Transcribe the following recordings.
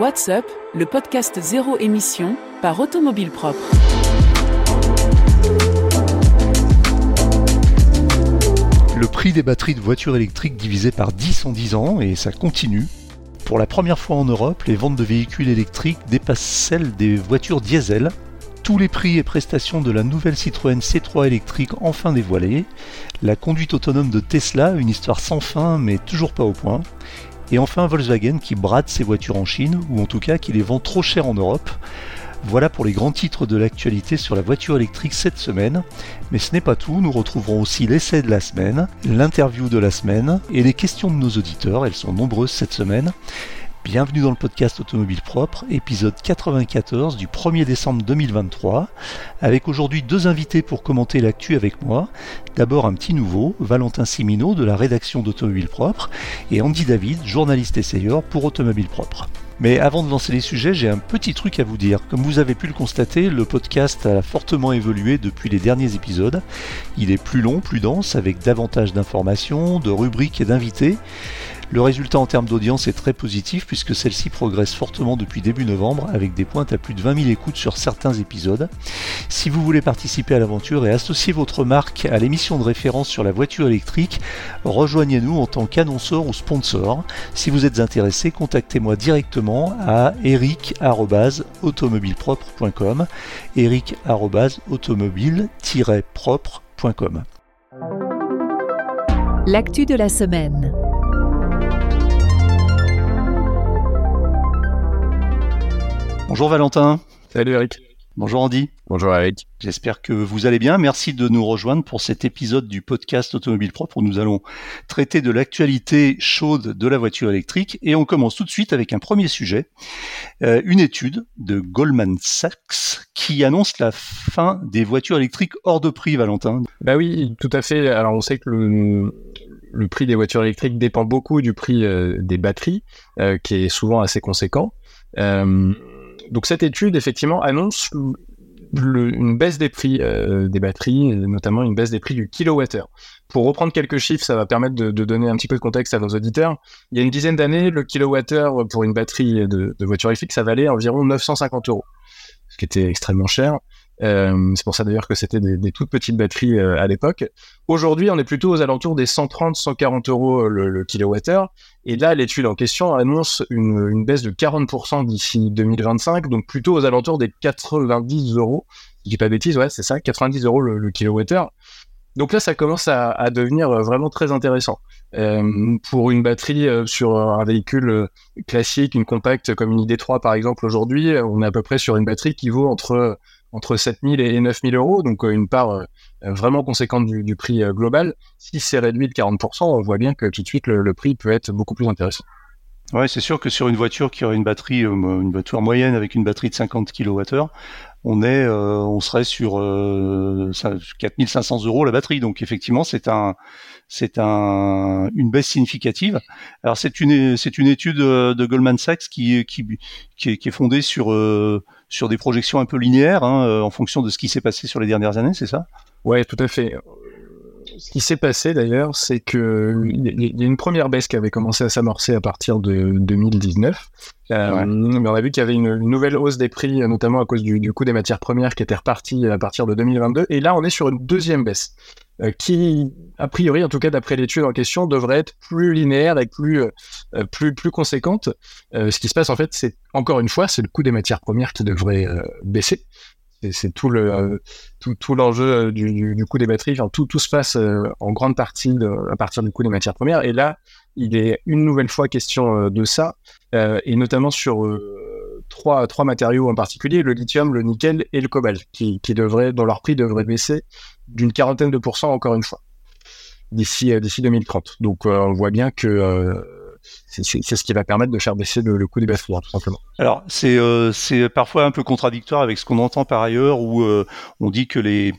What's Up, le podcast zéro émission par Automobile Propre. Le prix des batteries de voitures électriques divisé par 10 en 10 ans et ça continue. Pour la première fois en Europe, les ventes de véhicules électriques dépassent celles des voitures diesel. Tous les prix et prestations de la nouvelle Citroën C3 électrique enfin dévoilés. La conduite autonome de Tesla, une histoire sans fin mais toujours pas au point. Et enfin Volkswagen qui brade ses voitures en Chine, ou en tout cas qui les vend trop cher en Europe. Voilà pour les grands titres de l'actualité sur la voiture électrique cette semaine. Mais ce n'est pas tout, nous retrouverons aussi l'essai de la semaine, l'interview de la semaine et les questions de nos auditeurs, elles sont nombreuses cette semaine. Bienvenue dans le podcast Automobile Propre, épisode 94 du 1er décembre 2023, avec aujourd'hui deux invités pour commenter l'actu avec moi. D'abord un petit nouveau, Valentin Simino de la rédaction d'Automobile Propre, et Andy David, journaliste essayeur pour Automobile Propre. Mais avant de lancer les sujets, j'ai un petit truc à vous dire. Comme vous avez pu le constater, le podcast a fortement évolué depuis les derniers épisodes. Il est plus long, plus dense, avec davantage d'informations, de rubriques et d'invités. Le résultat en termes d'audience est très positif puisque celle-ci progresse fortement depuis début novembre avec des pointes à plus de 20 000 écoutes sur certains épisodes. Si vous voulez participer à l'aventure et associer votre marque à l'émission de référence sur la voiture électrique, rejoignez-nous en tant qu'annonceur ou sponsor. Si vous êtes intéressé, contactez-moi directement à eric@automobilepropre.com eric@automobile-propre.com. L'actu de la semaine. Bonjour Valentin. Salut Eric. Bonjour Andy. Bonjour Eric. J'espère que vous allez bien. Merci de nous rejoindre pour cet épisode du podcast Automobile Propre où nous allons traiter de l'actualité chaude de la voiture électrique. Et on commence tout de suite avec un premier sujet. Euh, une étude de Goldman Sachs qui annonce la fin des voitures électriques hors de prix, Valentin. Bah oui, tout à fait. Alors on sait que le, le prix des voitures électriques dépend beaucoup du prix euh, des batteries, euh, qui est souvent assez conséquent. Euh, donc cette étude, effectivement, annonce une baisse des prix euh, des batteries, notamment une baisse des prix du kilowattheure. Pour reprendre quelques chiffres, ça va permettre de, donner un petit peu de contexte à nos auditeurs. Il y a une dizaine d'années, le kilowattheure pour une batterie de, voiture électrique, ça valait environ 950 euros, ce qui était extrêmement cher. Euh, c'est pour ça d'ailleurs que c'était des, des, toutes petites batteries euh, à l'époque. Aujourd'hui, on est plutôt aux alentours des 130-140 euros le, le kilowattheure. Et là, l'étude en question annonce une, baisse de 40% d'ici 2025, donc plutôt aux alentours des 90 euros. Je dis pas de bêtises, ouais, c'est ça, 90 euros le, le kilowattheure. Donc là, ça commence à, devenir vraiment très intéressant. Euh, pour une batterie euh, sur un véhicule euh, classique, une compacte comme une ID3 par exemple, aujourd'hui, on est à peu près sur une batterie qui vaut entre entre 7000 et 9000 euros, donc une part vraiment conséquente du, prix global. Si c'est réduit de 40%, on voit bien que tout de suite le prix peut être beaucoup plus intéressant. Ouais, c'est sûr que sur une voiture qui aurait une batterie, une voiture moyenne avec une batterie de 50 kWh, on est, euh, on serait sur euh, 4500 euros la batterie. Donc effectivement, c'est un, un, une baisse significative. Alors c'est une, une étude de Goldman Sachs qui, est, qui est fondée sur, euh, sur des projections un peu linéaires hein, en fonction de ce qui s'est passé sur les dernières années, c'est ça? Ouais, tout à fait ce qui s'est passé d'ailleurs, c'est que il y a une première baisse qui avait commencé à s'amorcer à partir de 2019. Euh, ouais. Mais on a vu qu'il y avait une, une, nouvelle hausse des prix, notamment à cause du, du, coût des matières premières qui était reparti à partir de 2022. Et là, on est sur une deuxième baisse, euh, qui, a priori, en tout cas d'après l'étude en question, devrait être plus linéaire et plus euh, plus plus conséquente. Euh, ce qui se passe en fait, c'est encore une fois, c'est le coût des matières premières qui devrait euh, baisser c'est tout le euh, tout, l'enjeu du, du, coût des batteries. Tout, se passe euh, en grande partie à partir du coût des matières premières. Et là, il est une nouvelle fois question euh, de ça, et notamment sur trois trois matériaux en particulier le lithium, le nickel et le cobalt, qui devraient, dont leur prix devrait baisser d'une quarantaine de pourcents encore une fois d'ici d'ici 2030. Donc, on voit bien que c'est ce qui va permettre de faire baisser le, coût des batteries, tout simplement. Alors, c'est euh, parfois un peu contradictoire avec ce qu'on entend par ailleurs, où euh, on dit que les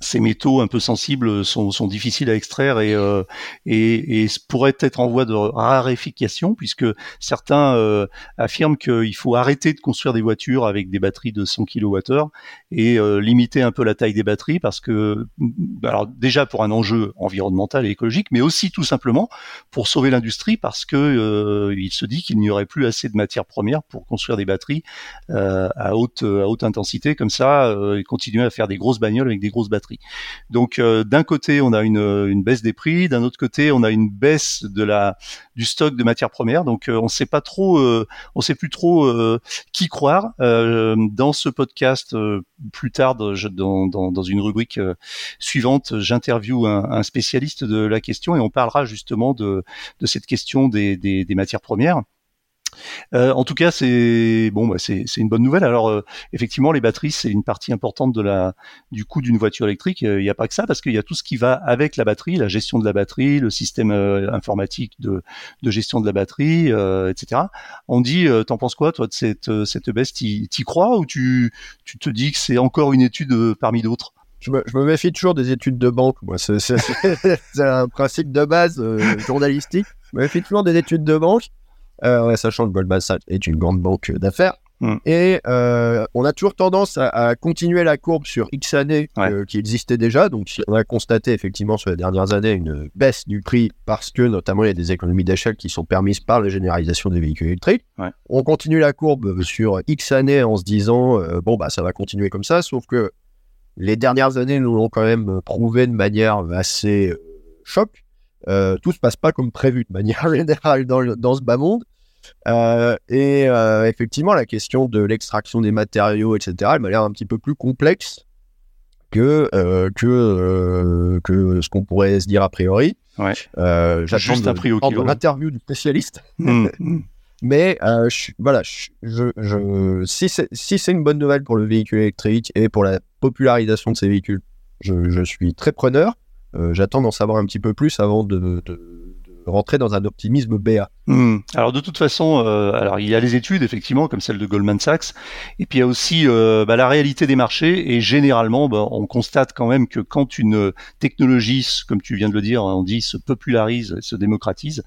ces métaux un peu sensibles sont, sont difficiles à extraire et, euh, et, et, pourraient être en voie de raréfication puisque certains euh, affirment qu'il faut arrêter de construire des voitures avec des batteries de 100 kWh et euh, limiter un peu la taille des batteries parce que alors déjà pour un enjeu environnemental et écologique mais aussi tout simplement pour sauver l'industrie parce que euh, il se dit qu'il n'y aurait plus assez de matières premières pour construire des batteries à haute à haute intensité. Comme ça et continuer à faire des grosses bagnoles avec des grosses batteries donc euh, d'un côté, on a une, une baisse des prix, d'un autre côté, on a une baisse de la du stock de matières premières. Donc euh, on sait pas trop, euh, on sait plus trop qui croire. dans ce podcast, plus tard, dans, dans, dans une rubrique suivante, j'interviewe un, spécialiste de la question et on parlera justement de, de cette question des, des matières premières. Euh, en tout cas, c'est bon, bah, c'est une bonne nouvelle. Alors, euh, effectivement, les batteries, c'est une partie importante de la du coût d'une voiture électrique. Il n'y a pas que ça, parce qu'il y a tout ce qui va avec la batterie, la gestion de la batterie, le système euh, informatique de, de, gestion de la batterie, etc. On dit, t'en penses quoi, toi, de cette cette baisse? T'y crois ou tu tu te dis que c'est encore une étude parmi d'autres? Je me, je me, méfie toujours des études de banque. Moi, c'est un principe de base journalistique. Je me méfie toujours des études de banque euh, sachant que Goldman Sachs est une grande banque d'affaires. Mm. Et euh, on a toujours tendance à, continuer la courbe sur X années euh, qui existait déjà. Donc, on a constaté effectivement sur les dernières années une baisse du prix parce que notamment il y a des économies d'échelle qui sont permises par la généralisation des véhicules électriques. On continue la courbe sur X années en se disant bon bah ça va continuer comme ça, sauf que les dernières années nous l'ont quand même prouvé de manière assez choc euh, tout se passe pas comme prévu de manière générale dans, dans ce bas monde. Euh, et euh, effectivement, la question de l'extraction des matériaux, etc., elle m'a l'air un petit peu plus complexe que, que, que ce qu'on pourrait se dire a priori. Ouais. Juste au kilo. l'interview du spécialiste. Mmh, mmh. Mais voilà, je, je, si c'est si une bonne nouvelle pour le véhicule électrique et pour la popularisation de ces véhicules, je, je suis très preneur. Euh, j'attends d'en savoir un petit peu plus avant de, rentrer dans un optimisme BA. Hmm. Alors de toute façon, euh, alors il y a les études effectivement comme celle de Goldman Sachs, et puis il y a aussi euh, bah, la réalité des marchés. Et généralement, bah, on constate quand même que quand une technologie, comme tu viens de le dire, on dit se popularise, se démocratise,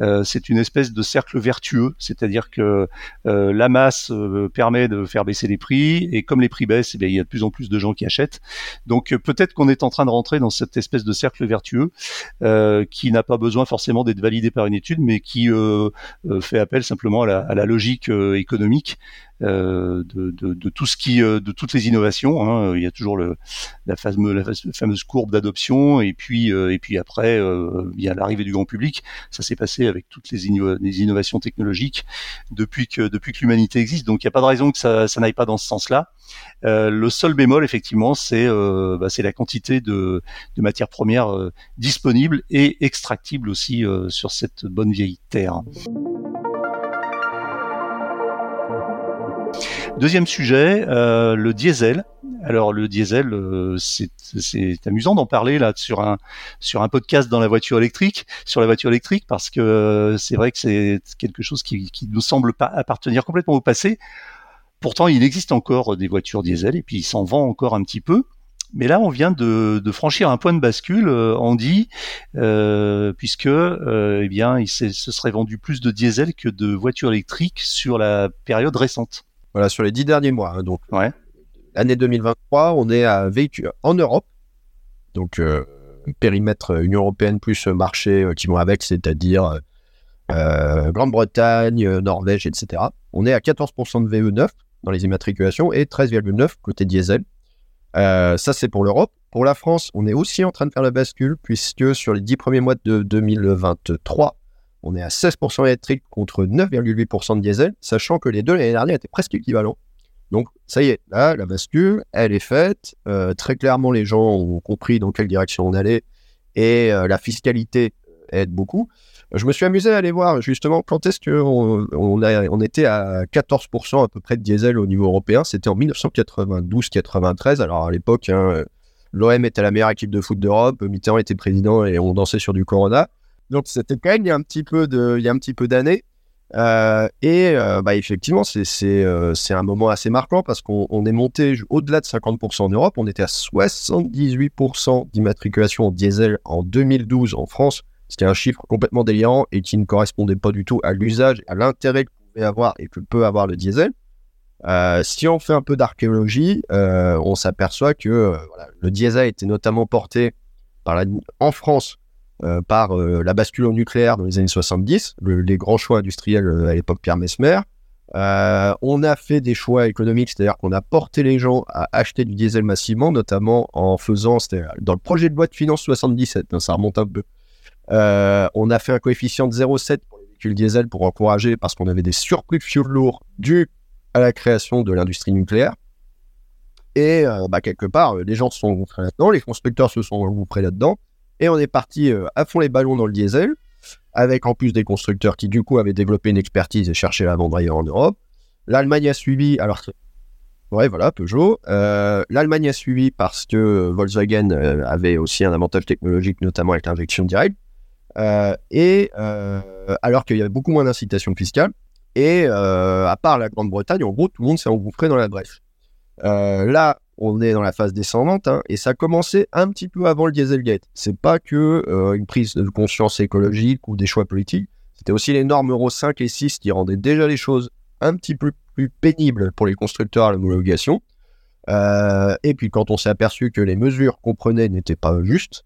euh, c'est une espèce de cercle vertueux. C'est-à-dire que la masse permet de faire baisser les prix, et comme les prix baissent, eh il y a de plus en plus de gens qui achètent. Donc peut-être qu'on est en train de rentrer dans cette espèce de cercle vertueux qui n'a pas besoin forcément d'être validé par une étude, mais qui euh, euh, fait appel simplement à la, logique euh, économique de, de, tout ce qui, de toutes les innovations. Hein. Il y a toujours le, la, fameuse, courbe d'adoption, et puis et puis après il y a l'arrivée du grand public. Ça s'est passé avec toutes les, innovations technologiques depuis que depuis que l'humanité existe. Donc il n'y a pas de raison que ça, ça n'aille pas dans ce sens-là. Euh, le seul bémol, effectivement, c'est euh, bah, la quantité de, de matières premières euh, disponibles et extractibles aussi sur cette bonne vieille terre. Deuxième sujet, le diesel. Alors le diesel, c'est amusant d'en parler là sur un sur un podcast dans la voiture électrique, sur la voiture électrique, parce que c'est vrai que c'est quelque chose qui, qui nous semble pas appartenir complètement au passé. Pourtant, il existe encore des voitures diesel et puis il s'en vend encore un petit peu. Mais là, on vient de, franchir un point de bascule, euh, on dit, euh, puisque euh, eh bien, il se serait vendu plus de diesel que de voitures électriques sur la période récente. Voilà, sur les dix derniers mois. Hein, donc, ouais. l'année 2023, on est à véhicule en Europe. Donc, périmètre Union européenne plus marché qui vont avec, c'est-à-dire Grande-Bretagne, Norvège, etc. On est à 14% de VE9 dans les immatriculations et 13,9 côté diesel. Euh, ça, c'est pour l'Europe. Pour la France, on est aussi en train de faire la bascule, puisque sur les 10 premiers mois de 2023, on est à 16% électrique contre 9,8% de diesel, sachant que les deux l'année dernière étaient presque équivalents. Donc, ça y est, là, la bascule, elle est faite. Euh, très clairement, les gens ont compris dans quelle direction on allait et euh, la fiscalité aide beaucoup. Je me suis amusé à aller voir justement quand est-ce qu'on on, on était à 14% à peu près de diesel au niveau européen. C'était en 1992-93. Alors à l'époque, hein, l'OM était la meilleure équipe de foot d'Europe, Mitterrand était président et on dansait sur du Corona. Donc c'était quand même il y a un petit peu de, il y a un petit peu d'années. et bah, effectivement, c'est un moment assez marquant parce qu'on est monté au-delà de 50% en Europe. On était à 78% d'immatriculation en diesel en 2012 en France. C'était un chiffre complètement délirant et qui ne correspondait pas du tout à l'usage, à l'intérêt que pouvait avoir et que peut avoir le diesel. Euh, si on fait un peu d'archéologie, euh, on s'aperçoit que euh, le diesel était notamment porté par en France par la bascule au nucléaire dans les années 70, les grands choix industriels à l'époque Pierre Mesmer. on a fait des choix économiques, c'est-à-dire qu'on a porté les gens à acheter du diesel massivement, notamment en faisant, c'était dans le projet de loi de finances 77, hein, ça remonte un peu. on a fait un coefficient de 0,7 pour les véhicules diesel pour encourager, parce qu'on avait des surplus de fuel lourd dus à la création de l'industrie nucléaire. Et euh, bah, quelque part, euh, les gens se sont engouffrés là-dedans, les constructeurs se sont engouffrés là-dedans, et on est parti euh, à fond les ballons dans le diesel, avec en plus des constructeurs qui du coup avaient développé une expertise et cherchaient à vendre ailleurs en Europe. L'Allemagne a suivi, alors ouais voilà Peugeot. L'Allemagne a suivi parce que Volkswagen avait aussi un avantage technologique, notamment avec l'injection directe. et alors qu'il y avait beaucoup moins d'incitation fiscale, et euh, à part la Grande-Bretagne, en gros, tout le monde s'est engouffré dans la brèche. Euh, là, on est dans la phase descendante, hein, et ça a commencé un petit peu avant le Dieselgate. C'est pas que euh, une prise de conscience écologique ou des choix politiques, c'était aussi les normes Euro 5 et 6 qui rendaient déjà les choses un petit peu plus pénibles pour les constructeurs à l'homologation. Euh, et puis quand on s'est aperçu que les mesures qu'on prenait n'étaient pas justes,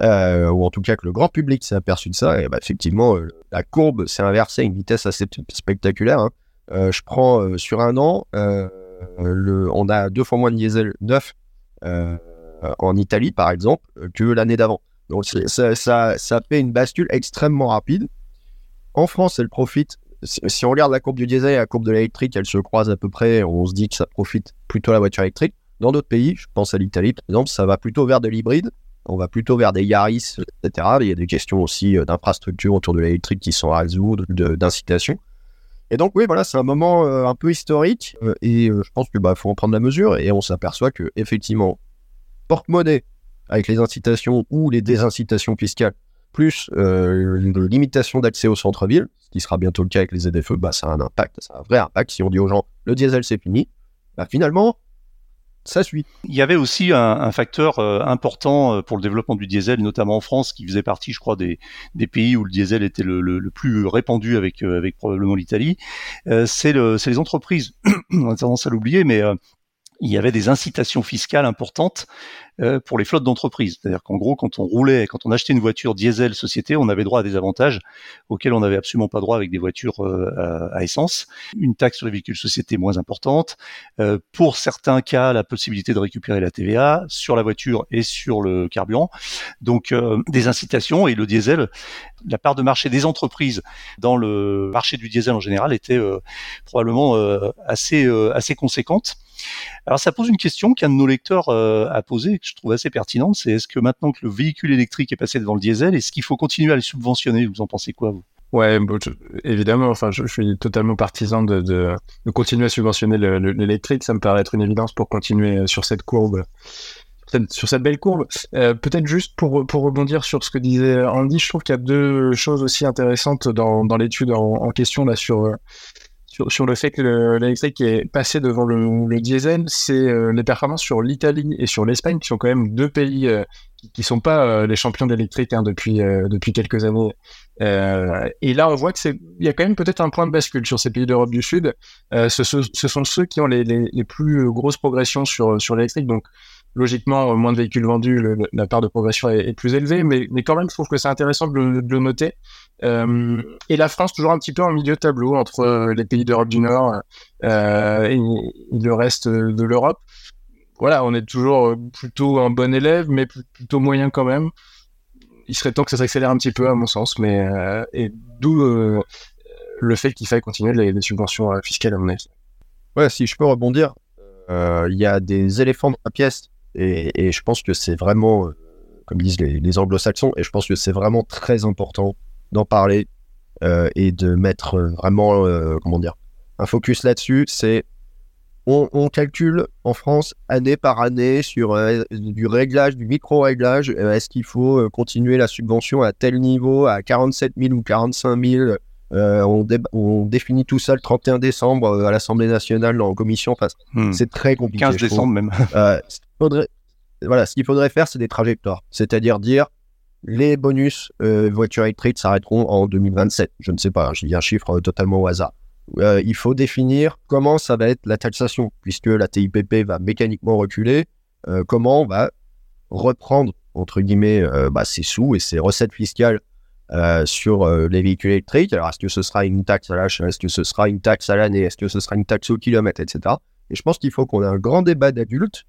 euh, ou en tout cas que le grand public s'est aperçu de ça, bah, effectivement, la courbe s'est inversée à une vitesse assez spectaculaire. Hein. je prends sur un an, le, on a deux fois moins de diesel neuf en Italie, par exemple, que l'année d'avant. Donc ça, fait une bascule extrêmement rapide. En France, elle profite si on regarde la courbe du diesel et la courbe de l'électrique, elles se croisent à peu près, on se dit que ça profite plutôt à la voiture électrique. Dans d'autres pays, je pense à l'Italie par exemple, ça va plutôt vers de l'hybride, on va plutôt vers des Yaris, etc. Il y a des questions aussi euh, d'infrastructure autour de l'électrique qui sont à résoudre, d'incitation. Et donc oui, voilà, c'est un moment euh, un peu historique euh, et je pense qu'il bah, faut en prendre la mesure et on s'aperçoit que effectivement, porte-monnaie avec les incitations ou les désincitations fiscales plus euh, une limitation d'accès au centre-ville, ce qui sera bientôt le cas avec les ZFE, bah, ça a un impact, ça a un vrai impact. Si on dit aux gens, le diesel c'est fini, bah, finalement, Il y avait aussi un, facteur euh, important euh, pour le développement du diesel, notamment en France, qui faisait partie, je crois, des, pays où le diesel était le, plus répandu avec, avec probablement l'Italie. c'est le, les entreprises. on a tendance à l'oublier, mais il y avait des incitations fiscales importantes euh, pour les flottes d'entreprises. C'est-à-dire qu'en gros, quand on roulait, quand on achetait une voiture diesel société, on avait droit à des avantages auxquels on n'avait absolument pas droit avec des voitures euh, à, essence. Une taxe sur les véhicules société moins importante. Euh, pour certains cas, la possibilité de récupérer la TVA sur la voiture et sur le carburant. Donc des incitations et le diesel, la part de marché des entreprises dans le marché du diesel en général était probablement assez assez conséquente. Alors ça pose une question qu'un de nos lecteurs a posée je trouve assez pertinente, c'est est-ce que maintenant que le véhicule électrique est passé devant le diesel, est-ce qu'il faut continuer à les subventionner? Vous en pensez quoi, vous? Ouais, évidemment. Enfin, je, suis totalement partisan de, de, continuer à subventionner l'électrique. Ça me paraît être une évidence pour continuer sur cette courbe, sur cette, belle courbe. Euh, peut-être juste pour, pour rebondir sur ce que disait Andy, je trouve qu'il y a deux choses aussi intéressantes dans, dans l'étude en, en, question là sur sur, le fait que l'électrique est passé devant le, diesel, c'est euh, les performances sur l'Italie et sur l'Espagne, qui sont quand même deux pays euh, qui, ne sont pas euh, les champions d'électrique hein, depuis quelques années. et là, on voit que c'est, il y a quand même peut-être un point de bascule sur ces pays d'Europe du Sud. Ce, sont ceux qui ont les, plus grosses progressions sur l'électrique, donc logiquement, moins de véhicules vendus, la part de progression est, plus élevée, mais, quand même, je trouve que c'est intéressant de le, noter. Euh, et la France, toujours un petit peu en milieu de tableau entre euh, les pays d'Europe du Nord euh, et, le reste de l'Europe. Voilà, on est toujours plutôt un bon élève, mais plutôt moyen quand même. Il serait temps que ça s'accélère un petit peu, à mon sens, mais d'où le fait qu'il faille continuer les, les, subventions fiscales, à mon avis. Ouais, si je peux rebondir, il y a des éléphants dans la pièce et, je pense que c'est vraiment, comme disent les, anglo-saxons, et je pense que c'est vraiment très important d'en parler euh, et de mettre vraiment, euh, comment dire, un focus là-dessus. C'est on, calcule en France année par année sur du réglage, du micro-réglage. Est-ce qu'il faut continuer la subvention à tel niveau, à 47 000 ou 45 000 on, définit tout ça le 31 décembre à l'Assemblée nationale en commission. Enfin, hmm. C'est très compliqué. 15 décembre même. faudrait, voilà, ce qu'il faudrait faire, c'est des trajectoires. C'est-à-dire dire les bonus voitures électriques s'arrêteront en 2027. Je ne sais pas, j'ai dit un chiffre totalement au hasard. Euh, il faut définir comment ça va être la taxation, puisque la TIPP va mécaniquement reculer, euh, comment on va reprendre, entre guillemets, euh, bah, ses sous et ses recettes fiscales sur les véhicules électriques. Alors, est-ce que ce sera une taxe à l'achat, est-ce que ce sera une taxe à l'année, est-ce que ce sera une taxe au kilomètre, etc. Et je pense qu'il faut qu'on ait un grand débat d'adultes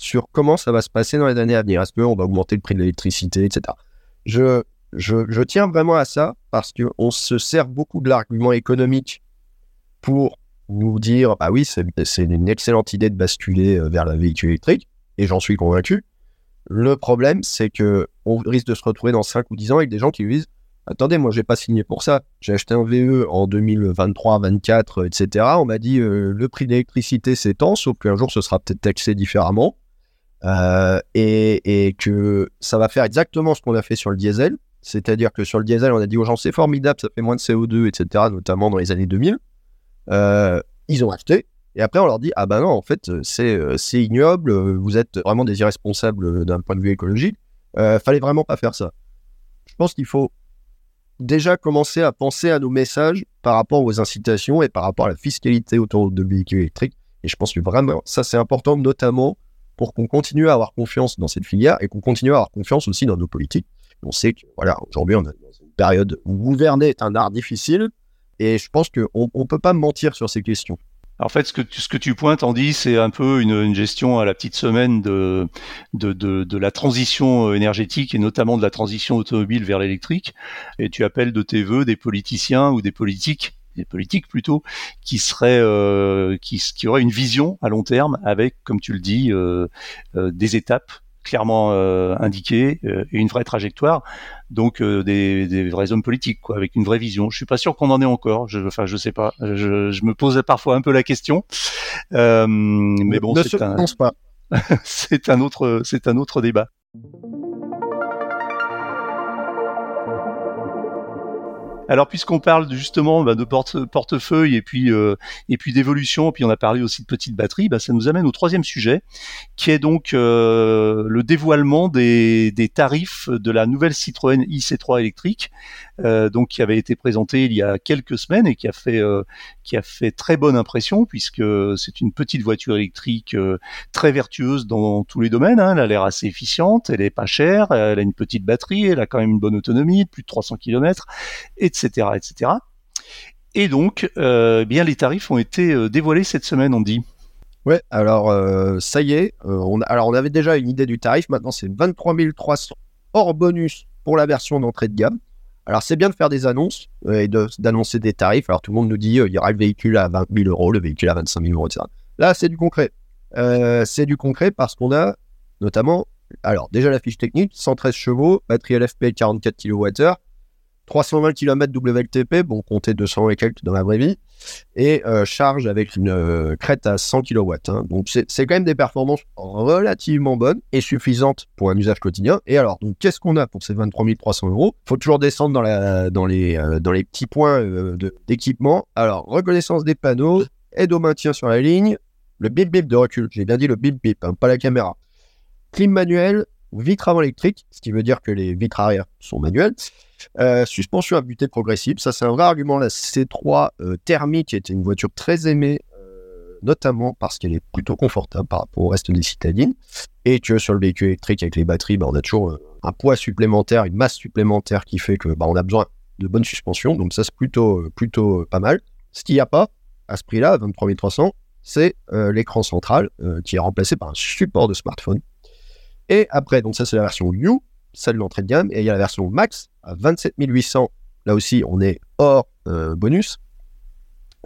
sur comment ça va se passer dans les années à venir. Est-ce qu'on va augmenter le prix de l'électricité, etc. Je, je, tiens vraiment à ça parce qu'on se sert beaucoup de l'argument économique pour nous dire bah oui, c'est une excellente idée de basculer euh, vers la véhicule électrique, et j'en suis convaincu. Le problème, c'est que on risque de se retrouver dans 5 ou 10 ans avec des gens qui disent Attendez, moi, j'ai pas signé pour ça. J'ai acheté un VE en 2023, 2024, etc. On m'a dit euh, le prix d'électricité s'étend, sauf qu'un jour, ce sera peut-être taxé différemment. Euh, et, que ça va faire exactement ce qu'on a fait sur le diesel. C'est-à-dire que sur le diesel, on a dit aux gens c'est formidable, ça fait moins de CO2, etc., notamment dans les années 2000. Euh, ils ont acheté. Et après, on leur dit Ah ben non, en fait, c'est, euh, ignoble, vous êtes vraiment des irresponsables d'un point de vue écologique. Euh, fallait vraiment pas faire ça. Je pense qu'il faut déjà commencer à penser à nos messages par rapport aux incitations et par rapport à la fiscalité autour de véhicules électriques. Et je pense que vraiment, ça c'est important, notamment pour qu'on continue à avoir confiance dans cette filière et qu'on continue à avoir confiance aussi dans nos politiques. On sait que, voilà, aujourd'hui, on est dans une période où gouverner est un art difficile. Et je pense qu'on ne peut pas mentir sur ces questions. En fait, ce que tu, ce que tu pointes, Andy, c'est un peu une, gestion à la petite semaine de, de, de, la transition énergétique et notamment de la transition automobile vers l'électrique. Et tu appelles de tes voeux des politiciens ou des politiques des politiques plutôt qui seraient euh, qui, qui auraient une vision à long terme avec comme tu le dis euh, euh, des étapes clairement euh, indiqué euh, et une vraie trajectoire. Donc euh, des, des, vrais hommes politiques, quoi, avec une vraie vision. Je suis pas sûr qu'on en ait encore. Je, enfin, je sais pas. Je, je me posais parfois un peu la question, mais bon, c'est un, c'est un autre, c'est un autre débat. Alors puisqu'on parle justement bah, de porte portefeuille et puis euh, et puis d'évolution, puis on a parlé aussi de petites batteries, bah, ça nous amène au troisième sujet, qui est donc euh, le dévoilement des, tarifs de la nouvelle Citroën IC3 électrique, euh, donc qui avait été présentée il y a quelques semaines et qui a fait qui a fait très bonne impression puisque c'est une petite voiture électrique très vertueuse dans tous les domaines. Hein. Elle a l'air assez efficiente, elle est pas chère, elle a une petite batterie, elle a quand même une bonne autonomie, plus de 300 km, etc etc., etc. Et donc, euh, bien les tarifs ont été euh, dévoilés cette semaine, on dit. Ouais, alors euh, ça y est. on alors on avait déjà une idée du tarif. Maintenant, c'est 23 300 hors bonus pour la version d'entrée de gamme. Alors c'est bien de faire des annonces et d'annoncer des tarifs. Alors tout le monde nous dit il y aura le véhicule à 20 000 euros, le véhicule à 25 000 euros, etc. Là, c'est du concret. c'est du concret parce qu'on a notamment, alors déjà la fiche technique, 113 chevaux, batterie LFP 44 kWh, 320 km WLTP, bon, comptez 200 et quelques dans la vraie vie, et euh, charge avec une euh, crête à 100 kW. Hein. Donc, c'est quand même des performances relativement bonnes et suffisantes pour un usage quotidien. Et alors, qu'est-ce qu'on a pour ces 23 300 euros? Il faut toujours descendre dans, la, dans, les, euh, dans les petits points d'équipement. alors, reconnaissance des panneaux, aide au maintien sur la ligne, le bip bip de recul, j'ai bien dit le bip bip, hein, pas la caméra. Clim manuel, vitre avant électrique, ce qui veut dire que les vitres arrière sont manuelles. Euh, suspension à butée progressive, ça c'est un vrai argument. La C3 euh, thermique était une voiture très aimée, euh, notamment parce qu'elle est plutôt confortable par rapport au reste des citadines, et que sur le véhicule électrique avec les batteries, bah, on a toujours un poids supplémentaire, une masse supplémentaire qui fait que bah, on a besoin de bonnes suspensions, donc ça c'est plutôt, plutôt pas mal. Ce qu'il n'y a pas à ce prix-là, 23 300, c'est l'écran central qui est remplacé par un support de smartphone. Et après, donc ça c'est la version U, celle de l'entrée de gamme, et il y a la version Max à 27 800. Là aussi, on est hors euh, bonus.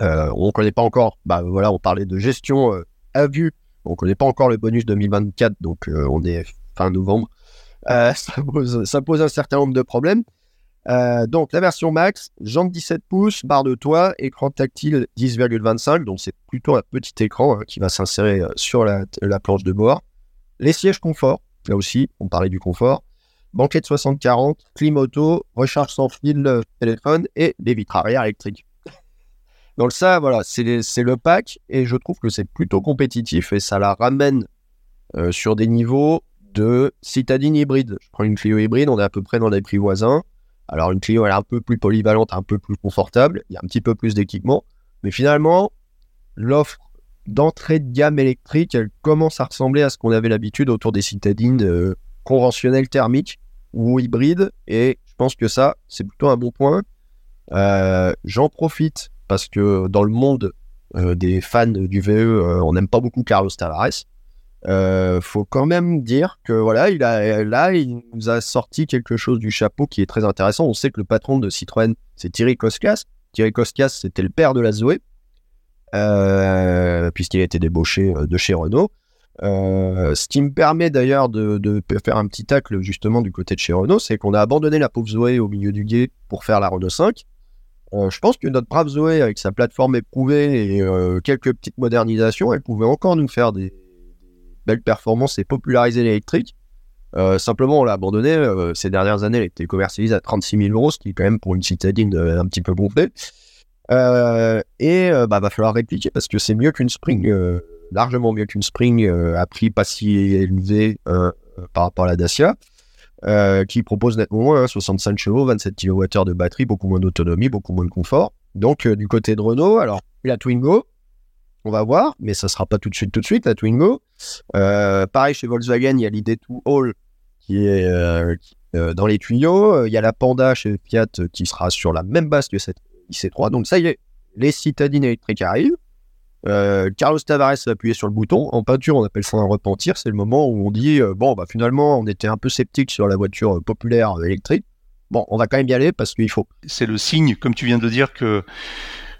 Euh, on ne connaît pas encore, bah voilà, on parlait de gestion euh, à vue. On ne connaît pas encore le bonus 2024, donc on est fin novembre. Ça pose, un certain nombre de problèmes. donc la version max, jante 17 pouces, barre de toit, écran tactile 10,25, donc c'est plutôt un petit écran hein, qui va s'insérer sur la, la, planche de bord. Les sièges confort, là aussi, on parlait du confort. banquette 60-40, clim auto, recharge sans fil euh, téléphone et des vitres arrière électriques. Donc ça, voilà, c'est le pack et je trouve que c'est plutôt compétitif et ça la ramène euh, sur des niveaux de citadine hybride. Je prends une Clio hybride, on est à peu près dans les prix voisins. Alors une Clio, elle est un peu plus polyvalente, un peu plus confortable, il y a un petit peu plus d'équipement, mais finalement, l'offre d'entrée de gamme électrique, elle commence à ressembler à ce qu'on avait l'habitude autour des citadines euh, conventionnelles thermiques ou hybrides, et je pense que ça, c'est plutôt un bon point. Euh, j'en profite parce que dans le monde euh, des fans du VE, on n'aime pas beaucoup Carlos Tavares. Faut quand même dire que voilà, il a, là, il nous a sorti quelque chose du chapeau qui est très intéressant. On sait que le patron de Citroën, c'est Thierry Koskas. Thierry Koskas, c'était le père de la Zoé, euh, puisqu'il a été débauché euh, de chez Renault. Euh, ce qui me permet d'ailleurs de, faire un petit tacle justement du côté de chez Renault, c'est qu'on a abandonné la pauvre Zoé au milieu du guet pour faire la Renault 5. Euh, je pense que notre brave Zoé, avec sa plateforme éprouvée et quelques petites modernisations, elle pouvait encore nous faire des, belle performance et populariser l'électrique. Simplement, on l'a abandonné. Ces dernières années, elle était commercialisée à 36 000 euros, ce qui est quand même pour une citadine un petit peu gonflée. Et bah, va falloir répliquer parce que c'est mieux qu'une Spring, largement mieux qu'une Spring à prix pas si élevé par rapport à la Dacia, qui propose nettement moins, 65 hein, chevaux, 27 kWh de batterie, beaucoup moins d'autonomie, beaucoup moins de confort. Donc, du côté de Renault, alors, la Twingo, on va voir, mais ça sera pas tout de suite, tout de suite, la Twingo. Euh, pareil, chez Volkswagen, il y a l'idée to All qui est euh, euh, dans les tuyaux. Il y a la Panda chez Fiat qui sera sur la même base que cette IC3. Donc ça y est, les citadines électriques arrivent. Carlos Tavares va appuyer sur le bouton. En peinture, on appelle ça un repentir. C'est le moment où on dit bon, bah finalement, on était un peu sceptique sur la voiture populaire électrique. Bon, on va quand même y aller parce qu'il faut. C'est le signe, comme tu viens de dire, que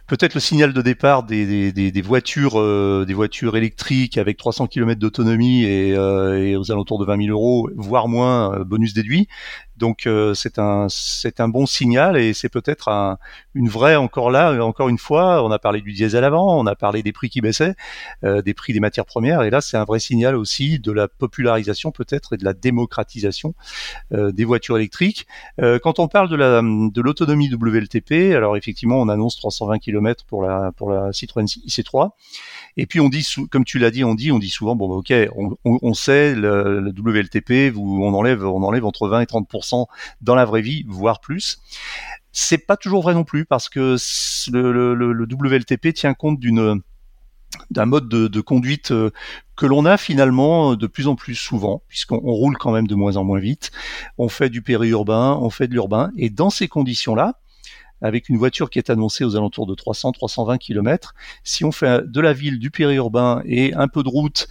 peut-être le signal de départ des, des, des, voitures, euh, des voitures électriques avec 300 km d'autonomie et, euh, et, aux alentours de 20 000 euros, voire moins, euh, bonus déduit. Donc euh, c'est un c'est un bon signal et c'est peut-être un, une vraie encore là encore une fois on a parlé du diesel avant on a parlé des prix qui baissaient euh, des prix des matières premières et là c'est un vrai signal aussi de la popularisation peut-être et de la démocratisation euh, des voitures électriques. Quand on parle de la de l'autonomie WLTP alors effectivement on annonce 320 km pour la pour la Citroën IC3 et puis on dit, comme tu l'as dit, on dit, on dit souvent, bon, bah, ok, on, on, sait le, le, WLTP, vous, on enlève, on enlève entre 20 et 30 dans la vraie vie, voire plus. C'est pas toujours vrai non plus parce que le, le, le WLTP tient compte d'une d'un mode de, de, conduite euh, que l'on a finalement de plus en plus souvent, puisqu'on roule quand même de moins en moins vite. On fait du périurbain, on fait de l'urbain, et dans ces conditions-là, avec une voiture qui est annoncée aux alentours de 300-320 km, si on fait de la ville, du périurbain et un peu de route,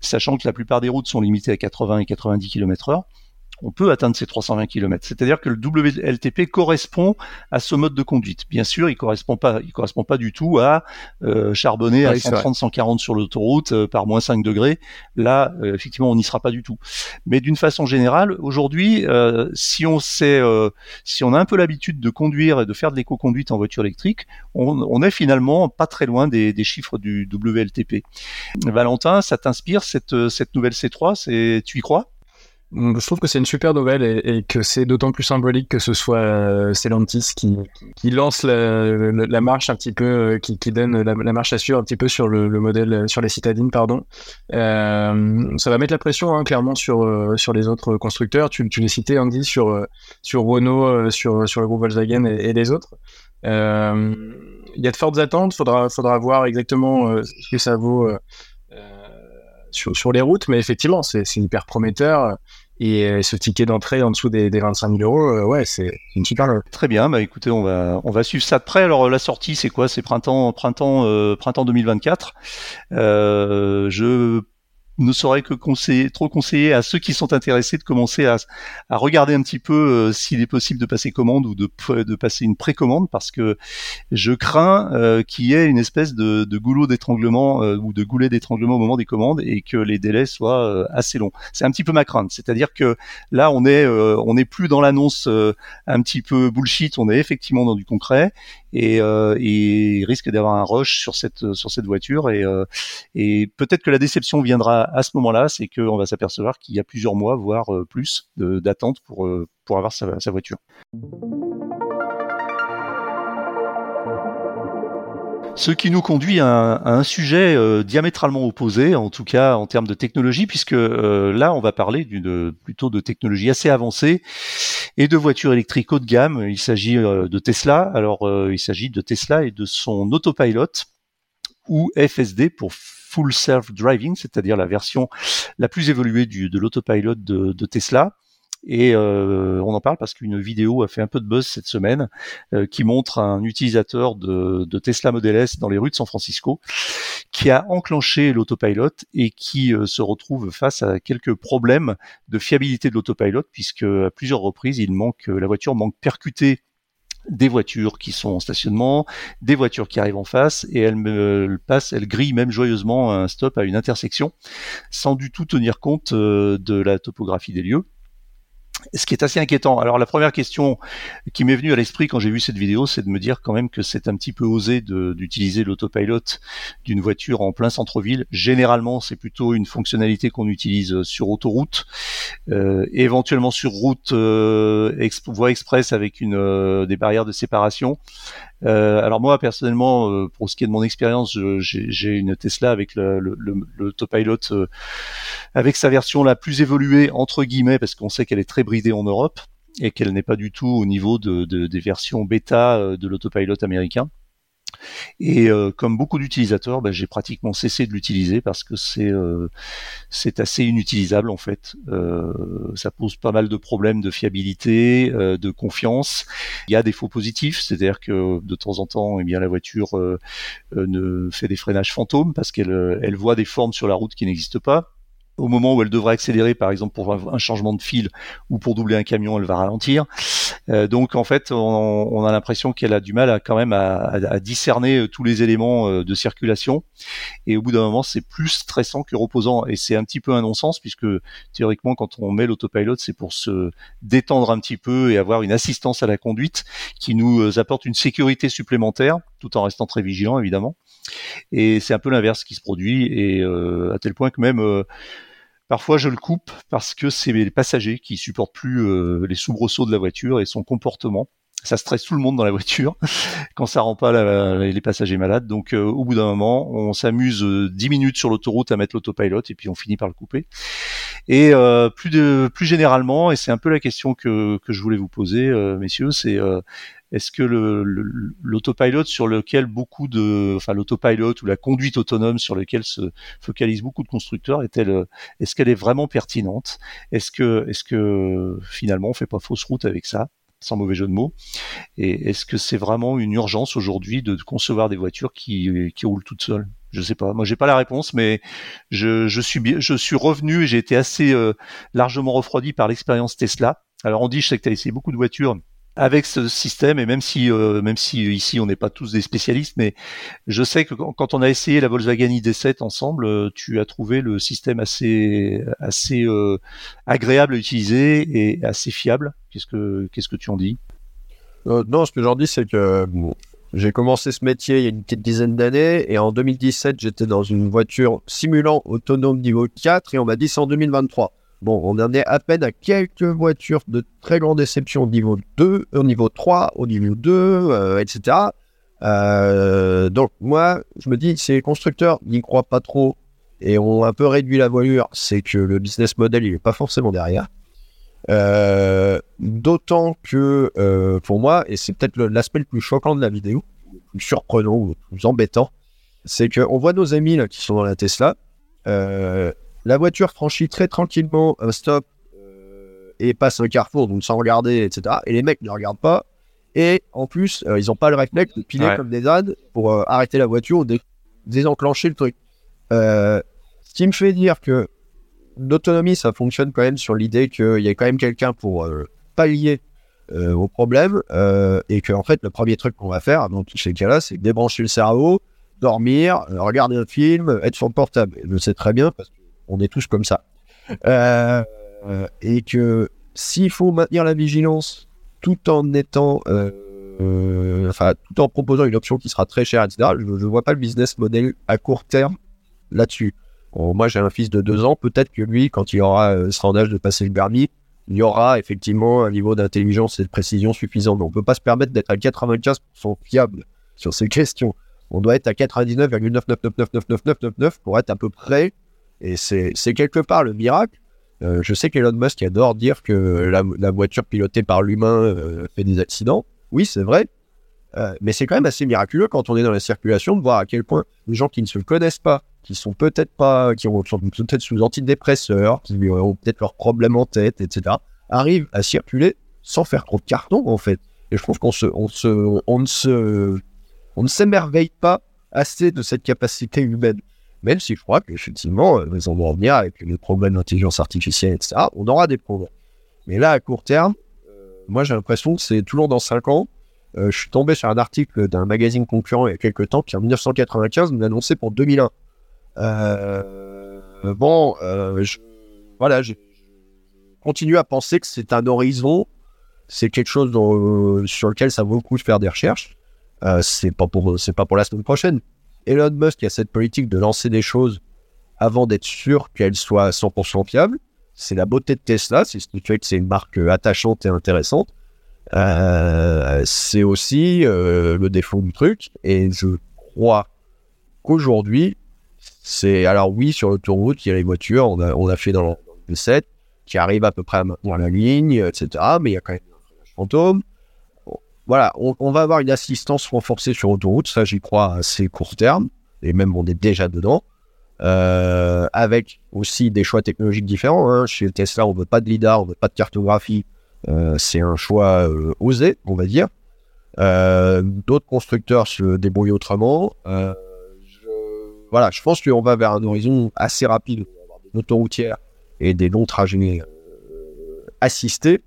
sachant que la plupart des routes sont limitées à 80 et 90 km heure, on peut atteindre ces 320 km. C'est-à-dire que le WLTP correspond à ce mode de conduite. Bien sûr, il correspond pas, il correspond pas du tout à euh, charbonner à 130, 140 sur l'autoroute euh, par moins 5 degrés. Là, euh, effectivement, on n'y sera pas du tout. Mais d'une façon générale, aujourd'hui, si on sait, si on a un peu l'habitude de conduire et de faire de l'éco-conduite en voiture électrique, on, on, est finalement pas très loin des, des chiffres du WLTP. Valentin, ça t'inspire cette, cette nouvelle C3 C'est, tu y crois? Je trouve que c'est une super nouvelle et, que c'est d'autant plus symbolique que ce soit euh, qui, lance la, marche un petit peu, euh, qui, donne la, marche à suivre un petit peu sur le, le modèle, euh, sur les citadines, pardon. Euh, ça va mettre la pression hein, clairement sur sur les autres constructeurs. Tu, tu les citais, Andy, sur sur Renault, sur sur le groupe Volkswagen et, et les autres. Il y a de fortes attentes. Faudra faudra voir exactement ce que ça vaut. Sur, les routes, mais effectivement, c'est hyper prometteur. Et euh, ce ticket d'entrée en dessous des, des 25 000 euros, euh, ouais, c'est une super. Très bien, bah écoutez, on va on va suivre ça de près. Alors la sortie, c'est quoi? C'est printemps printemps euh, printemps 2024. Euh, je ne saurait que conseiller, trop conseiller à ceux qui sont intéressés de commencer à, à regarder un petit peu euh, s'il est possible de passer commande ou de, de passer une précommande parce que je crains euh, qu'il y ait une espèce de, de goulot d'étranglement euh, ou de goulet d'étranglement au moment des commandes et que les délais soient assez longs. C'est un petit peu ma crainte, c'est-à-dire que là on est on n'est plus dans l'annonce un petit peu bullshit, on est effectivement dans du concret et, et il risque d'avoir un rush sur cette sur cette voiture et, et peut-être que la déception viendra à ce moment-là, c'est qu'on va s'apercevoir qu'il y a plusieurs mois, voire plus, d'attente pour, pour avoir sa, voiture. Ce qui nous conduit à un, sujet euh, diamétralement opposé, en tout cas en termes de technologie, puisque euh, là on va parler d'une plutôt de technologie assez avancée et de voitures électriques haut de gamme. Il s'agit euh, de Tesla. Alors il s'agit de Tesla et de son autopilot ou FSD pour Full Self Driving, c'est-à-dire la version la plus évoluée de l'autopilot de, de Tesla. Et euh, on en parle parce qu'une vidéo a fait un peu de buzz cette semaine euh, qui montre un utilisateur de, Tesla Model S dans les rues de San Francisco qui a enclenché l'autopilot et qui euh, se retrouve face à quelques problèmes de fiabilité de l'autopilot puisque à plusieurs reprises il manque la voiture manque percuter des voitures qui sont en stationnement, des voitures qui arrivent en face, et elle me passe, elle grille même joyeusement un stop à une intersection, sans du tout tenir compte de la topographie des lieux ce qui est assez inquiétant. Alors la première question qui m'est venue à l'esprit quand j'ai vu cette vidéo, c'est de me dire quand même que c'est un petit peu osé d'utiliser l'autopilot d'une voiture en plein centre-ville. Généralement, c'est plutôt une fonctionnalité qu'on utilise sur autoroute, euh, éventuellement sur route euh, voie express avec une, euh, des barrières de séparation. Euh, alors moi personnellement, euh, pour ce qui est de mon expérience, j'ai une Tesla avec le, le, euh, avec sa version la plus évoluée entre guillemets, parce qu'on sait qu'elle est très bridée en Europe et qu'elle n'est pas du tout au niveau de, des versions bêta de l'autopilot américain. Et euh, comme beaucoup d'utilisateurs, bah, j'ai pratiquement cessé de l'utiliser parce que c'est euh, assez inutilisable en fait. Euh, ça pose pas mal de problèmes de fiabilité, de confiance. Il y a des faux positifs, c'est-à-dire que de temps en temps, eh bien la voiture ne fait des freinages fantômes parce qu'elle elle voit des formes sur la route qui n'existent pas au moment où elle devrait accélérer, par exemple pour un changement de fil ou pour doubler un camion, elle va ralentir. Euh, donc en fait, on, a l'impression qu'elle a du mal à quand même à, discerner euh, tous les éléments euh, de circulation. Et au bout d'un moment, c'est plus stressant que reposant. Et c'est un petit peu un non-sens puisque théoriquement, quand on met l'autopilot, c'est pour se détendre un petit peu et avoir une assistance à la conduite qui nous apporte une sécurité supplémentaire, tout en restant très vigilant évidemment. Et c'est un peu l'inverse qui se produit, et à tel point que même Parfois, je le coupe parce que c'est les passagers qui supportent plus euh, les soubresauts de la voiture et son comportement. Ça stresse tout le monde dans la voiture quand ça rend pas les passagers malades. Donc, euh, au bout d'un moment, on s'amuse 10 euh, minutes sur l'autoroute à mettre l'autopilot et puis on finit par le couper. Et plus de, plus généralement, et c'est un peu la question que, que je voulais vous poser, messieurs, c'est est-ce que l'autopilot sur lequel beaucoup de, enfin l'autopilot ou la conduite autonome sur lequel se focalisent beaucoup de constructeurs est-elle, est-ce qu'elle est vraiment pertinente? Est-ce que, est-ce que finalement on fait pas fausse route avec ça sans mauvais jeu de mots? Et est-ce que c'est vraiment une urgence aujourd'hui de concevoir des voitures qui, qui roulent toutes seules? Je sais pas. Moi, j'ai pas la réponse, mais je, je suis je suis revenu et j'ai été assez euh, largement refroidi par l'expérience Tesla. Alors on dit, je sais que tu as essayé beaucoup de voitures avec ce système et même si euh, même si ici on n'est pas tous des spécialistes mais je sais que quand on a essayé la Volkswagen ID7 ensemble euh, tu as trouvé le système assez assez euh, agréable à utiliser et assez fiable. Qu'est-ce que qu'est-ce que tu en dis? Non ce que j'en dis c'est que j'ai commencé ce métier il y a une petite dizaine d'années et en 2017 j'étais dans une voiture simulant autonome niveau 4 et on m'a dit c'est en 2023 Bon, on en est à peine à quelques voitures de très grande déception au niveau 2, au niveau 3, au niveau 2, etc. Euh, donc moi, je me dis, si les constructeurs n'y croient pas trop et ont un peu réduit la voilure, c'est que le business model, il n'est pas forcément derrière. Euh, d'autant que euh, pour moi, et c'est peut-être l'aspect le plus choquant de la vidéo, le plus surprenant ou le plus embêtant, c'est qu'on voit nos amis là, qui sont dans la Tesla, la voiture franchit très tranquillement un stop euh, et passe un carrefour, donc sans regarder, etc. Et les mecs ne regardent pas. Et en plus, euh, ils n'ont pas le réflexe de piler comme des ânes pour euh, arrêter la voiture ou désenclencher le truc. ce qui me fait dire que l'autonomie, ça fonctionne quand même sur l'idée qu'il y a quand même quelqu'un pour pallier au problème et que en fait, le premier truc qu'on va faire dans tous ces cas-là, c'est débrancher le cerveau, dormir, regarder un film, être sur le portable. je le sais très bien parce que on est tous comme ça. Euh, et que s'il faut maintenir la vigilance tout en étant, euh, enfin, tout en proposant une option qui sera très chère, etc., je ne vois pas le business model à court terme là-dessus. moi, j'ai un fils de deux ans. Peut-être que lui, quand il aura euh, sera en âge de passer le permis, il y aura effectivement un niveau d'intelligence et de précision suffisant. Mais on ne peut pas se permettre d'être à 95% fiable sur ces questions. On doit être à 99,9999999 pour être à peu près. Et c'est quelque part le miracle. Euh, je sais qu'Elon Musk adore dire que la, voiture pilotée par l'humain euh, fait des accidents. Oui, c'est vrai. Euh, mais c'est quand même assez miraculeux quand on est dans la circulation de voir à quel point les gens qui ne se connaissent pas, qui sont peut-être pas, qui peut-être sous antidépresseurs, qui ont peut-être leurs problèmes en tête, etc., arrivent à circuler sans faire trop de carton en fait. Et je trouve qu'on on ne s'émerveille pas assez de cette capacité humaine. Même si je crois qu'effectivement, euh, va en venir avec les problèmes d'intelligence artificielle, etc. On aura des problèmes. Mais là, à court terme, euh, moi j'ai l'impression que c'est toujours dans 5 ans. Euh, je suis tombé sur un article d'un magazine concurrent il y a quelques temps qui en 1995 nous annonçait pour 2001. bon, voilà, je continue à penser que c'est un horizon, c'est quelque chose sur lequel ça vaut le coup de faire des recherches. C'est pas pas pour la semaine prochaine. Elon Musk a cette politique de lancer des choses avant d'être sûr qu'elles soient 100% fiables. C'est la beauté de Tesla, c'est ce qui fait que c'est une marque attachante et intéressante. Euh, c'est aussi euh, le défaut du truc. Et je crois qu'aujourd'hui, c'est alors oui sur l'autoroute, il y a les voitures, on a, fait dans le 7 qui arrivent à peu près à la ligne, etc. Mais il y a quand même un fantôme voilà, on, va avoir une assistance renforcée sur autoroute, ça j'y crois assez court terme, et même on est déjà dedans, euh, avec aussi des choix technologiques différents. Hein. Chez Tesla, on veut pas de lidar, on veut pas de cartographie, euh, c'est un choix euh, osé, on va dire. D'autres constructeurs se débrouillent autrement. Voilà, je pense qu'on va vers un horizon assez rapide, des autoroutières et des longs trajets assistés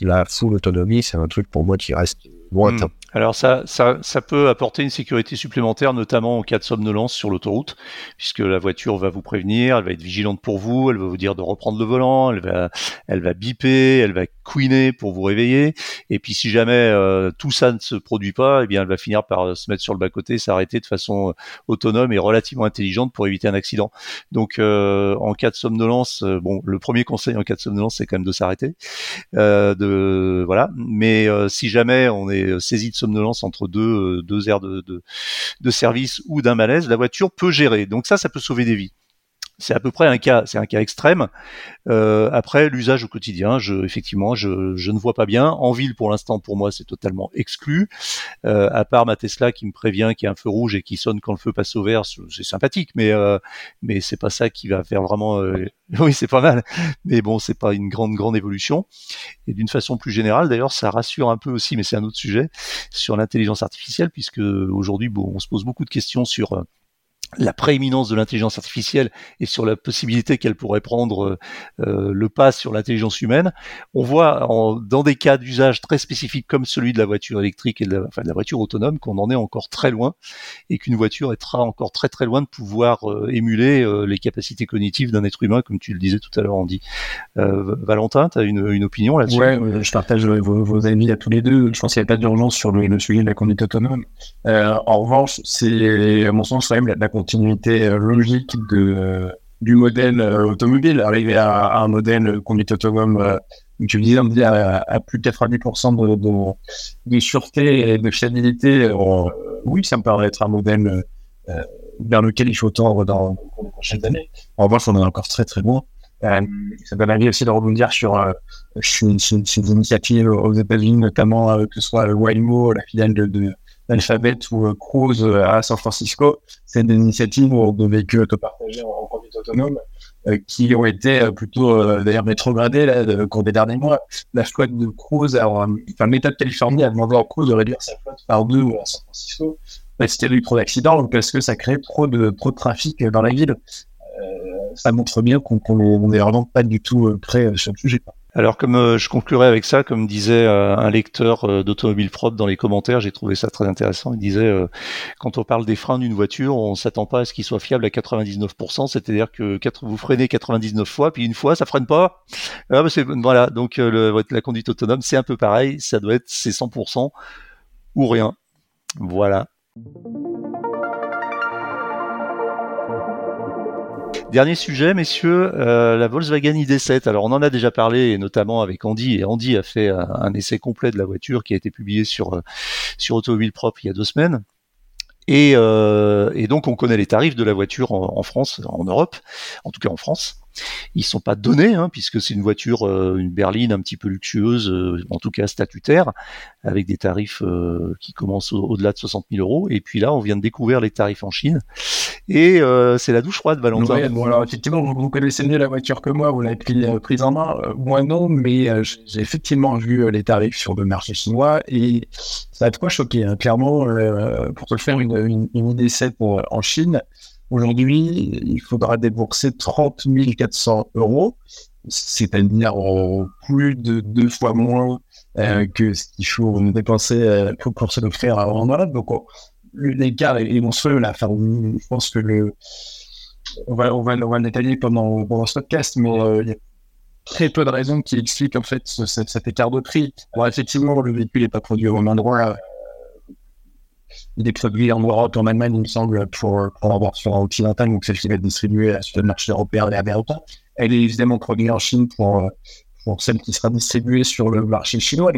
la full autonomie, c'est un truc pour moi qui reste lointain. Alors ça, ça, ça peut apporter une sécurité supplémentaire, notamment en cas de somnolence sur l'autoroute, puisque la voiture va vous prévenir, elle va être vigilante pour vous, elle va vous dire de reprendre le volant, elle va, elle va biper, elle va couiner pour vous réveiller, et puis si jamais euh, tout ça ne se produit pas, eh bien elle va finir par euh, se mettre sur le bas côté, s'arrêter de façon euh, autonome et relativement intelligente pour éviter un accident. Donc en cas de somnolence, bon, le premier conseil en cas de somnolence, c'est quand même de s'arrêter, de voilà. Mais si jamais on est saisi de somnolence entre deux, euh, deux aires de, de, de service ou d'un malaise, la voiture peut gérer. Donc ça, ça peut sauver des vies c'est à peu près un cas, c'est un cas extrême. Euh, après, l'usage au quotidien, je, effectivement, je, je, ne vois pas bien. En ville, pour l'instant, pour moi, c'est totalement exclu. Euh, à part ma Tesla qui me prévient qu'il y a un feu rouge et qui sonne quand le feu passe au vert, c'est sympathique, mais euh, mais c'est pas ça qui va faire vraiment. Euh, oui, c'est pas mal, mais bon, c'est pas une grande grande évolution. Et d'une façon plus générale, d'ailleurs, ça rassure un peu aussi, mais c'est un autre sujet sur l'intelligence artificielle, puisque aujourd'hui, bon, on se pose beaucoup de questions sur euh, la prééminence de l'intelligence artificielle et sur la possibilité qu'elle pourrait prendre euh, le pas sur l'intelligence humaine, on voit dans des cas d'usage très spécifiques comme celui de la voiture électrique et de la, la voiture autonome qu'on en est encore très loin et qu'une voiture sera encore très très loin de pouvoir euh, émuler euh, les capacités cognitives d'un être humain, comme tu le disais tout à l'heure, Andy. Valentin, tu as une, opinion là-dessus? Ouais, je partage vos, avis à tous les deux. Je pense qu'il n'y a pas d'urgence sur le, sujet de la conduite autonome. en revanche, c'est à mon sens quand même la continuité euh, logique euh, du modèle euh, automobile, arriver à, un modèle conduite autonome, tu disais, à, à, plus de 90% de, sûreté et de fiabilité, oui, ça me paraît être un modèle vers lequel il faut tendre dans, les prochaines années. En revanche, on est encore très très loin. ça donne envie aussi de rebondir sur, ces initiatives aux États-Unis, notamment que ce soit Waymo, la filiale de, Alphabet ou euh, Cruise euh, à San Francisco. C'est des initiatives de véhicules autopartagés en conduite autonome euh, qui ont été plutôt d'ailleurs rétrogradées là, au cours des derniers mois. La flotte de Cruise, enfin, l'État de Californie a demandé à Cruise de réduire sa flotte par deux à San Francisco. C'était eu trop d'accidents parce que ça crée trop de, trop de trafic dans la ville. ça montre bien qu'on n'est vraiment pas du tout prêt sur le sujet. Alors comme euh, je conclurai avec ça, comme disait euh, un lecteur euh, d'automobile propre dans les commentaires, j'ai trouvé ça très intéressant. Il disait quand on parle des freins d'une voiture, on s'attend pas à ce qu'ils soient fiables à 99%, c'est-à-dire que vous freinez 99 fois, puis une fois ça freine pas. Ah, bah, voilà, donc la conduite autonome c'est un peu pareil, ça doit être c'est 100% ou rien. Voilà. Dernier sujet, messieurs, euh, la Volkswagen ID7. Alors on en a déjà parlé, notamment avec Andy, et Andy a fait un, essai complet de la voiture qui a été publié sur euh, sur Automobile Propre il y a deux semaines. Et, euh, et donc on connaît les tarifs de la voiture en, France, en Europe, en tout cas en France. Ils sont pas donnés, hein, puisque c'est une voiture, euh, une berline un petit peu luxueuse, en tout cas statutaire, avec des tarifs qui commencent au-delà de 60 000 euros. Et puis là, on vient de découvrir les tarifs en Chine. Et c'est la douche froide, Valentin. bon, alors effectivement, vous connaissez mieux la voiture que moi, vous l'avez prise en main. moi non, mais j'ai effectivement vu les tarifs sur le marché chinois et ça a de quoi choquer. Hein. Clairement, pour te faire une, une, une 7 en Chine, Aujourd'hui, il faudra débourser 30 400 euros, c'est-à-dire plus de deux fois moins euh, que ce qu'il faut dépenser euh, pour, pour se l'offrir en Europe. Donc, l'écart est monstrueux là. Enfin, je pense que le, on va, on va, pendant, pendant ce podcast, mais euh, il y a très peu de raisons qui expliquent en fait cet, écart de prix. Effectivement, le véhicule n'est pas produit au même endroit il est produit en Europe, en Allemagne, il me semble, pour, pour avoir sur occidental, donc celle qui va être distribuée sur le marché européen et américain. Elle est évidemment produite en Chine pour, pour celle qui sera distribuée sur le marché chinois.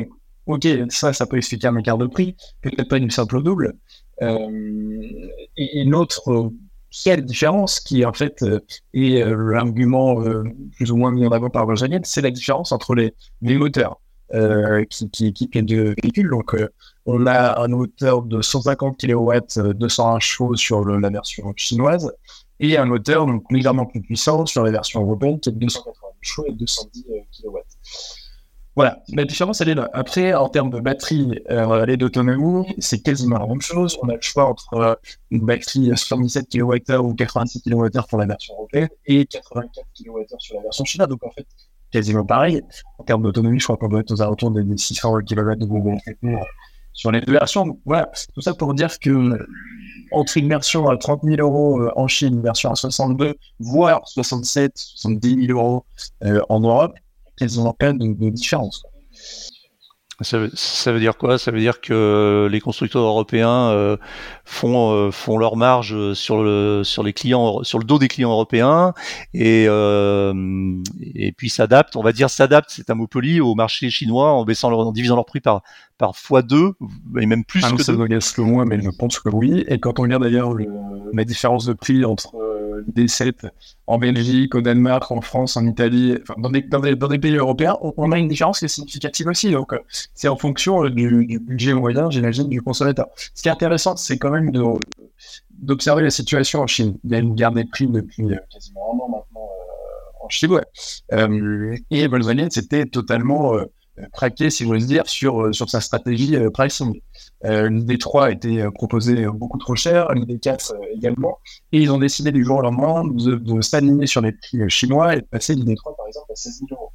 ok, ça, ça peut expliquer un écart de prix, peut-être pas une simple double. Euh, et une autre quelle différence qui en fait euh, est euh, l'argument euh, plus ou moins mis en avant par Volkswagen, c'est la différence entre les, moteurs euh, qui, qui équipent les deux véhicules. Donc on a un moteur de 150 kW, 201 chevaux sur la version chinoise, et un moteur donc légèrement plus puissant sur la version européenne qui est de 280 chevaux et 210 euh, kW. Voilà, la différence elle est là. Après, en termes de batterie euh, et d'autonomie, c'est quasiment la même chose. On a le choix entre euh, une batterie 77 kWh ou 86 kWh pour la version européenne et 84 kWh sur la version chinoise. Donc en fait, quasiment pareil. En termes d'autonomie, je crois qu'on doit être aux alentours des 600 km de traitement sur les deux versions. voilà, tout ça pour dire que entre une version à 30 000 euros euh, en Chine, une version à 62, voire 67, 70 000 euros euh, en Europe, elles ont pas de, de différence. Ça veut, ça veut, dire quoi? Ça veut dire que les constructeurs européens euh, font euh, font leur marge sur le sur les clients sur le dos des clients européens et euh, et puis s'adaptent. On va dire s'adaptent, c'est un mot poli au marché chinois en baissant leur, en divisant leur prix par par fois deux et même plus ah, que ça deux. le moins, mais je pense que oui. Et quand on regarde d'ailleurs la différence de prix entre D7 en Belgique, au Danemark, en France, en Italie, dans, des, pays européens, on, a une différence qui est significative aussi. Donc, euh, c'est en fonction euh, du, budget moyen, j'imagine, du consommateur. Ce qui est intéressant, c'est quand même d'observer la situation en Chine. Il y a une guerre des prix depuis euh, quasiment un an maintenant en Chine. Ouais. et Volkswagen, c'était totalement craqué, si j'ose dire, sur, sur sa stratégie pricing. Euh, L'ID3 a été euh, proposé beaucoup trop cher, l'ID4 euh, également, et ils ont décidé du jour au lendemain de, s'aligner sur les prix euh, chinois et de passer l'ID3 par exemple à 16 000 euros.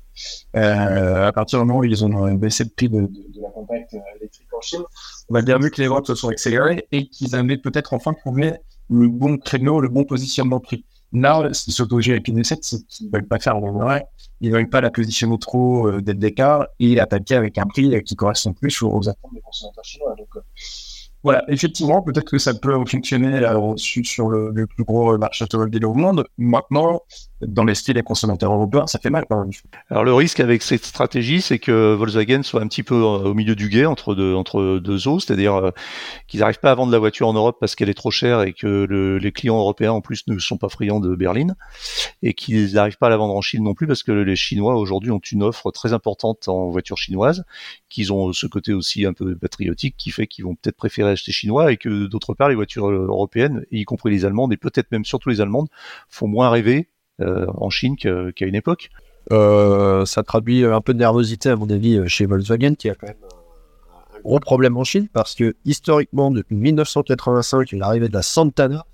Euh, à partir du moment où ils ont baissé le prix de, la compact électrique en Chine, on a bien vu que les ventes se sont accélérées et qu'ils avaient peut-être enfin trouvé le bon créneau, le bon positionnement prix. Là, ce qui avec une 7 c'est qu'ils ne veulent pas faire le vrai. Ils ne veulent pas la positionner trop euh, d'écart et attaquer avec un prix qui correspond plus aux, attentes des consommateurs chinois. Donc, euh, voilà, effectivement, peut-être que ça peut fonctionner euh, sur le, plus gros marché automobile au monde. Maintenant, dans l'esprit des consommateurs européens, ça fait mal. Alors le risque avec cette stratégie, c'est que Volkswagen soit un petit peu euh, au milieu du guet entre deux, eaux, c'est-à-dire euh, qu'ils n'arrivent pas à vendre la voiture en Europe parce qu'elle est trop chère et que le, les clients européens en plus ne sont pas friands de berline et qu'ils n'arrivent pas à la vendre en Chine non plus parce que les Chinois aujourd'hui ont une offre très importante en voiture chinoise, qu'ils ont ce côté aussi un peu patriotique qui fait qu'ils vont peut-être préférer acheter chinois et que d'autre part les voitures européennes, y compris les allemandes et peut-être même surtout les allemandes, font moins rêver euh, en Chine qu'à une époque. Euh, ça traduit un peu de nervosité, à mon avis, euh, chez Volkswagen, qui a quand même un, gros problème en Chine, parce que historiquement, depuis 1985, l'arrivée de la Santana,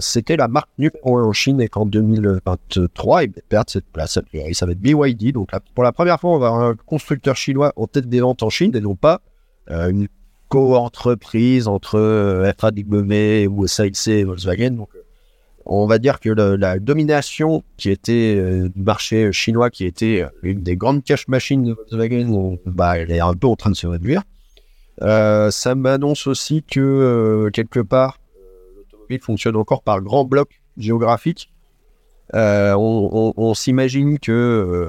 c'était la marque numéro 1 en Chine, et qu'en 2023, ils perdent cette place. Ça va être BYD. Donc, pour la première fois, on va avoir un constructeur chinois en tête des ventes en Chine, et non pas une co-entreprise entre FAW ou SAIC et Volkswagen. Donc, on va dire que la domination qui était euh, du marché chinois, qui était euh, une des grandes cash machines de Volkswagen, bah, elle est un peu en train de se réduire. Euh, ça m'annonce aussi que quelque part, l'automobile fonctionne encore par grand bloc géographique. on, s'imagine que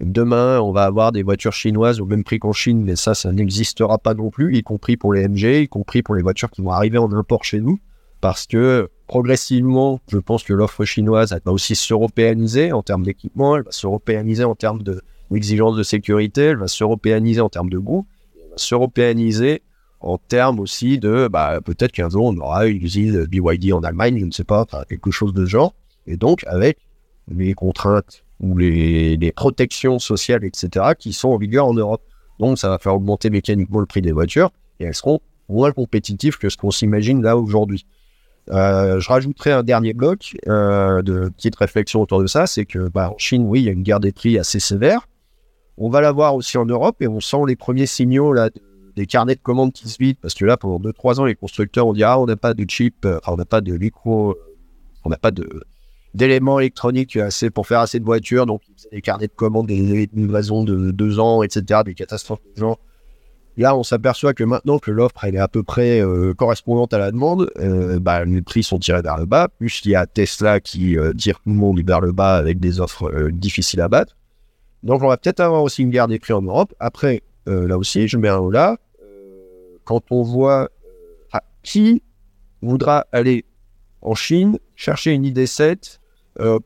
demain, on va avoir des voitures chinoises au même prix qu'en Chine, mais ça, ça n'existera pas non plus, y compris pour les MG, y compris pour les voitures qui vont arriver en import chez nous, parce que progressivement, je pense que l'offre chinoise va aussi s'européaniser en termes d'équipement, elle va s'européaniser en termes d'exigence de, de sécurité, elle va s'européaniser en termes de goût, elle va s'européaniser en termes aussi de, bah, peut-être qu'un jour on aura une usine BYD en Allemagne, je ne sais pas, quelque chose de genre. Et donc, avec les contraintes ou les, protections sociales, etc., qui sont en vigueur en Europe. Donc, ça va faire augmenter mécaniquement le prix des voitures et elles seront moins compétitives que ce qu'on s'imagine là aujourd'hui. Euh, je rajouterai un dernier bloc euh, de petite réflexion autour de ça, c'est que bah, en Chine, oui, il y a une guerre des prix assez sévère. On va la voir aussi en Europe et on sent les premiers signaux là, des carnets de commandes qui se vident parce que là, pendant 2-3 ans, les constructeurs ont dit ah, on n'a pas de chip, euh, on n'a pas de micro, on n'a pas de d'éléments électroniques assez pour faire assez de voitures, donc ils faisaient des carnets de commandes, des livraisons de 2 ans, etc., des catastrophes de genre. Là, on s'aperçoit que maintenant que l'offre est à peu près euh, correspondante à la demande, euh, bah, les prix sont tirés vers le bas. Plus il y a Tesla qui tire tout le monde vers le bas avec des offres difficiles à battre. Donc on va peut-être avoir aussi une guerre des prix en Europe. Après, euh, là aussi, je mets un haut là. Euh, quand on voit euh, qui voudra aller en Chine chercher une ID7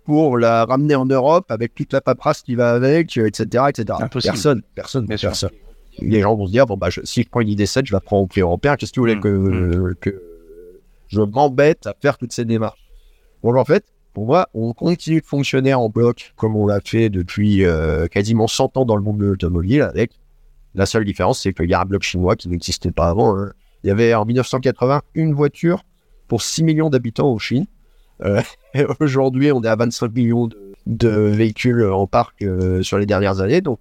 pour la ramener en Europe avec toute la paperasse qui va avec, etc., etc. Personne, personne, personne. Les gens vont se dire bon bah si je prends une ID7, je la prends au prix européen. Qu'est-ce que vous voulez mm, mm. que, je m'embête à faire toutes ces démarches? Bon, en fait, pour moi, on continue de fonctionner en bloc comme on l'a fait depuis quasiment 100 ans dans le monde de l'automobile avec la seule différence, c'est qu'il y a un bloc chinois qui n'existait pas avant. Hein. Il y avait en 1980 une voiture pour 6 millions d'habitants en Chine. Euh, aujourd'hui, on est à 25 millions de, véhicules en parc euh, sur les dernières années. Donc,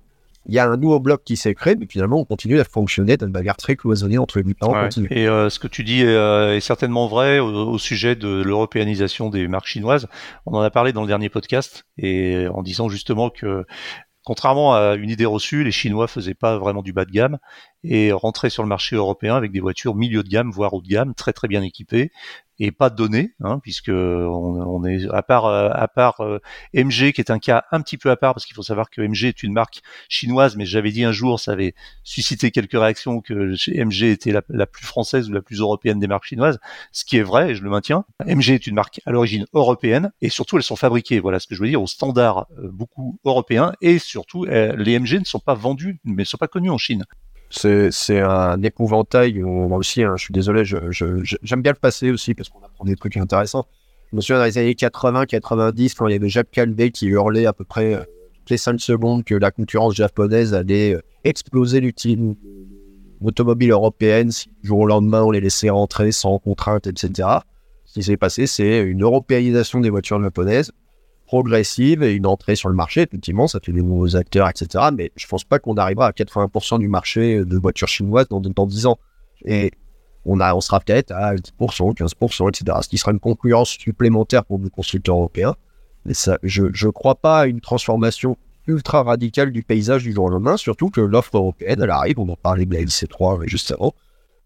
il y a un nouveau bloc qui s'est créé, mais finalement, on continue à fonctionner dans une bagarre très cloisonnée entre les différents Et euh, ce que tu dis est, certainement vrai au, sujet de l'européanisation des marques chinoises. On en a parlé dans le dernier podcast, et en disant justement que Contrairement à une idée reçue, les Chinois faisaient pas vraiment du bas de gamme et rentraient sur le marché européen avec des voitures milieu de gamme, voire haut de gamme, très très bien équipées, et pas donné, hein, puisque on, est à part euh, euh, MG qui est un cas un petit peu à part parce qu'il faut savoir que MG est une marque chinoise, mais j'avais dit un jour ça avait suscité quelques réactions que MG était la, plus française ou la plus européenne des marques chinoises, ce qui est vrai et je le maintiens. MG est une marque à l'origine européenne et surtout elles sont fabriquées, voilà ce que je veux dire, au standard euh, beaucoup européen et surtout les MG ne sont pas vendus, mais ne sont pas connus en Chine c'est un épouvantail. Moi aussi, hein, je suis désolé, j'aime bien le passé aussi parce qu'on apprend des trucs intéressants. Je me souviens dans les années 80-90, quand il y avait Jacques Calvé qui hurlait à peu près euh, toutes les 5 secondes que la concurrence japonaise allait euh, exploser l'automobile européenne si du jour au lendemain on les laissait rentrer sans contrainte, etc. Ce qui s'est passé, c'est une européanisation des voitures japonaises progressive et une entrée sur le marché. Effectivement, ça fait des nouveaux acteurs, etc. Mais je pense pas qu'on arrivera à 80% du marché de voitures chinoises dans, dans 10 ans. Et on, a, on sera peut-être à 10%, 15%, etc. Ce qui sera une concurrence supplémentaire pour nos constructeurs européens. Mais je ne crois pas à une transformation ultra radicale du paysage du jour au lendemain, surtout que l'offre européenne, elle arrive, on en parlait de la LC3 juste avant.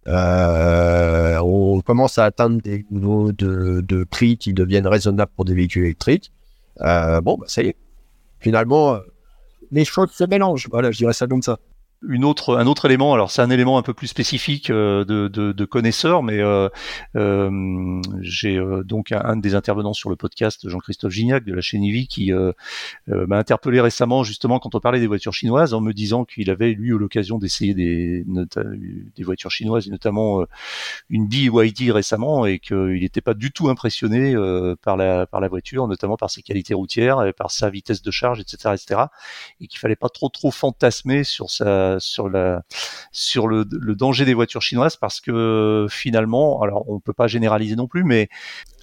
Euh, on commence à atteindre des niveaux de, prix qui deviennent raisonnables pour des véhicules électriques. Euh, bon, bah, ça y est. Finalement, euh, les choses se mélangent. Voilà, je dirais ça comme ça une autre, un autre élément, alors c'est un élément un peu plus spécifique euh, de, de, de connaisseurs, mais euh, euh, j'ai euh, donc un, des intervenants sur le podcast, Jean-Christophe Gignac de la chaîne IVI, qui m'a interpellé récemment justement quand on parlait des voitures chinoises, en me disant qu'il avait lui eu l'occasion d'essayer des, des voitures chinoises, et notamment une BYD récemment, et qu'il n'était pas du tout impressionné par, la, par la voiture, notamment par ses qualités routières, et par sa vitesse de charge, etc., etc., et qu'il fallait pas trop trop fantasmer sur sa sur la sur le, danger des voitures chinoises parce que finalement, alors on peut pas généraliser non plus, mais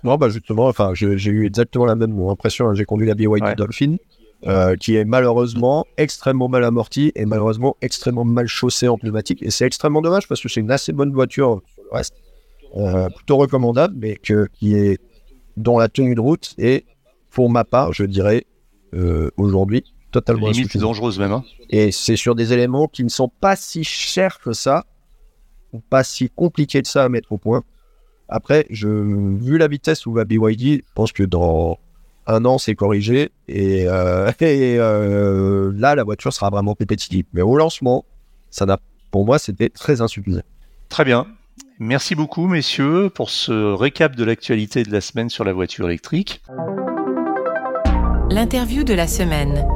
non, bah justement, enfin, j'ai eu exactement la même impression. Hein. J'ai conduit la BYD Dolphin. Euh, qui est malheureusement extrêmement mal amorti et malheureusement extrêmement mal chaussé en pneumatique. Et c'est extrêmement dommage parce que c'est une assez bonne voiture sur le reste, euh, plutôt recommandable, mais que, qui est dans la tenue de route. Et pour ma part, je dirais euh, aujourd'hui, totalement limite dangereuse même. Hein. Et c'est sur des éléments qui ne sont pas si chers que ça, ou pas si compliqués que ça à mettre au point. Après, je, vu la vitesse où va BYD, je pense que dans un an, c'est corrigé. Et, et là, la voiture sera vraiment compétitive. Mais au lancement, ça n'a, pour moi, c'était très insuffisant. Très bien. Merci beaucoup, messieurs, pour ce récap de l'actualité de la semaine sur la voiture électrique. L'interview de la semaine.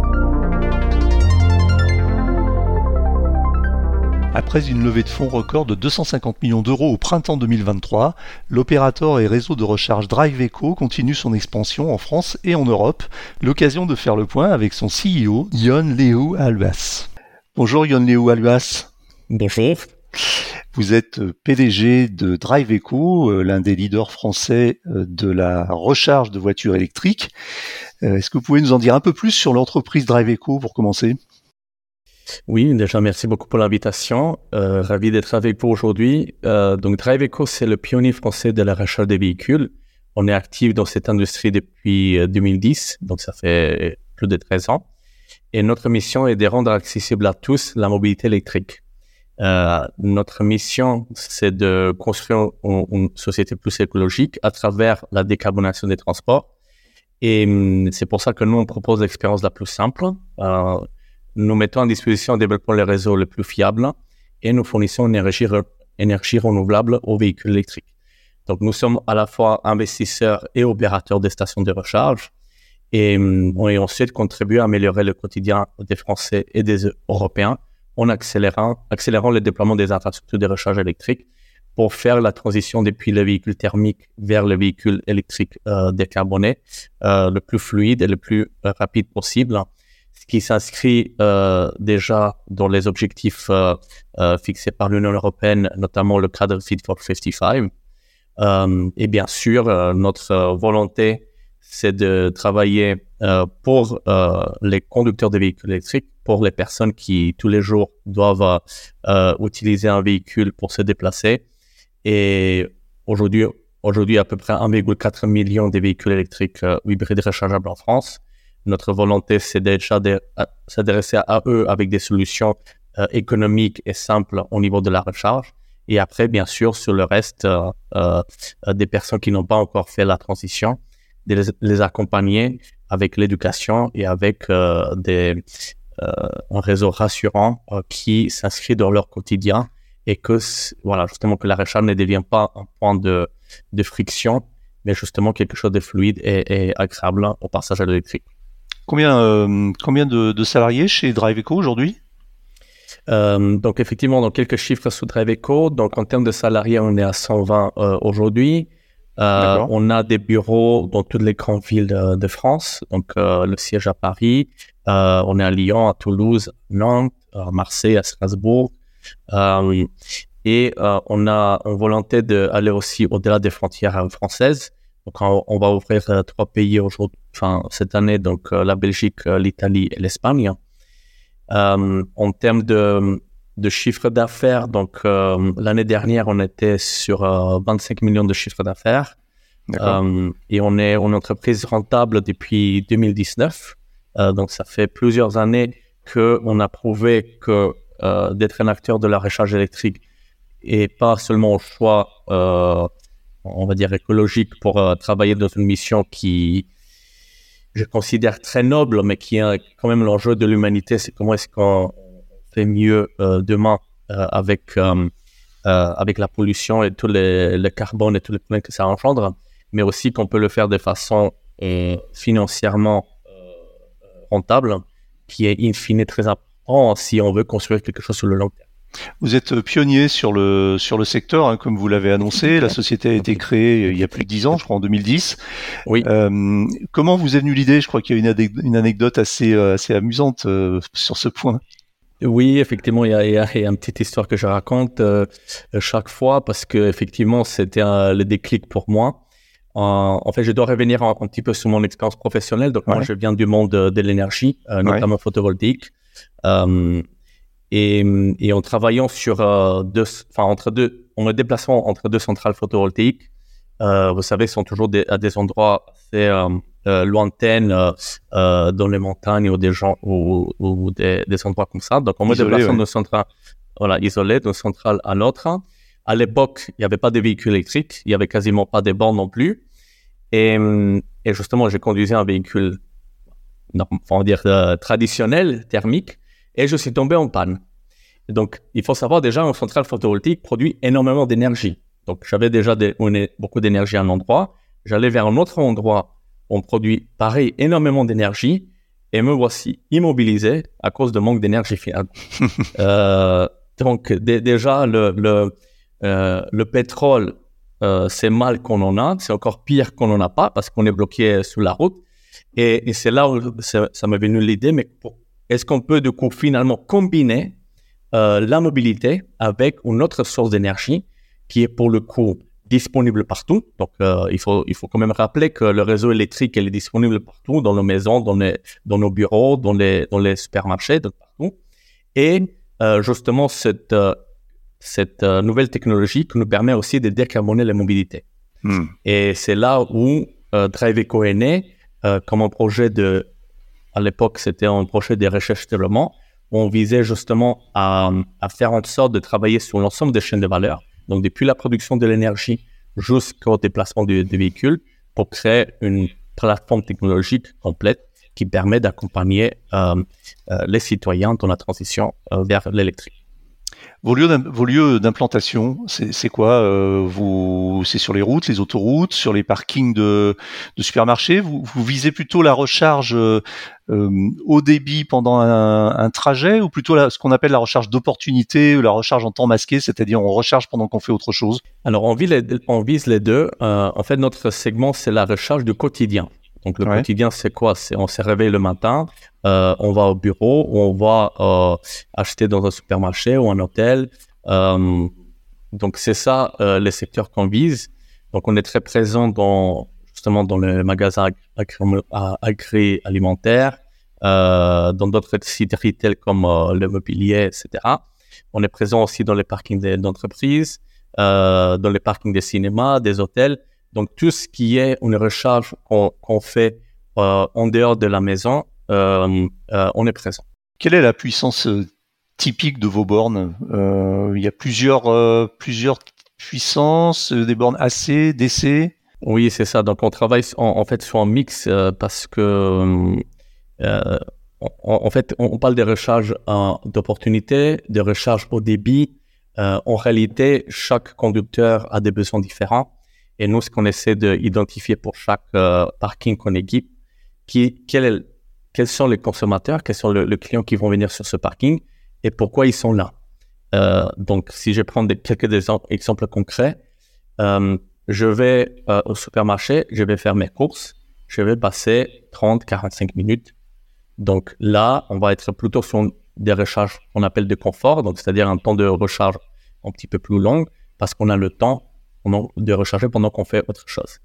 Après une levée de fonds record de 250 millions d'euros au printemps 2023, l'opérateur et réseau de recharge DriveEco continue son expansion en France et en Europe. L'occasion de faire le point avec son CEO, Yon Léo Albas. Bonjour Yon Léo Albas. Bonjour. Vous êtes PDG de DriveEco, euh, l'un des leaders français euh, de la recharge de voitures électriques. Euh, est-ce que vous pouvez nous en dire un peu plus sur l'entreprise DriveEco pour commencer? Oui, déjà merci beaucoup pour l'invitation. Euh, ravi d'être avec vous aujourd'hui. Euh, donc DriveEco, c'est le pionnier français de la recharge des véhicules. On est actif dans cette industrie depuis 2010, euh, donc ça fait plus de 13 ans. Et notre mission est de rendre accessible à tous la mobilité électrique. Euh, notre mission, c'est de construire une, une, société plus écologique à travers la décarbonation des transports. Et hum, c'est pour ça que nous, on propose l'expérience la plus simple. Euh, nous mettons à disposition en développant les réseaux les plus fiables et nous fournissons une énergie, énergie renouvelable aux véhicules électriques. Donc, nous sommes à la fois investisseurs et opérateurs des stations de recharge et, et ensuite contribuer à améliorer le quotidien des Français et des Européens en accélérant, accélérant le déploiement des infrastructures de recharge électrique pour faire la transition depuis les véhicules thermiques vers les véhicules électriques euh, décarbonés euh, le plus fluide et le plus euh, rapide possible ce qui s'inscrit euh, déjà dans les objectifs euh, euh, fixés par l'Union européenne, notamment le cadre Fit for 55. Euh, et bien sûr, euh, notre volonté, c'est de travailler euh, pour les conducteurs de véhicules électriques, pour les personnes qui tous les jours doivent utiliser un véhicule pour se déplacer. Et aujourd'hui, aujourd'hui à peu près 1,4 million de véhicules électriques hybrides rechargeables en France. Notre volonté, c'est déjà de s'adresser à eux avec des solutions euh, économiques et simples au niveau de la recharge. Et après, bien sûr, sur le reste euh, euh, des personnes qui n'ont pas encore fait la transition, de les, les accompagner avec l'éducation et avec des, un réseau rassurant qui s'inscrit dans leur quotidien et que, voilà, justement, que la recharge ne devient pas un point de, de friction, mais justement quelque chose de fluide et, et agréable au passage à l'électrique. Combien, euh, combien de, de, salariés chez DriveEco aujourd'hui? Euh, donc effectivement, dans quelques chiffres sous DriveEco, donc en termes de salariés, on est à 120 euh, aujourd'hui. Euh, on a des bureaux dans toutes les grandes villes de, de France, donc le siège à Paris, on est à Lyon, à Toulouse, Nantes, à Marseille, à Strasbourg. et on a une volonté d'aller aussi au-delà des frontières françaises. Donc, on, va ouvrir euh, trois pays aujourd'hui, enfin, cette année, donc euh, la Belgique, euh, l'Italie et l'Espagne. en termes de, de chiffre d'affaires, donc l'année dernière, on était sur 25 millions de chiffre d'affaires. et on est une entreprise rentable depuis 2019. donc, ça fait plusieurs années qu'on a prouvé que d'être un acteur de la recharge électrique et pas seulement au choix on va dire, écologique pour euh, travailler dans une mission qui, je considère très noble, mais qui est quand même l'enjeu de l'humanité, c'est comment est-ce qu'on fait mieux euh, demain euh, avec, avec la pollution et tout le carbone et tous les problèmes que ça engendre, mais aussi qu'on peut le faire de façon financièrement rentable, qui est in fine très important si on veut construire quelque chose sur le long terme. Vous êtes pionnier sur le, sur le secteur, hein, comme vous l'avez annoncé. La société a été créée il y a plus de dix ans, je crois, en 2010. Oui. Euh, comment vous est venue l'idée? Je crois qu'il y a une, une, anecdote assez, euh, assez amusante euh, sur ce point. Oui, effectivement, il y, a, il y, a, une petite histoire que je raconte euh, chaque fois parce que effectivement, c'était le déclic pour moi. En, fait, je dois revenir un, un, petit peu sur mon expérience professionnelle. Donc, ouais. moi, je viens du monde de, de l'énergie, notamment photovoltaïque. Et, et, en travaillant sur euh, deux, enfin entre deux, en me déplaçant entre deux centrales photovoltaïques, euh, vous savez, sont toujours des, à des endroits assez euh, euh lointains, euh, euh, dans les montagnes ou des gens ou, ou des, des, endroits comme ça. Donc, en me déplaçant ouais. d'une centrale, voilà, isolée d'une centrale à l'autre. À l'époque, il n'y avait pas de véhicules électriques, il y avait quasiment pas de bornes non plus. Et, et justement, j'ai conduisais un véhicule, on va dire, euh, traditionnel, thermique, et je suis tombé en panne. Donc, il faut savoir déjà, une centrale photovoltaïque produit énormément d'énergie. Donc, j'avais déjà des, beaucoup d'énergie à un endroit. J'allais vers un autre endroit, on produit pareil, énormément d'énergie, et me voici immobilisé à cause de manque d'énergie finale. euh, donc, déjà, le, le, euh, le pétrole, euh, c'est mal qu'on en a, c'est encore pire qu'on n'en a pas parce qu'on est bloqué sur la route. Et, et c'est là où ça, m'est venu l'idée, mais est-ce qu'on peut du coup finalement combiner euh, la mobilité avec une autre source d'énergie qui est pour le coup disponible partout? Donc, euh, il, faut, il faut quand même rappeler que le réseau électrique est disponible partout, dans nos maisons, dans, les, dans nos bureaux, dans les, dans les supermarchés, de partout. Et euh, justement, cette, cette nouvelle technologie qui nous permet aussi de décarboner la mobilité. Hmm. Et c'est là où Drive Eco est né comme un projet de, à l'époque, c'était un projet de recherche et développement on visait justement à, faire en sorte de travailler sur l'ensemble des chaînes de valeur, donc depuis la production de l'énergie jusqu'au déplacement des véhicules, pour créer une plateforme technologique complète qui permet d'accompagner euh, euh, les citoyens dans la transition euh, vers l'électrique. Vos lieux d'implantation, c'est quoi euh, C'est sur les routes, les autoroutes, sur les parkings de, supermarchés? Vous, visez plutôt la recharge au débit pendant un, trajet ou plutôt ce qu'on appelle la recharge d'opportunité ou la recharge en temps masqué, c'est-à-dire on recharge pendant qu'on fait autre chose? Alors on vise les, on vise les deux. Euh, en fait, notre segment, c'est la recharge du quotidien. Donc le quotidien, c'est quoi? C'est on se réveille le matin, euh, on va au bureau, ou on va euh, acheter dans un supermarché ou un hôtel. Euh, donc c'est ça les secteurs qu'on vise. Donc on est très présent dans justement dans les magasins agroalimentaires, dans d'autres sites retail comme le mobilier, etc. On est présent aussi dans les parkings d'entreprises, dans les parkings des cinémas, des hôtels. Donc, tout ce qui est une recharge qu'on fait euh, en dehors de la maison, euh, euh, on est présent. Quelle est la puissance typique de vos bornes? Il y a plusieurs, plusieurs puissances, des bornes AC, DC Oui, c'est ça. Donc, on travaille en, fait sur un mix parce que, en, fait, on, parle des recharges d'opportunité, des recharges au débit. en réalité, chaque conducteur a des besoins différents. Et nous, ce qu'on essaie d'identifier pour chaque euh, parking qu'on équipe, qui, quel quels sont les consommateurs, quels sont les clients qui vont venir sur ce parking et pourquoi ils sont là. Euh, donc, si je prends des, quelques exemples concrets, euh, je vais au supermarché, je vais faire mes courses, je vais passer 30, 45 minutes. Donc là, on va être plutôt sur des recharges qu'on appelle de confort, donc c'est-à-dire un temps de recharge un petit peu plus long, parce qu'on a le temps de recharger pendant qu'on fait autre chose.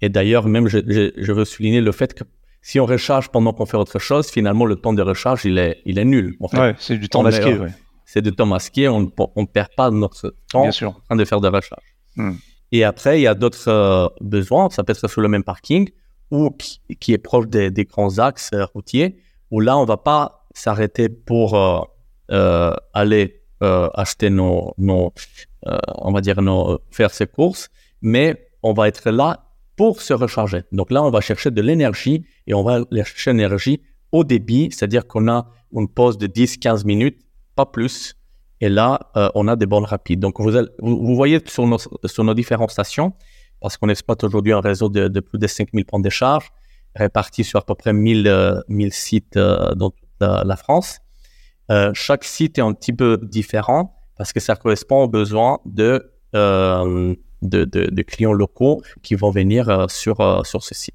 Et d'ailleurs, même je, je, veux souligner le fait que si on recharge pendant qu'on fait autre chose, finalement, le temps de recharge, il est, il est nul. En fait. c'est du temps masqué. C'est du temps masqué, on ne perd pas notre temps en train de faire de recharge. Hmm. Et après, il y a d'autres euh, besoins, ça peut être sur le même parking ou qui, est proche des, grands axes euh, routiers, où là, on ne va pas s'arrêter pour euh, aller acheter nos, on va dire, nos, faire ses courses, mais on va être là pour se recharger. Donc là, on va chercher de l'énergie et on va chercher l'énergie au débit, c'est-à-dire qu'on a une pause de 10-15 minutes, pas plus. Et là, euh, on a des bornes rapides. Donc, vous, voyez sur nos, différentes stations, parce qu'on exploite aujourd'hui un réseau de, plus de 5000 points de charge, répartis sur à peu près 1000, 1000 euh, sites dans toute la France. chaque site est un petit peu différent parce que ça correspond aux besoins de, euh, de, clients locaux qui vont venir euh, sur, euh, sur ce site.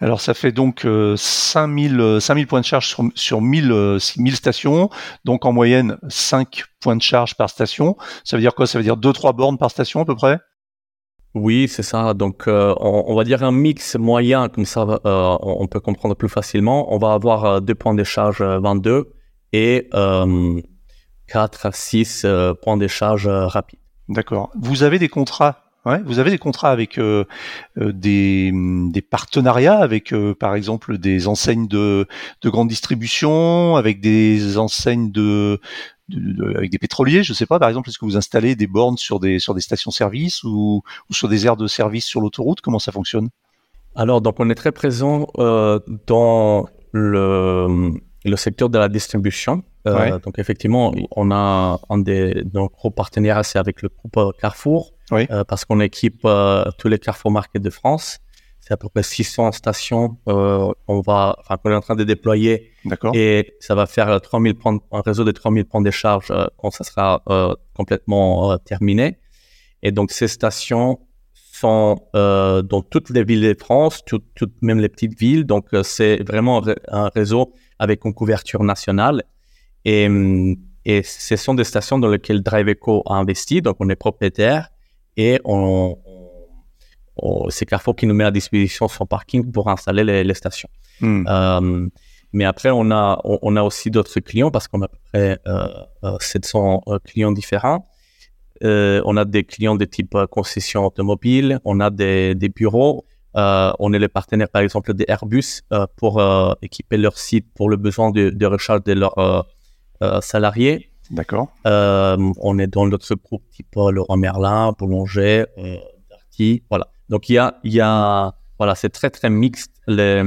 Alors ça fait donc 5000, 5000 points de charge sur, sur 1000, 1000 stations, donc en moyenne 5 points de charge par station. Ça veut dire quoi? Ça veut dire 2-3 bornes par station à peu près? Oui, c'est ça. Donc, on, va dire un mix moyen, comme ça, on peut comprendre plus facilement. On va avoir deux points de charge 22 et 4 à 6 euh, points de charge euh, rapides. D'accord. Vous avez des contrats Ouais, vous avez des contrats avec euh, des, des, partenariats avec, par exemple, des enseignes de, de grande distribution, avec des enseignes de, avec des pétroliers, je sais pas, par exemple, est-ce que vous installez des bornes sur des sur des stations-service ou, ou, sur des aires de service sur l'autoroute? Comment ça fonctionne? Alors, donc on est très présent euh, dans le, le secteur de la distribution. Euh, donc effectivement, on a un des nos gros partenaires, c'est avec le groupe Carrefour, euh, parce qu'on équipe tous les Carrefour Market de France c'est à peu près 600 stations euh, on va, enfin, qu'on est en train de déployer. D'accord. Et ça va faire 3000 points, un réseau de 3000 points de charge euh, quand ça sera euh, complètement euh, terminé. Et donc, ces stations sont euh, dans toutes les villes de France, toutes, toutes même les petites villes. Donc, c'est vraiment un réseau avec une couverture nationale. Et, et ce sont des stations dans lesquelles DriveEco a investi. Donc, on est propriétaire et on, c'est Carrefour qui nous met à disposition son parking pour installer les, stations. Hmm. Euh, mais après, on a, on, a aussi d'autres clients parce qu'on a à peu près 700 euh, euh, clients différents. on a des clients de type concession automobile, on a des, des bureaux, on est le partenaire par exemple des Airbus pour équiper leur site pour le besoin de, de recharge de leurs salariés. D'accord. on est dans d'autres groupes type Laurent Merlin, Boulanger, Darty, voilà. Donc, il y a, il y a voilà, c'est très, très mixte les,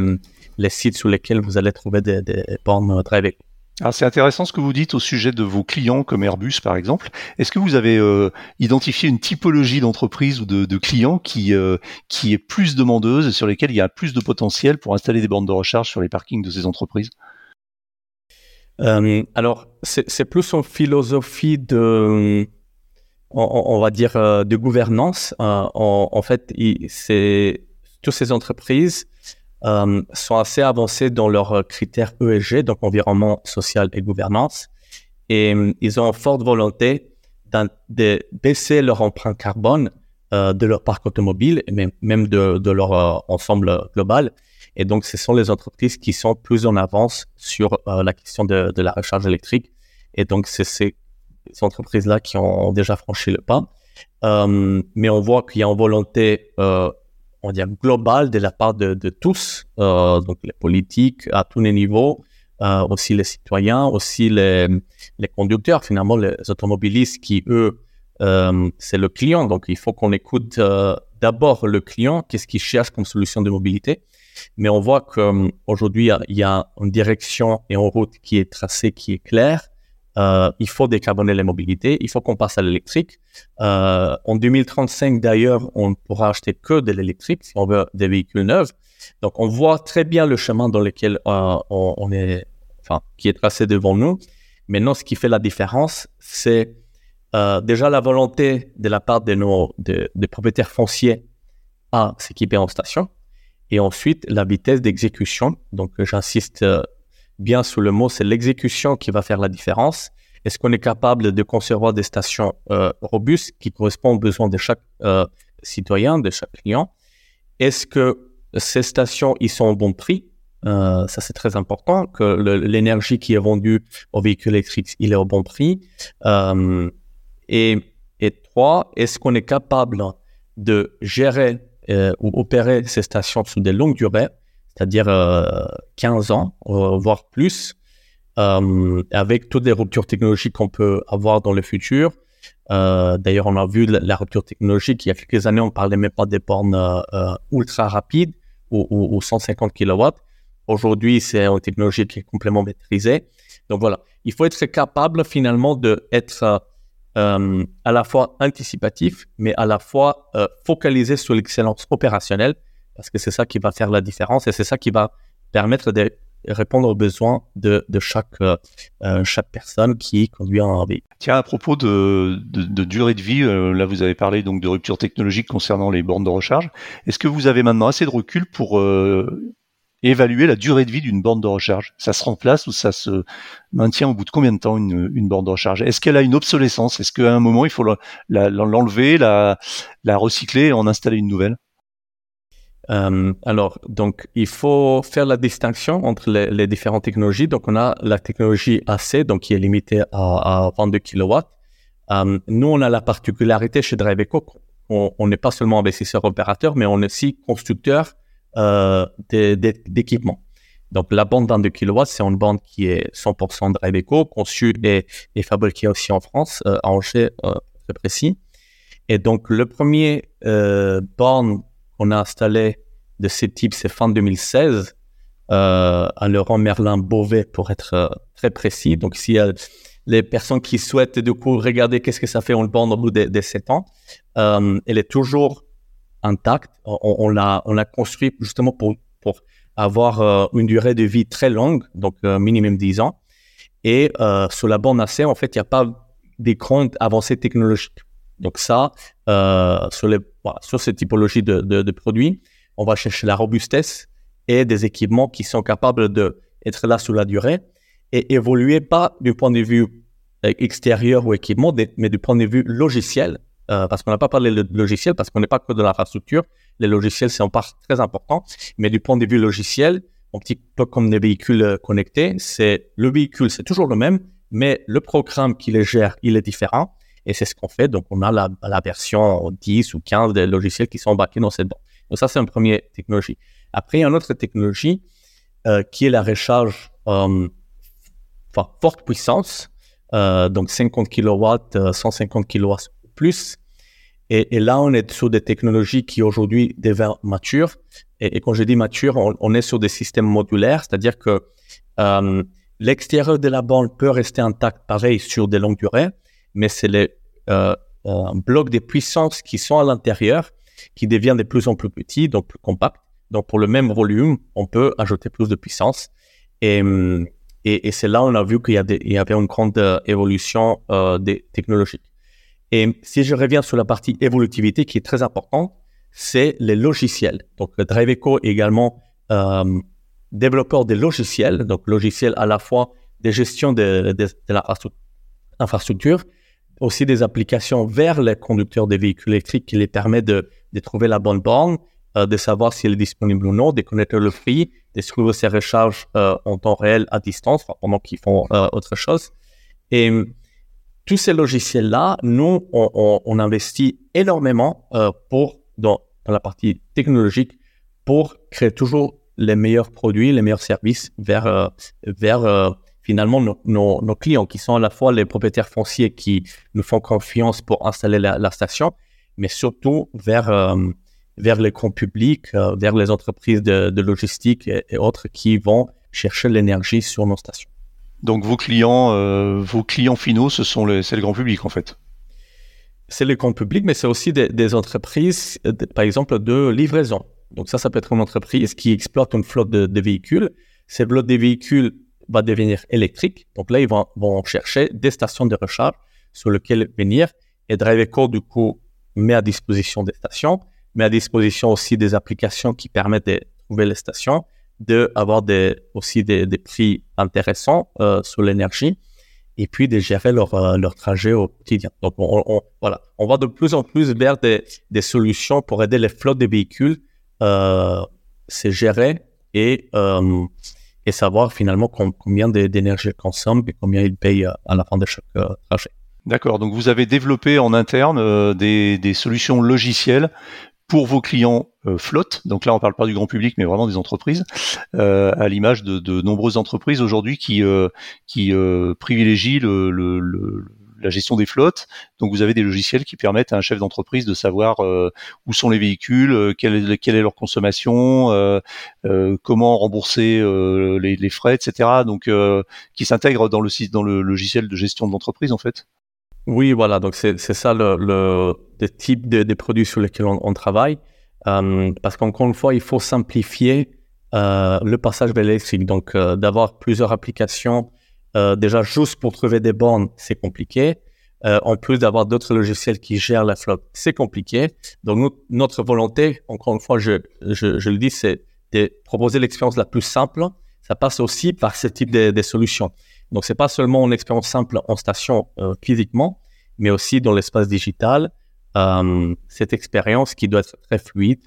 les, sites sur lesquels vous allez trouver des, des bornes Drive alors c'est intéressant ce que vous dites au sujet de vos clients comme Airbus par exemple. Est-ce que vous avez euh, identifié une typologie d'entreprise ou de, de clients qui, euh, qui est plus demandeuse et sur lesquels il y a plus de potentiel pour installer des bornes de recharge sur les parkings de ces entreprises? Euh, Alors c'est plus en philosophie de on, va dire, euh, de gouvernance. Euh, en, fait, c'est toutes ces entreprises sont assez avancées dans leurs critères ESG, donc environnement social et gouvernance, et ils ont une forte volonté de baisser leur empreinte carbone de leur parc automobile et même, de, leur ensemble global. Et donc, ce sont les entreprises qui sont plus en avance sur la question de, la recharge électrique. Et donc, c'est ces entreprises-là qui ont déjà franchi le pas. Euh, mais on voit qu'il y a une volonté, euh, on dire globale de la part de, tous, euh, donc les politiques à tous les niveaux, euh, aussi les citoyens, aussi les, conducteurs, finalement les automobilistes qui eux, euh, c'est le client. Donc il faut qu'on écoute euh, d'abord le client, qu'est-ce qu'il cherche comme solution de mobilité. Mais on voit qu'aujourd'hui, il y a une direction et une route qui est tracée, qui est claire. Euh, il faut décarboner les mobilités, il faut qu'on passe à l'électrique. Euh, en 2035, d'ailleurs, on ne pourra acheter que de l'électrique si on veut des véhicules neufs. Donc, on voit très bien le chemin dans lequel euh, on, est, enfin, qui est tracé devant nous. Maintenant, ce qui fait la différence, c'est euh, déjà la volonté de la part de nos de, des propriétaires fonciers à s'équiper en station, et ensuite la vitesse d'exécution. Donc, j'insiste euh, bien sous le mot, c'est l'exécution qui va faire la différence. Est-ce qu'on est capable de concevoir des stations euh, robustes qui correspondent aux besoins de chaque euh, citoyen, de chaque client? Est-ce que ces stations, ils sont au bon prix? Euh, Ça, c'est très important, que l'énergie qui est vendue aux véhicules électriques, il est au bon prix. Euh, et, trois, est-ce qu'on est capable de gérer euh, ou opérer ces stations sur des longues durées c'est-à-dire 15 euh, ans, euh, voire plus, euh, avec toutes les ruptures technologiques qu'on peut avoir dans le futur. D'ailleurs, on a vu la, rupture technologique. Il y a quelques années, on parlait même pas des bornes ultra rapides ou, 150 kW. Aujourd'hui, c'est une technologie qui est complètement maîtrisée. Donc voilà, il faut être capable finalement d'être euh, à la fois anticipatif, mais à la fois euh, focalisé sur l'excellence opérationnelle parce que c'est ça qui va faire la différence et c'est ça qui va permettre de répondre aux besoins de, de chaque, euh, euh chaque personne qui conduit un véhicule. Tiens, à propos de, de, de durée de vie, euh, là vous avez parlé donc de rupture technologique concernant les bornes de recharge. Est-ce que vous avez maintenant assez de recul pour euh, évaluer la durée de vie d'une borne de recharge Ça se remplace ou ça se maintient au bout de combien de temps une, une borne de recharge? Est-ce qu'elle a une obsolescence? Est-ce qu'à un moment il faut l'enlever, la, la recycler et en installer une nouvelle? Euh, alors, donc, il faut faire la distinction entre les, les, différentes technologies. Donc, on a la technologie AC, donc qui est limitée à, à 22 kW. Euh, nous, on a la particularité chez DriveEco, on n'est pas seulement investisseur opérateur, mais on est aussi constructeur euh, d'équipements. Donc la bande 22 kW, c'est une bande qui est 100% Drive Echo, conçue et, fabriquée aussi en France, à Angers, très précis. Et donc le premier borne qu'on a installé de ce type, c'est fin 2016 euh, à Laurent Merlin Beauvais pour être euh, très précis. Donc, s'il y les personnes qui souhaitent du coup regarder qu'est-ce que ça fait en le bande au bout des, des 7 ans, euh, elle est toujours intacte. On, on l'a on l'a construit justement pour pour avoir euh, une durée de vie très longue, donc euh, minimum 10 ans. Et euh, sur la bande AC, en fait, il n'y a pas d'écran avancé technologique. Donc ça, sur, les, voilà, sur cette typologie de, de, de produits, on va chercher la robustesse et des équipements qui sont capables d'être là sur la durée et évoluer pas du point de vue euh, extérieur ou équipement, mais du point de vue logiciel, euh, parce qu'on n'a pas parlé de logiciel, parce qu'on n'est pas que de l'infrastructure. Les logiciels, c'est en part très important, mais du point de vue logiciel, un petit peu comme des véhicules euh, connectés, c'est le véhicule, c'est toujours le même, mais le programme qui les gère, il est différent. Et c'est ce qu'on fait. Donc, on a la, version 10 ou 15 des logiciels qui sont embarqués dans cette bande. Donc, ça, c'est une première technologie. Après, il y a une autre technologie euh, qui est la recharge, enfin, forte puissance, euh, donc 50 kW, 150 kW plus. Et, et, là, on est sur des technologies qui aujourd'hui deviennent matures. Et, quand je dis mature, on, on, est sur des systèmes modulaires, c'est-à-dire que euh, l'extérieur de la bande peut rester intact, pareil, sur des longues durées, mais c'est les euh, blocs de puissance qui sont à l'intérieur qui deviennent de plus en plus petits, donc plus compacts. Donc, pour le même volume, on peut ajouter plus de puissance. Et, et, et c'est là on a vu qu'il y, y, avait une grande euh, évolution euh, des technologies. Et si je reviens sur la partie évolutivité qui est très importante, c'est les logiciels. Donc, Driveco est également euh, développeur des logiciels, donc logiciels à la fois de gestion de, de, de l'infrastructure, aussi des applications vers les conducteurs des véhicules électriques qui les permettent de, de trouver la bonne borne, euh, de savoir si elle est disponible ou non, de connaître le prix, de suivre ses recharges euh, en temps réel à distance pendant qu'ils font euh, autre chose. Et tous ces logiciels-là, nous, on, on, on, investit énormément pour dans, dans, la partie technologique pour créer toujours les meilleurs produits, les meilleurs services vers vers finalement nos, nos, clients qui sont à la fois les propriétaires fonciers qui nous font confiance pour installer la, la station, mais surtout vers vers les grands publics, euh, vers les entreprises de, de logistique et, autres qui vont chercher l'énergie sur nos stations. Donc vos clients, euh, vos clients finaux, ce sont les, c'est le grand public en fait. C'est le grand public, mais c'est aussi des, entreprises, de, par exemple, de livraison. Donc ça, ça peut être une entreprise qui exploite une flotte de, véhicules. Cette flotte de véhicules va devenir électrique. Donc là, ils vont, vont chercher des stations de recharge sur lesquelles venir. Et DriveEco, du coup, met à disposition des stations mais à disposition aussi des applications qui permettent de trouver les stations, de avoir des, aussi des, prix intéressants euh, sur l'énergie et puis de gérer leur, euh, leur trajet au quotidien. Donc, on, voilà, on va de plus en plus vers des, des solutions pour aider les flottes de véhicules euh, se gérer et, euh, et savoir finalement combien d'énergie ils consomment et combien ils payent à la fin de chaque trajet. D'accord, donc vous avez développé en interne des, des, solutions logicielles pour vos clients euh, flotte. Donc là, on parle pas du grand public, mais vraiment des entreprises, euh, à l'image de, de, nombreuses entreprises aujourd'hui qui euh, qui euh, privilégient le, le, le, la gestion des flottes. Donc vous avez des logiciels qui permettent à un chef d'entreprise de savoir euh, où sont les véhicules, euh, quelle, est, quelle est leur consommation, comment rembourser les, les, frais, etc. Donc qui s'intègrent dans le dans le logiciel de gestion de l'entreprise en fait. Oui, voilà. Donc, c'est ça le, le, le, type de, de, produits sur lesquels on, on travaille. Euh, parce qu'encore une fois, il faut simplifier euh, le passage vers l'électrique. Donc, euh, d'avoir plusieurs applications, euh, déjà juste pour trouver des bornes, c'est compliqué. Euh, en plus d'avoir d'autres logiciels qui gèrent la flotte, c'est compliqué. Donc, notre volonté, encore une fois, je, je, je le dis, c'est de proposer l'expérience la plus simple. Ça passe aussi par ce type de, de solutions. Donc, c'est pas seulement une expérience simple en station euh, physiquement, mais aussi dans l'espace digital. Euh, cette expérience qui doit être très fluide.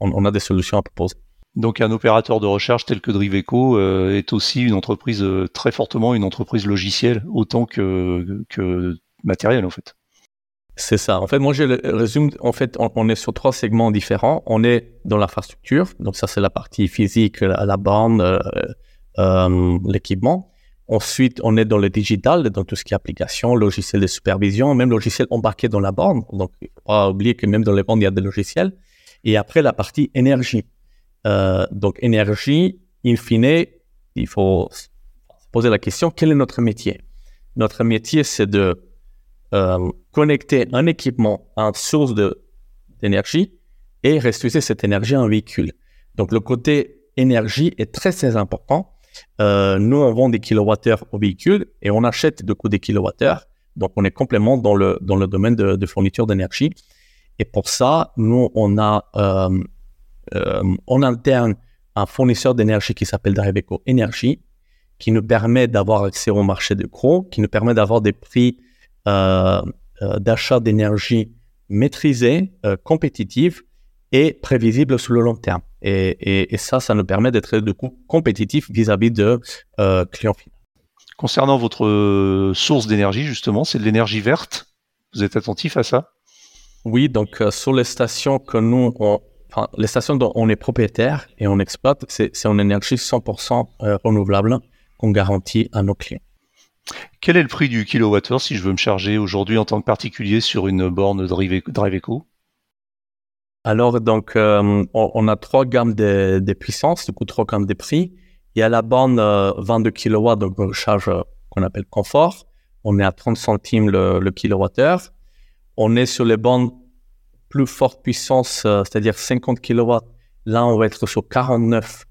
On, on, a des solutions à proposer. Donc, un opérateur de recherche tel que Driveco euh, est aussi une entreprise euh, très fortement une entreprise logicielle autant que, que matérielle en fait. C'est ça. En fait, moi, je résume. En fait, on, est sur trois segments différents. On est dans l'infrastructure. Donc, ça, c'est la partie physique, la, la borne, euh, euh, l'équipement. Ensuite, on est dans le digital, dans tout ce qui est application, logiciel de supervision, même logiciel embarqué dans la borne. Donc, il faut pas oublier que même dans les bornes, il y a des logiciels. Et après, la partie énergie. Euh, donc, énergie, in fine, il faut se poser la question, quel est notre métier? Notre métier, c'est de euh, connecter un équipement à une source d'énergie et restituer cette énergie à un véhicule. Donc le côté énergie est très très important. Euh, nous, on vend des kilowattheures au véhicule et on achète de coup des kilowattheures. Donc on est complètement dans le, dans le domaine de, fourniture d'énergie. Et pour ça, nous, on a euh, euh, en interne un fournisseur d'énergie qui s'appelle Driveco Energy, qui nous permet d'avoir accès au marché de gros, qui nous permet d'avoir des prix euh, euh, d'achat d'énergie maîtrisée, euh, compétitive et prévisible sur le long terme. Et, ça, ça nous permet d'être de coup compétitif vis-à-vis de clients finaux. Concernant votre source d'énergie, justement, c'est de l'énergie verte. Vous êtes attentif à ça? Oui, donc sur les stations que nous, enfin, les stations dont on est propriétaire et on exploite, c'est une énergie 100% renouvelable qu'on garantit à nos clients. Quel est le prix du kilowattheure si je veux me charger aujourd'hui en tant que particulier sur une borne Driveco Alors, donc, euh, on, a trois gammes de, puissances, du coup, trois gammes de prix. Il y a la 22 euh, kW, donc recharge euh, qu'on appelle confort. On est à 30 centimes le, kilowattheure. On est sur les bornes plus forte puissance, c'est-à-dire 50 kW. Là, on va être sur 49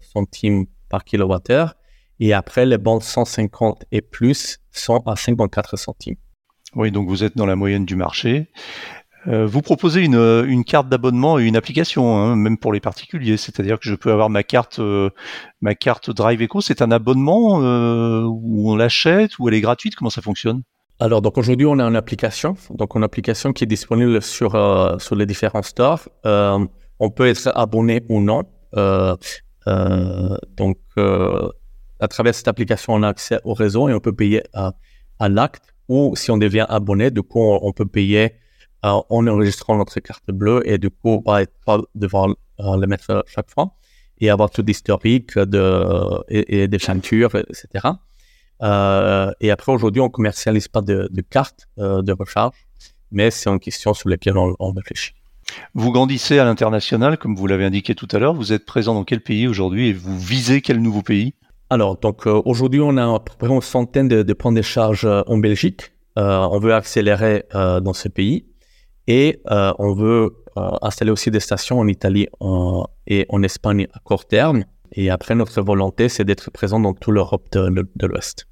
centimes par kilowattheure. Et après, les bandes 150 et plus sont à 54 centimes. Oui, donc vous êtes dans la moyenne du marché. Euh, vous proposez une, une carte d'abonnement et une application, hein, même pour les particuliers. C'est-à-dire que je peux avoir ma carte, euh, Drive Eco. C'est un abonnement euh, où on l'achète ou elle est gratuite? Comment ça fonctionne? Alors, donc aujourd'hui, on a une application, donc une application qui est disponible sur euh, les différents stores. Euh, on peut être abonné ou non. Euh, donc, à travers cette application, on a accès au réseau et on peut payer à l'acte ou si on devient abonné, du coup, on, peut payer euh, en enregistrant notre carte bleue et du coup, pas, pas devoir euh, le mettre chaque fois et avoir tout l'historique de, et, des ceintures, etc. Euh, et après, aujourd'hui, on commercialise pas de, de cartes euh, de recharge, mais c'est une question sur laquelle on, on réfléchit. Vous grandissez à l'international, comme vous l'avez indiqué tout à l'heure. Vous êtes présent dans quel pays aujourd'hui et vous visez quel nouveau pays? Alors, donc euh, aujourd'hui, on a à peu près une centaine de, de points de charge euh, en Belgique. Euh, on veut accélérer dans ce pays et on veut installer aussi des stations en Italie et en Espagne à court terme. Et après, notre volonté, c'est d'être présent dans toute l'Europe de l'Ouest.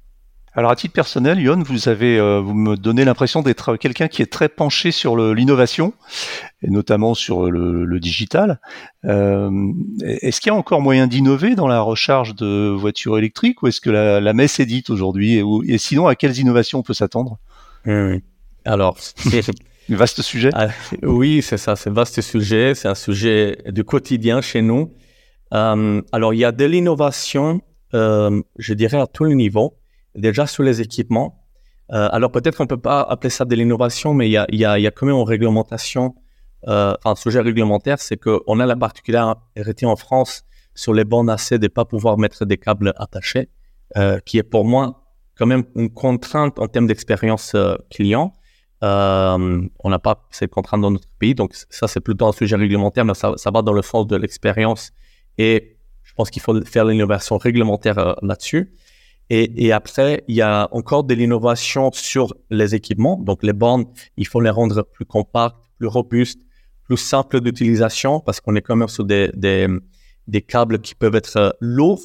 Alors à titre personnel, Yon, vous avez, euh, vous me donnez l'impression d'être quelqu'un qui est très penché sur l'innovation et notamment sur le, digital. Euh, est-ce qu'il y a encore moyen d'innover dans la recharge de voitures électriques ou est-ce que la, messe est dite aujourd'hui et, sinon à quelles innovations on peut s'attendre? Oui. Alors, vaste sujet. Ah, oui, c'est ça, c'est vaste sujet, c'est un sujet du quotidien chez nous. Euh, alors, il y a de l'innovation, je dirais à tous les niveaux déjà sur les équipements. Euh, alors peut-être on peut pas appeler ça de l'innovation, mais il y a, quand même une réglementation, euh, un sujet réglementaire, c'est qu'on a la particularité en France sur les bornes AC de ne pas pouvoir mettre des câbles attachés, euh, qui est pour moi quand même une contrainte en termes d'expérience euh, client. Euh, on n'a pas cette contrainte dans notre pays, donc ça c'est plutôt un sujet réglementaire, mais ça, ça va dans le sens de l'expérience et je pense qu'il faut faire l'innovation réglementaire euh, là-dessus. Et, et, après, il y a encore de l'innovation sur les équipements. Donc, les bornes, il faut les rendre plus compactes, plus robustes, plus simples d'utilisation parce qu'on est quand même sur des, des, des, câbles qui peuvent être euh, lourds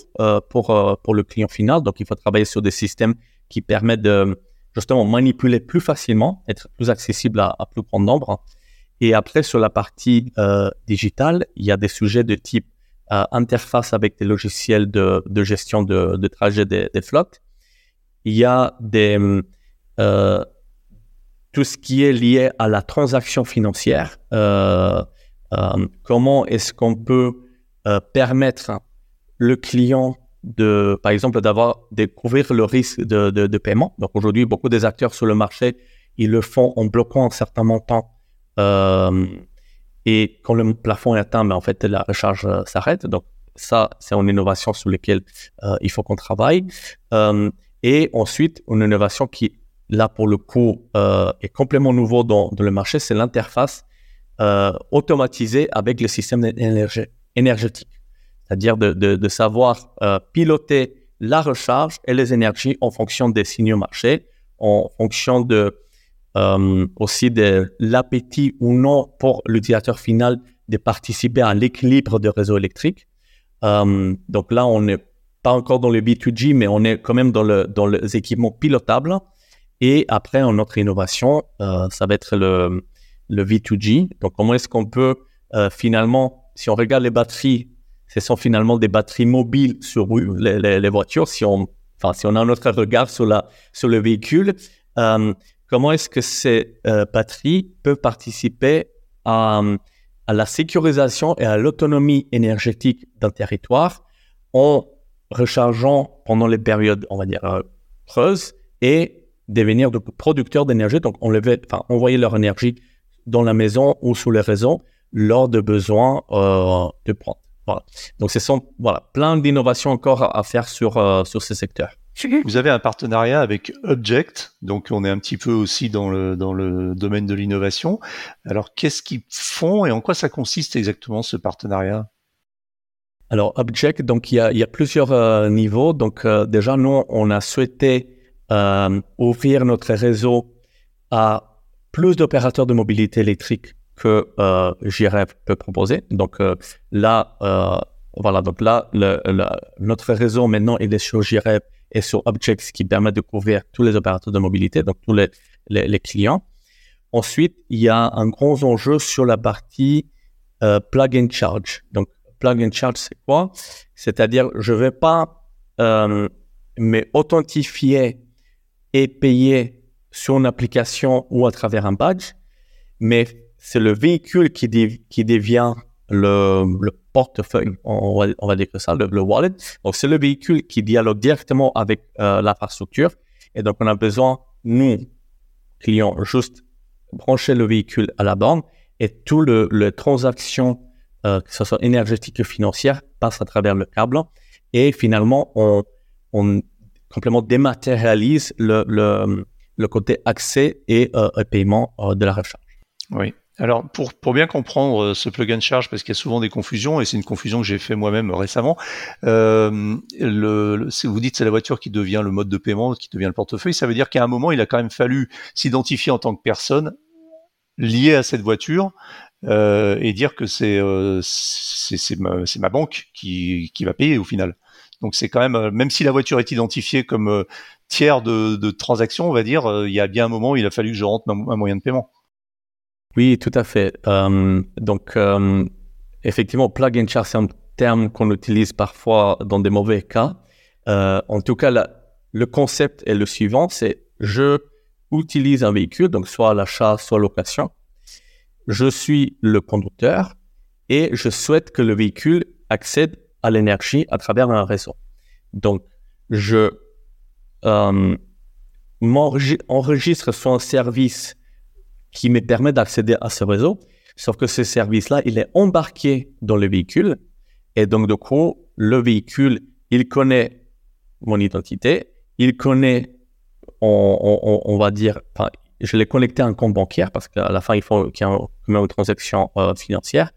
pour, pour le client final. Donc, il faut travailler sur des systèmes qui permettent de justement manipuler plus facilement, être plus accessible à, plus grand nombre. Et après, sur la partie euh, digitale, il y a des sujets de type euh, interface avec des logiciels de, de gestion de, de trajet des, des, flottes. Il y a des, euh, tout ce qui est lié à la transaction financière. Euh, euh comment est-ce qu'on peut euh, permettre le client de, par exemple, d'avoir découvrir le risque de, de, de paiement. Donc aujourd'hui, beaucoup des acteurs sur le marché, ils le font en bloquant un certain montant. Euh, et quand le plafond est atteint, mais ben, en fait, la recharge euh, s'arrête. Donc, ça, c'est une innovation sur laquelle euh, il faut qu'on travaille. Et ensuite, une innovation qui, là, pour le coup, est complètement nouveau dans, le marché, c'est l'interface automatisée avec le système énergétique. C'est-à-dire de, de, savoir euh, piloter la recharge et les énergies en fonction des signaux marchés, en fonction de euh, aussi de l'appétit ou non pour l'utilisateur final de participer à l'équilibre du réseau électrique. Euh, donc là, on n'est pas encore dans le B2G, mais on est quand même dans, le, dans les équipements pilotables. Et après, notre innovation, ça va être le, le V2G. Donc, comment est-ce qu'on peut finalement, si on regarde les batteries, ce sont finalement des batteries mobiles sur les, voitures. Si on, enfin, si on a notre regard sur, la, sur le véhicule, euh, comment est-ce que ces euh, batteries peuvent participer à, à, la sécurisation et à l'autonomie énergétique d'un territoire en rechargeant pendant les périodes, on va dire, euh, creuses et devenir de producteurs d'énergie, donc enlever, enfin, envoyer leur énergie dans la maison ou sous les réseaux lors de besoins euh, de prendre. Voilà. Donc, ce sont voilà, plein d'innovations encore à faire sur, euh, sur ces secteurs. Vous avez un partenariat avec Object, donc on est un petit peu aussi dans le, dans le domaine de l'innovation. Alors qu'est-ce qu'ils font et en quoi ça consiste exactement ce partenariat? Alors Object, donc il y a, il y a plusieurs euh, niveaux. Donc euh, déjà nous, on a souhaité euh, ouvrir notre réseau à plus d'opérateurs de mobilité électrique que euh, peut proposer. Donc là, voilà, donc là, notre réseau maintenant est sur JRF et sur Objects qui permet de couvrir tous les opérateurs de mobilité, donc tous les, clients. Ensuite, il y a un gros enjeu sur la partie euh, plug and charge. Donc, plug and charge, c'est quoi? C'est-à-dire, je ne vais pas euh, m'authentifier et payer sur une application ou à travers un badge, mais c'est le véhicule qui, qui devient le, le portefeuille, on va, on va, ça, le, le wallet. Donc, c'est le véhicule qui dialogue directement avec euh, l'infrastructure. Et donc, on a besoin, nous, clients, juste brancher le véhicule à la borne et tout le, le transaction, euh, que ce soit énergétique ou financière, passe à travers le câble. Et finalement, on, on complètement dématérialise le, le, le côté accès et euh, paiement euh, de la recharge. Oui. Alors pour, pour bien comprendre euh, ce plug and charge, parce qu'il y a souvent des confusions, et c'est une confusion que j'ai fait moi-même récemment, euh, le, le, vous dites c'est la voiture qui devient le mode de paiement, qui devient le portefeuille, ça veut dire qu'à un moment, il a quand même fallu s'identifier en tant que personne liée à cette voiture euh, et dire que c'est euh, ma, ma banque qui, qui va payer au final. Donc c'est quand même, euh, même si la voiture est identifiée comme euh, tiers de, de transaction, on va dire, il y a bien un moment où il a fallu que je rentre un moyen de paiement. Oui, tout à fait. Euh, donc, euh, effectivement, plug and charge, c'est un terme qu'on utilise parfois dans des mauvais cas. Euh, en tout cas, le concept est le suivant, c'est je utilise un véhicule, donc soit l'achat, soit location. Je suis le conducteur et je souhaite que le véhicule accède à l'énergie à travers un réseau. Donc, je euh, m'enregistre sur un service qui me permet d'accéder à ce réseau. Sauf que ce service-là, il est embarqué dans le véhicule. Et donc, du coup, le véhicule, il connaît mon identité, il connaît, on, va dire, je l'ai connecté à un compte bancaire parce qu'à la fin, il faut qu'il y ait une transaction euh, financière.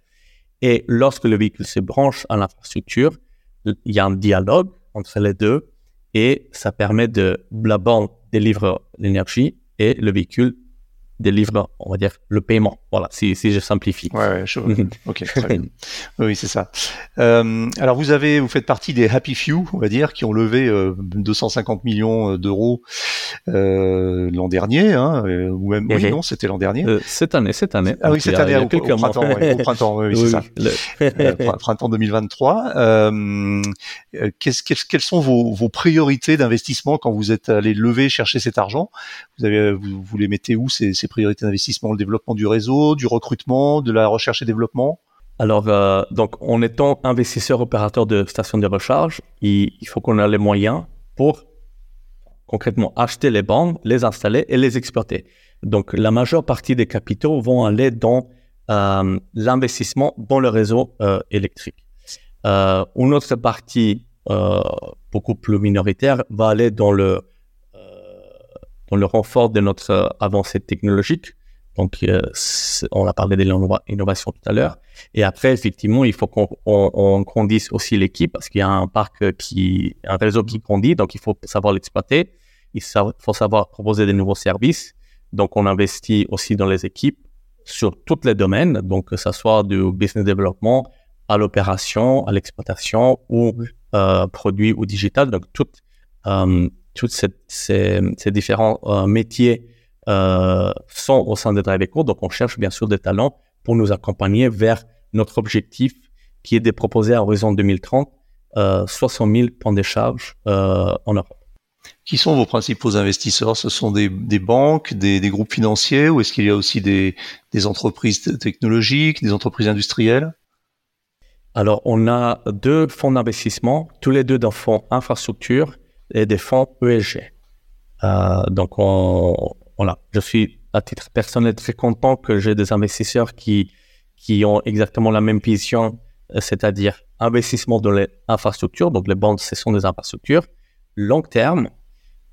Et lorsque le véhicule se branche à l'infrastructure, il y a un dialogue entre les deux et ça permet de la borne délivre l'énergie et le véhicule délivre, on va dire, le paiement. Voilà, si, si je simplifie. Ouais, ouais je... ok, très bien. Oui, c'est ça. Euh, alors, vous avez, vous faites partie des Happy Few, on va dire, qui ont levé euh, 250 millions euh, d'euros euh, l'an dernier, hein, euh, ou même, oui, non, c'était l'an dernier. Euh, cette année, cette année. Ah oui, cette année, au, au, printemps, ouais, au printemps, oui, c'est ça. Le... printemps 2023. Qu'est-ce, quelles, quelles sont vos, vos priorités d'investissement quand vous êtes allé lever, chercher cet argent? Vous avez, vous, vous les mettez où ces, priorités d'investissement Le développement du réseau, du recrutement, de la recherche et développement alors, euh, donc, en étant investisseur opérateur de stations de recharge, il, faut qu'on ait les moyens pour concrètement acheter les bandes, les installer et les exploiter. Donc, la majeure partie des capitaux vont aller dans euh, l'investissement dans le réseau euh, électrique. Une autre partie beaucoup plus minoritaire va aller dans le, euh, dans le renfort de notre avancée technologique. Donc, on a parlé de l'innovation tout à l'heure. Et après, effectivement, il faut qu'on on, on grandisse aussi l'équipe parce qu'il y a un parc qui, un réseau qui grandit, donc il faut savoir l'exploiter. Il faut savoir proposer des nouveaux services. Donc, on investit aussi dans les équipes sur tous les domaines, donc que ce soit du business development à l'opération, à l'exploitation ou euh, produit ou digital. Donc, toutes, euh, toutes ces, ces, ces différents euh, métiers euh, sont au sein de Drive Eco. Donc, on cherche bien sûr des talents pour nous accompagner vers notre objectif qui est de proposer à horizon 2030 euh, 60 000 points de charge euh, en Europe. Qui sont vos principaux investisseurs? Ce sont des, des banques, des, des, groupes financiers ou est-ce qu'il y a aussi des, des, entreprises technologiques, des entreprises industrielles? Alors, on a deux fonds d'investissement, tous les deux dans fonds infrastructure et des fonds ESG. Euh, donc, on, voilà, je suis à titre personnel très content que j'ai des investisseurs qui, qui ont exactement la même vision, euh, c'est-à-dire investissement dans les infrastructures. Donc, les banques, ce sont des infrastructures long terme,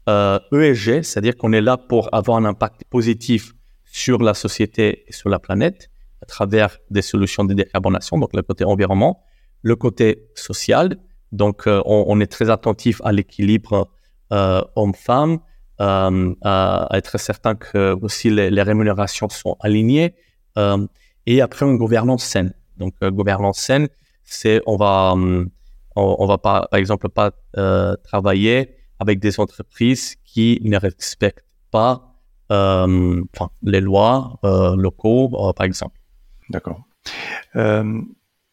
euh, ESG, c'est-à-dire qu'on est là pour avoir un impact positif sur la société et sur la planète à travers des solutions de décarbonation, donc le côté environnement, le côté social, donc euh, on, est très attentif à l'équilibre euh, homme-femme, euh, à, être certain que aussi les, rémunérations sont alignées, et après une gouvernance saine. Donc gouvernance saine, c'est on va on, va pas par exemple pas travailler avec des entreprises qui ne respectent pas les lois euh, locaux, par exemple. D'accord.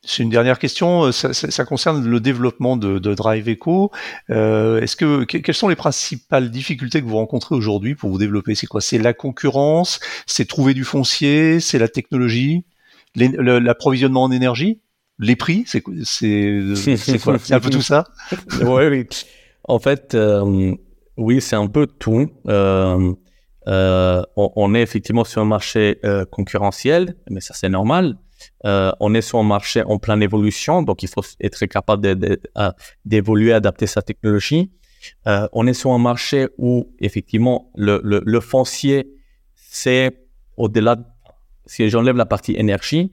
Euh, c'est une dernière question. Ça, ça, ça, concerne le développement de, de Drive Eco. Euh, est-ce que quelles sont les principales difficultés que vous rencontrez aujourd'hui pour vous développer? C'est quoi? C'est la concurrence? C'est trouver du foncier? C'est la technologie? L'approvisionnement en énergie? Les prix? C'est c'est quoi? C'est un peu tout ça? Oui, oui. En fait, euh, oui, c'est un peu tout. Euh, euh, on, on, est effectivement sur un marché euh, concurrentiel, mais ça c'est normal. Euh, on est sur un marché en pleine évolution, donc il faut être capable d'évoluer, adapter sa technologie. Euh, on est sur un marché où effectivement le, foncier, c'est au-delà, si j'enlève la partie énergie,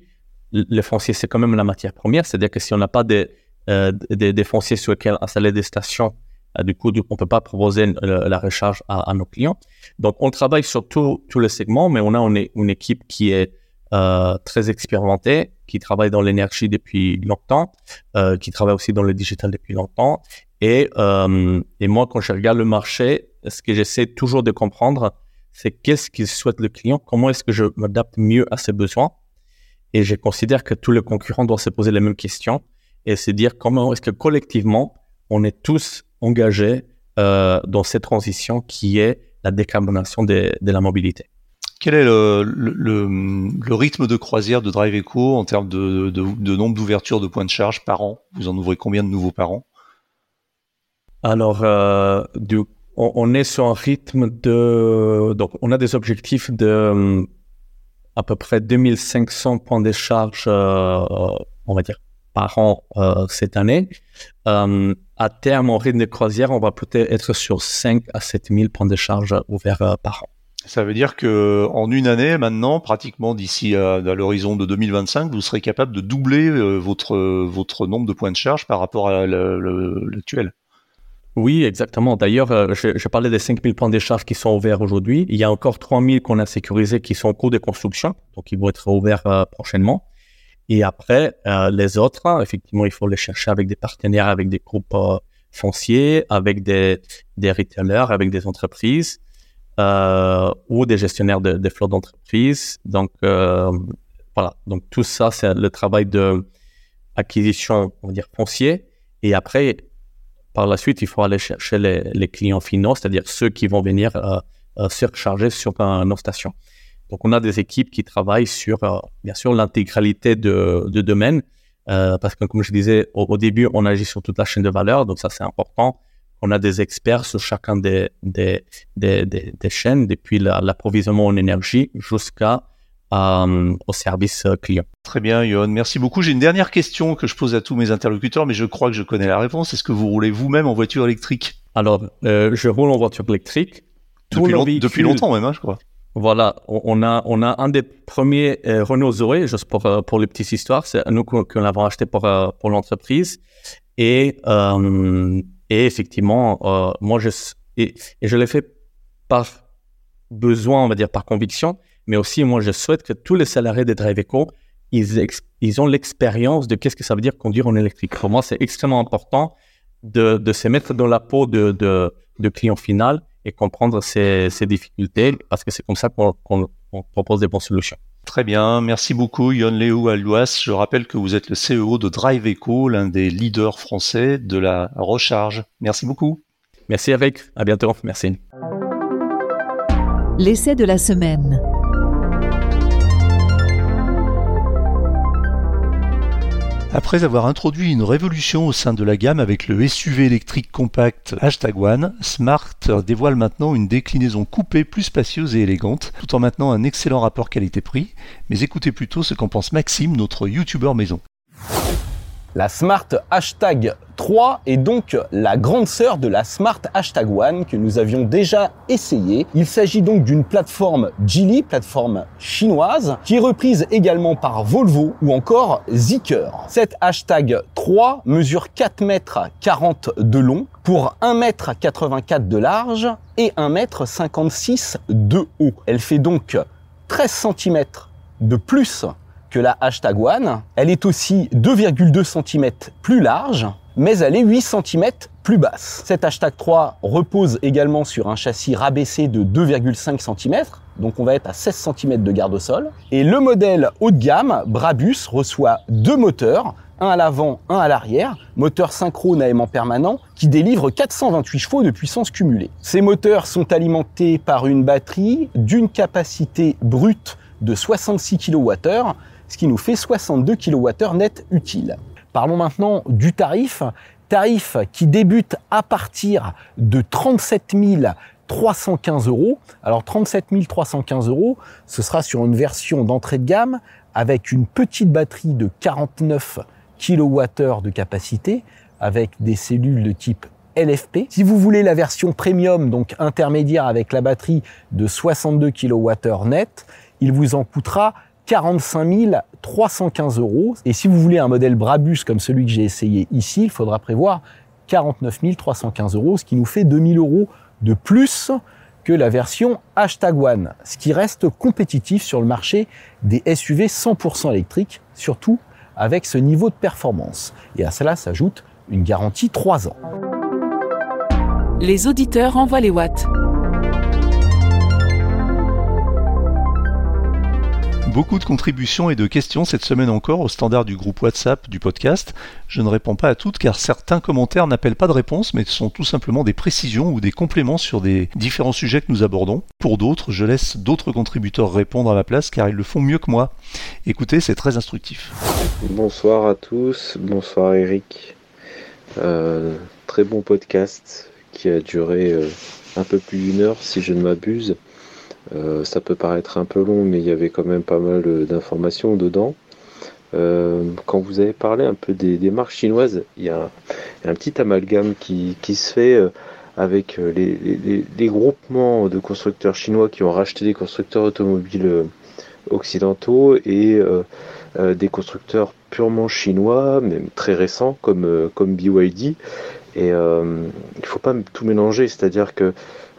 le, foncier c'est quand même la matière première, c'est-à-dire que si on n'a pas des, des fonciers sur lesquels installer des stations euh, du coup, on peut pas proposer la recharge à, nos clients. Donc, on travaille sur tous les segments, mais on a une équipe qui est euh, très expérimentée, qui travaille dans l'énergie depuis longtemps, euh, qui travaille aussi dans le digital depuis longtemps. Et, euh, et moi, quand je regarde le marché, ce que j'essaie toujours de comprendre, c'est qu'est-ce qu'il souhaite le client, comment est-ce que je m'adapte mieux à ses besoins. Et je considère que tous les concurrents doivent se poser les mêmes questions et se dire comment est-ce que collectivement, on est tous engagé euh, dans cette transition qui est la décarbonation de, de la mobilité. Quel est le, rythme de croisière de Drive Eco en termes de, nombre d'ouvertures de points de charge par an? Vous en ouvrez combien de nouveaux par an? Alors, euh, on, est sur un rythme de... Donc, on a des objectifs de à peu près 2500 points de charge, euh, on va dire, par an euh, cette année. Euh, à terme, en rythme de croisière, on va peut-être être sur 5 à 7 000 points de charge ouverts euh, par an. Ça veut dire que en une année, maintenant, pratiquement d'ici à, à l'horizon de 2025, vous serez capable de doubler euh, votre votre nombre de points de charge par rapport à l'actuel. Oui, exactement. D'ailleurs, euh, je, je, parlais des 5000 points de charge qui sont ouverts aujourd'hui. Il y a encore 3000 qu'on a sécurisés qui sont en cours de construction, donc ils vont être ouverts euh, prochainement. Et après, euh, les autres, effectivement, il faut les chercher avec des partenaires, avec des groupes euh, fonciers, avec des, des retailers, avec des entreprises euh, ou des gestionnaires de, de flottes d'entreprises. Donc, euh, voilà. Donc, tout ça, c'est le travail de acquisition, on va dire, foncier. Et après, par la suite, il faut aller chercher les, les clients finaux, c'est-à-dire ceux qui vont venir euh, surcharger sur nos stations. Donc, on a des équipes qui travaillent sur, euh, bien sûr, l'intégralité de, de domaines, euh, parce que, comme je disais au, au, début, on agit sur toute la chaîne de valeur, donc ça, c'est important. On a des experts sur chacun des, des, des, des, chaînes, depuis l'approvisionnement en énergie jusqu'à euh, au service client. Très bien, Yohan. Merci beaucoup. J'ai une dernière question que je pose à tous mes interlocuteurs, mais je crois que je connais la réponse. Est-ce que vous roulez vous-même en voiture électrique? Alors, euh, je roule en voiture électrique. Depuis, depuis longtemps même, hein, je crois. Voilà, on a, on a un des premiers euh, Renault Zoé, juste pour, euh, pour les petites histoires, c'est nous qu'on l'avons acheté pour, euh, pour l'entreprise. Et, et effectivement, moi, je, et, je l'ai fait par besoin, on va dire, par conviction, mais aussi, moi, je souhaite que tous les salariés de Driveco, ils, ils ont l'expérience de qu'est-ce que ça veut dire conduire en électrique. Pour moi, c'est extrêmement important de, de se mettre dans la peau de, de, de client final et comprendre ces, difficultés parce que c'est comme ça qu'on propose des bonnes solutions. Très bien, merci beaucoup Yon Léo Alouas. Je rappelle que vous êtes le CEO de Drive Eco, l'un des leaders français de la recharge. Merci beaucoup. Merci avec, à bientôt, merci. L'essai de la semaine. Après avoir introduit une révolution au sein de la gamme avec le SUV électrique compact Hashtag One, Smart dévoile maintenant une déclinaison coupée plus spacieuse et élégante, tout en maintenant un excellent rapport qualité-prix. Mais écoutez plutôt ce qu'en pense Maxime, notre youtubeur maison. La Smart Hashtag 3 est donc la grande sœur de la Smart Hashtag One que nous avions déjà essayé. Il s'agit donc d'une plateforme Geely, plateforme chinoise, qui est reprise également par Volvo ou encore Zeekr. Cette Hashtag 3 mesure 4 mètres 40 de long pour 1 mètre 84 de large et 1 mètre 56 de haut. Elle fait donc 13 cm de plus la hashtag One. Elle est aussi 2,2 cm plus large, mais elle est 8 cm plus basse. Cette hashtag 3 repose également sur un châssis rabaissé de 2,5 cm, donc on va être à 16 cm de garde au sol. Et le modèle haut de gamme, Brabus, reçoit deux moteurs, un à l'avant, un à l'arrière, moteur synchrone à aimant permanent qui délivre 428 chevaux de puissance cumulée. Ces moteurs sont alimentés par une batterie d'une capacité brute de 66 kWh ce qui nous fait 62 kWh net utile. Parlons maintenant du tarif. Tarif qui débute à partir de 37 315 euros. Alors 37 315 euros, ce sera sur une version d'entrée de gamme avec une petite batterie de 49 kWh de capacité avec des cellules de type LFP. Si vous voulez la version premium, donc intermédiaire avec la batterie de 62 kWh net, il vous en coûtera 45 315 euros. Et si vous voulez un modèle Brabus comme celui que j'ai essayé ici, il faudra prévoir 49 315 euros, ce qui nous fait 2000 euros de plus que la version Hashtag One, ce qui reste compétitif sur le marché des SUV 100% électriques, surtout avec ce niveau de performance. Et à cela s'ajoute une garantie 3 ans. Les auditeurs envoient les watts. Beaucoup de contributions et de questions cette semaine encore au standard du groupe WhatsApp du podcast. Je ne réponds pas à toutes car certains commentaires n'appellent pas de réponse mais sont tout simplement des précisions ou des compléments sur des différents sujets que nous abordons. Pour d'autres, je laisse d'autres contributeurs répondre à ma place car ils le font mieux que moi. Écoutez, c'est très instructif. Bonsoir à tous, bonsoir Eric. Euh, très bon podcast qui a duré euh, un peu plus d'une heure si je ne m'abuse. Euh, ça peut paraître un peu long, mais il y avait quand même pas mal d'informations dedans. Euh, quand vous avez parlé un peu des, marques chinoises, il y, a un, petit amalgame qui, se fait euh, avec les, groupements de constructeurs chinois qui ont racheté des constructeurs automobiles occidentaux et des constructeurs purement chinois, même très récents comme, BYD. Et il ne faut pas tout mélanger, c'est-à-dire que euh,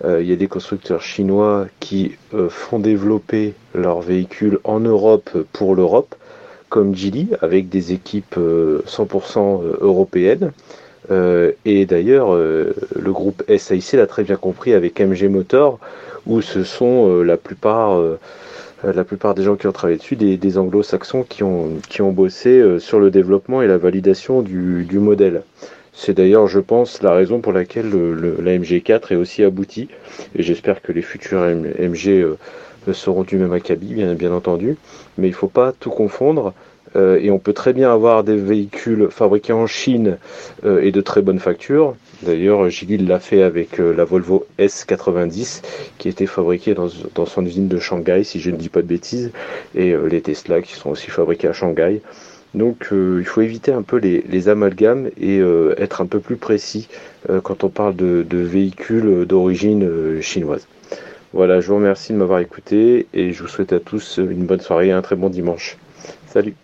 il y a des constructeurs chinois qui euh, font développer leurs véhicules en Europe pour l'Europe, comme Geely, avec des équipes 100% euh, européennes. et d'ailleurs, le groupe SIC l'a très bien compris avec MG Motor, où ce sont la plupart la plupart des gens qui ont travaillé dessus, des, anglo-saxons qui ont, qui ont bossé sur le développement et la validation du, du modèle. C'est d'ailleurs, je pense, la raison pour laquelle la MG4 est aussi aboutie. Et j'espère que les futurs MG euh, seront du même acabit, bien, entendu. Mais il ne faut pas tout confondre. et on peut très bien avoir des véhicules fabriqués en Chine et de très bonne facture. D'ailleurs, Gilles l'a fait avec la Volvo S90 qui était fabriquée dans, dans, son usine de Shanghai, si je ne dis pas de bêtises, et les Tesla qui sont aussi fabriqués à Shanghai. Donc euh, il faut éviter un peu les, amalgames et euh, être un peu plus précis euh, quand on parle de, véhicules d'origine chinoise. Voilà, je vous remercie de m'avoir écouté et je vous souhaite à tous une bonne soirée et un très bon dimanche. Salut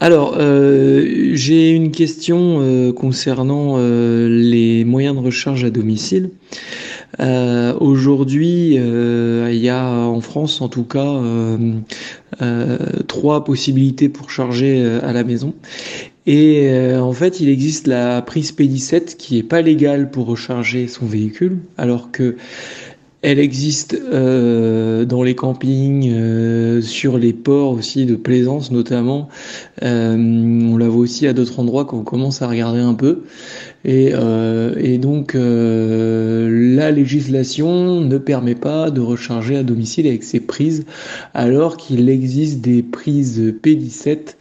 alors, j'ai une question concernant les moyens de recharge à domicile. Euh, aujourd'hui, euh, il y a en France, en tout cas, euh, trois possibilités pour charger à la maison. Et en fait, il existe la prise P17 qui est pas légale pour recharger son véhicule, alors que elle existe euh, dans les campings, euh, sur les ports aussi de plaisance notamment. Euh, on la voit aussi à d'autres endroits quand on commence à regarder un peu. Et, et donc la législation ne permet pas de recharger à domicile avec ces prises, alors qu'il existe des prises P17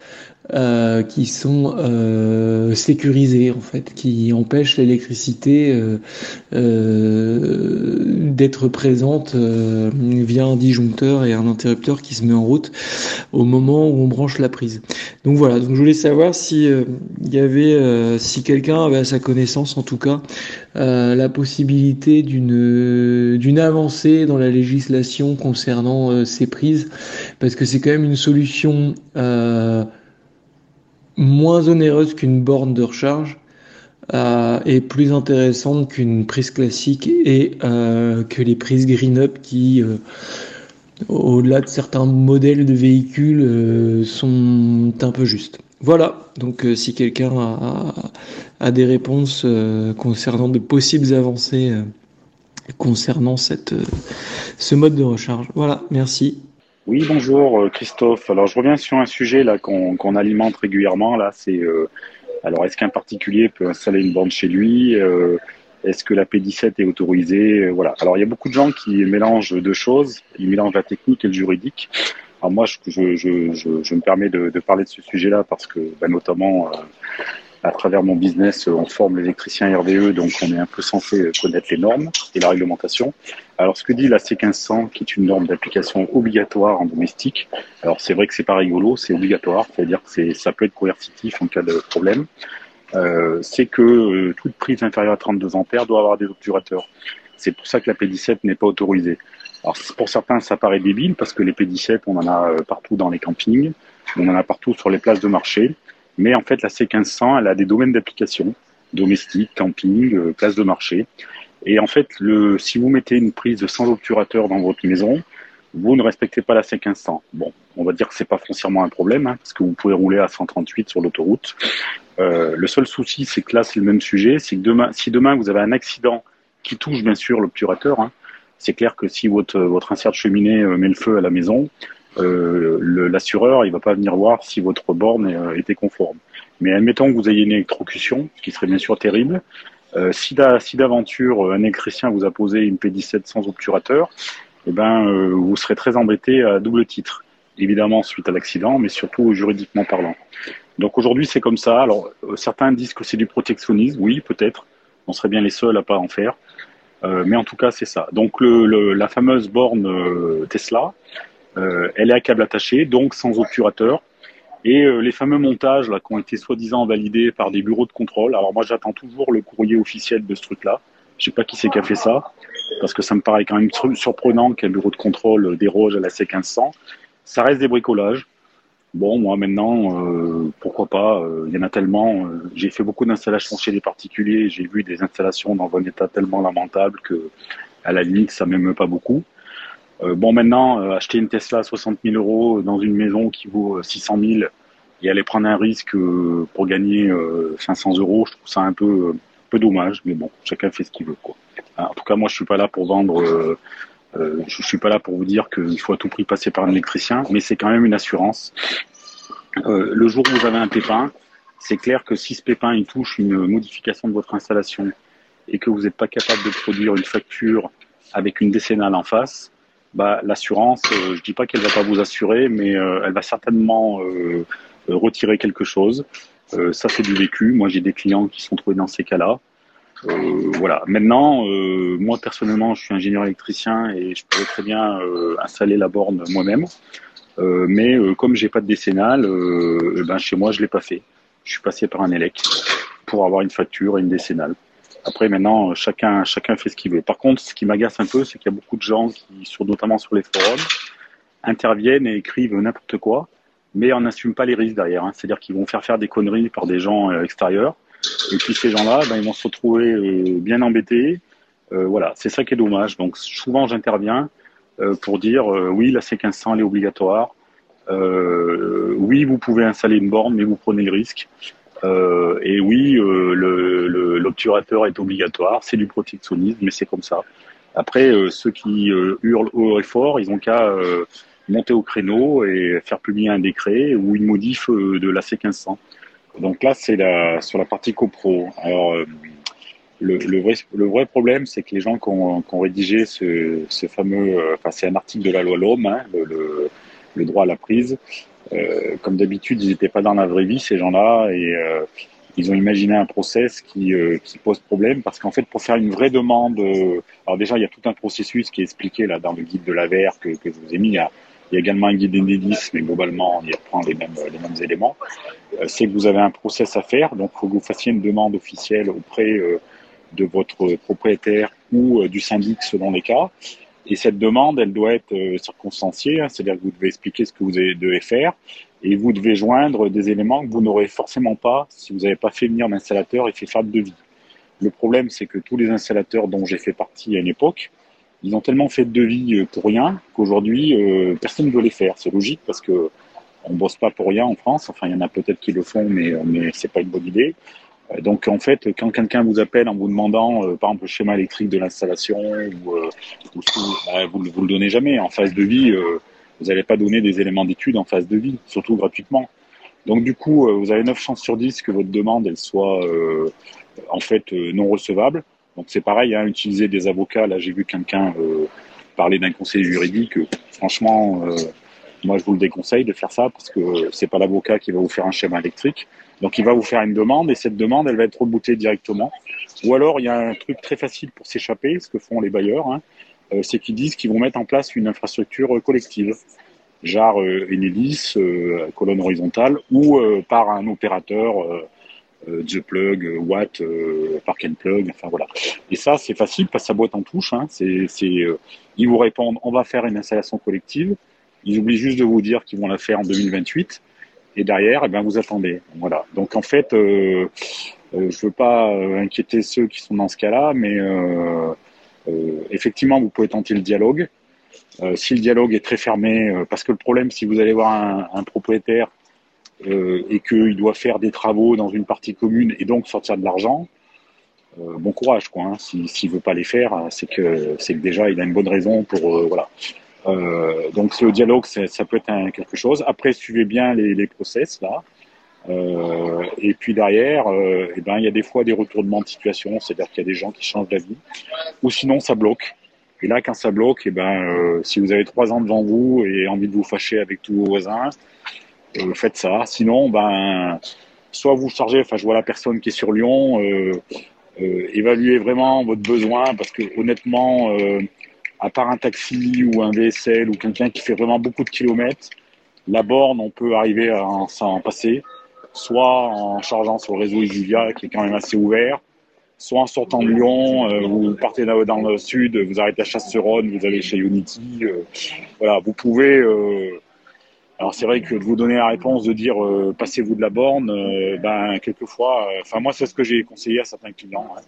euh, qui sont euh, sécurisés en fait, qui empêchent l'électricité euh, euh d'être présente euh, via un disjoncteur et un interrupteur qui se met en route au moment où on branche la prise. Donc voilà, donc je voulais savoir si il y avait, si quelqu'un avait à sa connaissance en tout cas la possibilité d'une d'une avancée dans la législation concernant ces prises, parce que c'est quand même une solution moins onéreuse qu'une borne de recharge euh, et plus intéressante qu'une prise classique et euh, que les prises Green Up qui, euh, au-delà de certains modèles de véhicules, euh, sont un peu justes. Voilà, donc si quelqu'un a, a, des réponses concernant de possibles avancées concernant cette, ce mode de recharge. Voilà, merci. Oui, bonjour euh, Christophe. Alors je reviens sur un sujet là qu'on alimente régulièrement. Là, c'est euh, alors est-ce qu'un particulier peut installer une borne chez lui euh, Est-ce que la P17 est autorisée Voilà. Alors il y a beaucoup de gens qui mélangent deux choses. Ils mélangent la technique et le juridique. Alors moi, je, je, je, je me permets de, parler de ce sujet-là parce que, bah, notamment, à travers mon business, on forme l'électricien RVE, donc on est un peu censé connaître les normes et la réglementation. Alors, ce que dit la C1500, qui est une norme d'application obligatoire en domestique, alors c'est vrai que c'est pas rigolo, c'est obligatoire, c'est-à-dire que ça peut être coercitif en cas de problème, euh, c'est que euh, toute prise inférieure à 32 ampères doit avoir des obturateurs. C'est pour ça que la P17 n'est pas autorisée. Alors, pour certains, ça paraît débile, parce que les P17, on en a euh, partout dans les campings, on en a partout sur les places de marché. Mais en fait, la C1500, elle a des domaines d'application, domestique, camping, place de marché. Et en fait, le, si vous mettez une prise sans obturateur dans votre maison, vous ne respectez pas la C1500. Bon, on va dire que c'est pas foncièrement un problème, hein, parce que vous pouvez rouler à 138 sur l'autoroute. Euh, le seul souci, c'est que là, c'est le même sujet, c'est que demain, si demain vous avez un accident qui touche bien sûr l'obturateur, hein, c'est clair que si votre, votre insert de cheminée euh, met le feu à la maison, euh, l'assureur, il va pas venir voir si votre borne euh, était conforme. Mais admettons que vous ayez une électrocution, ce qui serait bien sûr terrible. Euh, si d'aventure un électricien vous a posé une P17 sans obturateur, eh ben, euh, vous serez très embêté à double titre. Évidemment suite à l'accident, mais surtout juridiquement parlant. Donc aujourd'hui c'est comme ça. Alors certains disent que c'est du protectionnisme, oui peut-être. On serait bien les seuls à pas en faire. mais en tout cas c'est ça. Donc le, la fameuse borne Tesla, euh, elle est à câble attaché, donc sans obturateur. Et euh, les fameux montages là, qui ont été soi-disant validés par des bureaux de contrôle. Alors moi, j'attends toujours le courrier officiel de ce truc-là. Je sais pas qui c'est qui a fait ça, parce que ça me paraît quand même surprenant qu'un bureau de contrôle déroge à la C1500. Ça reste des bricolages. Bon, moi maintenant, euh, pourquoi pas Il y en a tellement. j'ai fait beaucoup d'installations chez des particuliers. J'ai vu des installations dans un état tellement lamentable que, à la limite, ça m'aime pas beaucoup. Euh, bon, maintenant, euh, acheter une Tesla à 60 000 euros dans une maison qui vaut 600 euh, 000 et aller prendre un risque pour gagner 500 euros, je trouve ça un peu, peu dommage. Mais bon, chacun fait ce qu'il veut. Quoi. En tout cas, moi, je suis pas là pour vendre. je suis pas là pour vous dire qu'il faut à tout prix passer par un électricien, mais c'est quand même une assurance. le jour où vous avez un pépin, c'est clair que si ce pépin il touche une modification de votre installation et que vous n'êtes pas capable de produire une facture avec une décennale en face, bah, l'assurance, je dis pas qu'elle va pas vous assurer, mais elle va certainement retirer quelque chose. ça, c'est du vécu. Moi, j'ai des clients qui sont trouvés dans ces cas-là. Euh, voilà. Maintenant, euh, moi personnellement, je suis ingénieur électricien et je pourrais très bien euh, installer la borne moi-même. mais comme j'ai pas de décennale, eh ben chez moi je l'ai pas fait. Je suis passé par un élec pour avoir une facture et une décennale. Après maintenant, chacun chacun fait ce qu'il veut. Par contre, ce qui m'agace un peu, c'est qu'il y a beaucoup de gens qui, sur, notamment sur les forums, interviennent et écrivent n'importe quoi, mais on n'assume pas les risques derrière. Hein. C'est-à-dire qu'ils vont faire faire des conneries par des gens extérieurs et puis ces gens-là, ben, ils vont se retrouver euh, bien embêtés. Euh, voilà, c'est ça qui est dommage. Donc souvent j'interviens euh, pour dire oui, la C1500 elle est obligatoire. oui, vous pouvez installer une borne, mais vous prenez le risque. Et oui, l'obturateur est obligatoire, c'est du protectionnisme, mais c'est comme ça. Après, ceux qui hurlent haut et fort, ils ont qu'à monter au créneau et faire publier un décret ou une modif de la C1500. Donc là, c'est la, sur la partie copro. Alors, euh, le, vrai, problème, c'est que les gens qui ont, rédigé ce, fameux, euh, enfin, c'est un article de la loi l'homme, hein, le, droit à la prise. Euh, comme d'habitude, ils n'étaient pas dans la vraie vie, ces gens-là, et euh, ils ont imaginé un process qui, qui pose problème parce qu'en fait, pour faire une vraie demande, alors déjà, il y a tout un processus qui est expliqué là dans le guide de la VR que, que je vous ai mis. Il y a, il y a également un guide Enedis, mais globalement, on y reprend les mêmes, les mêmes éléments. Euh, c'est que vous avez un process à faire, donc il faut que vous fassiez une demande officielle auprès euh, de votre propriétaire ou euh, du syndic selon les cas. Et cette demande, elle doit être circonstanciée, hein, c'est-à-dire que vous devez expliquer ce que vous devez faire et vous devez joindre des éléments que vous n'aurez forcément pas si vous n'avez pas fait venir l'installateur et fait faire de devis. Le problème, c'est que tous les installateurs dont j'ai fait partie à une époque, ils ont tellement fait de devis pour rien qu'aujourd'hui, personne ne veut les faire. C'est logique parce que on bosse pas pour rien en France. Enfin, il y en a peut-être qui le font, mais, mais c'est pas une bonne idée. Euh, donc en fait, quand quelqu'un vous appelle en vous demandant, euh, par exemple, le schéma électrique de l'installation, ou, euh, bah, vous, vous le donnez jamais. En phase de vie, vous n'allez pas donner des éléments d'étude en phase de vie, surtout gratuitement. Donc du coup, vous avez 9 chances sur 10 que votre demande elle soit en fait non recevable. Donc c'est pareil, hein, utiliser des avocats. Là, j'ai vu quelqu'un parler d'un conseil juridique. franchement, moi, je vous le déconseille de faire ça parce que c'est pas l'avocat qui va vous faire un schéma électrique. Donc, il va vous faire une demande et cette demande, elle va être rebootée directement. Ou alors, il y a un truc très facile pour s'échapper, ce que font les bailleurs, hein, euh, c'est qu'ils disent qu'ils vont mettre en place une infrastructure collective, genre euh, Enedis, euh, colonne horizontale, ou euh, par un opérateur, The Plug, Watt, Park and Plug, enfin voilà. Et ça, c'est facile parce que ça boîte en touche. Hein, ils vous répondent, on va faire une installation collective. Ils oublient juste de vous dire qu'ils vont la faire en 2028. Et derrière, eh ben, vous attendez. Voilà. Donc en fait, euh, euh, je veux pas euh, inquiéter ceux qui sont dans ce cas-là, mais euh, euh, effectivement, vous pouvez tenter le dialogue. si le dialogue est très fermé, parce que le problème, si vous allez voir un, propriétaire et qu'il doit faire des travaux dans une partie commune et donc sortir de l'argent, bon courage quoi. Hein. S'il veut pas les faire, c'est que c'est que déjà il a une bonne raison pour voilà. Euh, donc le dialogue, ça peut être un, quelque chose. Après, suivez bien les, les process là. Euh, et puis derrière, euh, eh ben, il y a des fois des retournements de situation, c'est-à-dire qu'il y a des gens qui changent d'avis, ou sinon ça bloque. Et là, quand ça bloque, eh ben, euh, si vous avez trois ans devant vous et envie de vous fâcher avec tous vos voisins, euh, faites ça. Sinon, ben, soit vous chargez, enfin, je vois la personne qui est sur Lyon, euh, évaluez vraiment votre besoin, parce que honnêtement, à part un taxi ou un VSL ou quelqu'un qui fait vraiment beaucoup de kilomètres, la borne, on peut arriver à s'en passer, soit en chargeant sur le réseau Julia, qui est quand même assez ouvert, soit en sortant de Lyon, euh, vous partez dans le sud, vous arrêtez à Chasseronne, vous allez chez Unity. Euh, voilà, vous pouvez. Euh, alors c'est vrai que de vous donner la réponse de dire passez-vous de la borne, ben quelquefois, enfin moi c'est ce que j'ai conseillé à certains clients. Hein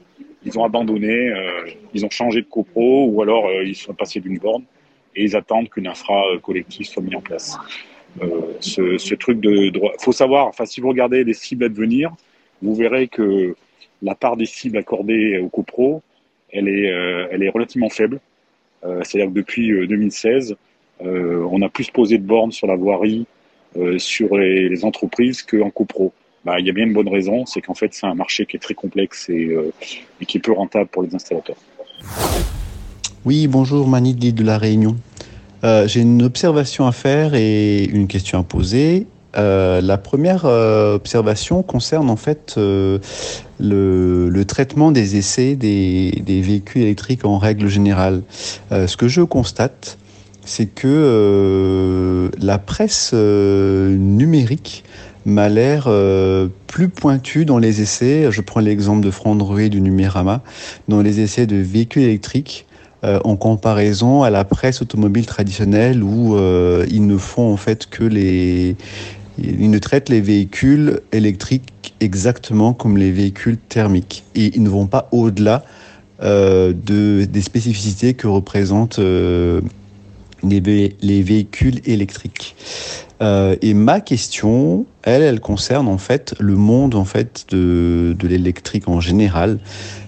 ils ont abandonné, euh, ils ont changé de copro ou alors euh, ils sont passés d'une borne et ils attendent qu'une infra euh, collective soit mise en place. ce, ce, truc de droit, faut savoir, enfin si vous regardez les cibles à devenir, vous verrez que la part des cibles accordées aux copro, elle est, elle est relativement faible. C'est-à-dire que depuis 2016, on a plus posé de bornes sur la voirie, sur les, les entreprises qu'en copro. Bah, il y a bien une bonne raison, c'est qu'en fait, c'est un marché qui est très complexe et, euh, qui est peu rentable pour les installateurs. Oui, bonjour, Manidi de la Réunion. Euh, j'ai une observation à faire et une question à poser. Euh, la première euh, observation concerne en fait le, le, traitement des essais des, des, véhicules électriques en règle générale. ce que je constate, c'est que la presse numérique m'a l'air plus pointue dans les essais. Je prends l'exemple de Frandroid du Numérama, dans les essais de véhicules électriques. Euh, en comparaison à la presse automobile traditionnelle où euh, ils ne font en fait que les ils ne traitent les véhicules électriques exactement comme les véhicules thermiques et ils ne vont pas au-delà euh, de, des spécificités que représentent les, les, véhicules électriques. et ma question, elle, elle concerne en fait le monde en fait de, de l'électrique en général.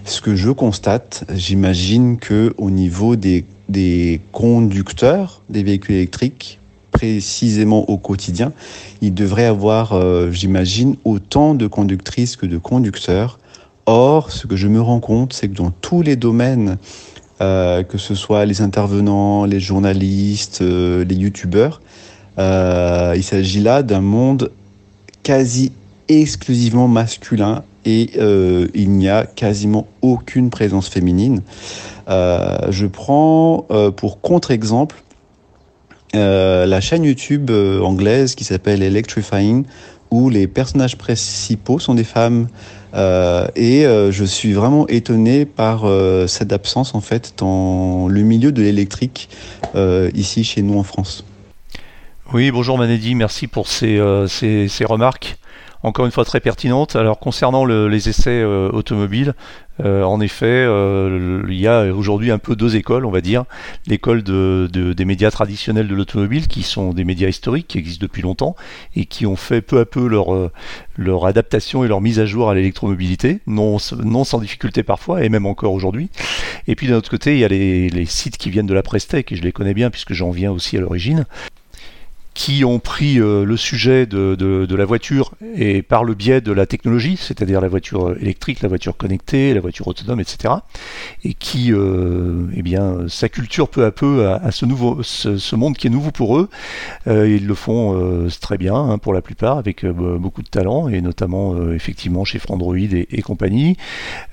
Ce que je constate, j'imagine que au niveau des, des conducteurs des véhicules électriques, précisément au quotidien, il devrait avoir, euh, j'imagine, autant de conductrices que de conducteurs. Or, ce que je me rends compte, c'est que dans tous les domaines, euh, que ce soit les intervenants, les journalistes, euh, les youtubeurs, il s'agit là d'un monde quasi exclusivement masculin et euh, il n'y a quasiment aucune présence féminine. Euh, je prends euh, pour contre-exemple la chaîne YouTube anglaise qui s'appelle Electrifying, où les personnages principaux sont des femmes. Et je suis vraiment étonné par cette absence en fait dans le milieu de l'électrique ici chez nous en France. Oui, bonjour Manedi, merci pour ces remarques encore une fois très pertinente. Alors concernant les essais euh, automobiles, euh, en effet, euh, il y a aujourd'hui un peu deux écoles, on va dire. L'école de, des médias traditionnels de l'automobile, qui sont des médias historiques, qui existent depuis longtemps, et qui ont fait peu à peu leur, adaptation et leur mise à jour à l'électromobilité, non, sans difficulté parfois, et même encore aujourd'hui. Et puis d'un autre côté, il y a les, les sites qui viennent de la Prestec, et je les connais bien puisque j'en viens aussi à l'origine, qui ont pris euh, le sujet de, de, la voiture et par le biais de la technologie, c'est-à-dire la voiture électrique, la voiture connectée, la voiture autonome, etc., et qui, euh, eh bien, s'acculturent peu à peu à, ce nouveau, ce, monde qui est nouveau pour eux. Euh, ils le font très bien hein, pour la plupart, avec beaucoup de talent, et notamment effectivement chez Frandroid et, et compagnie.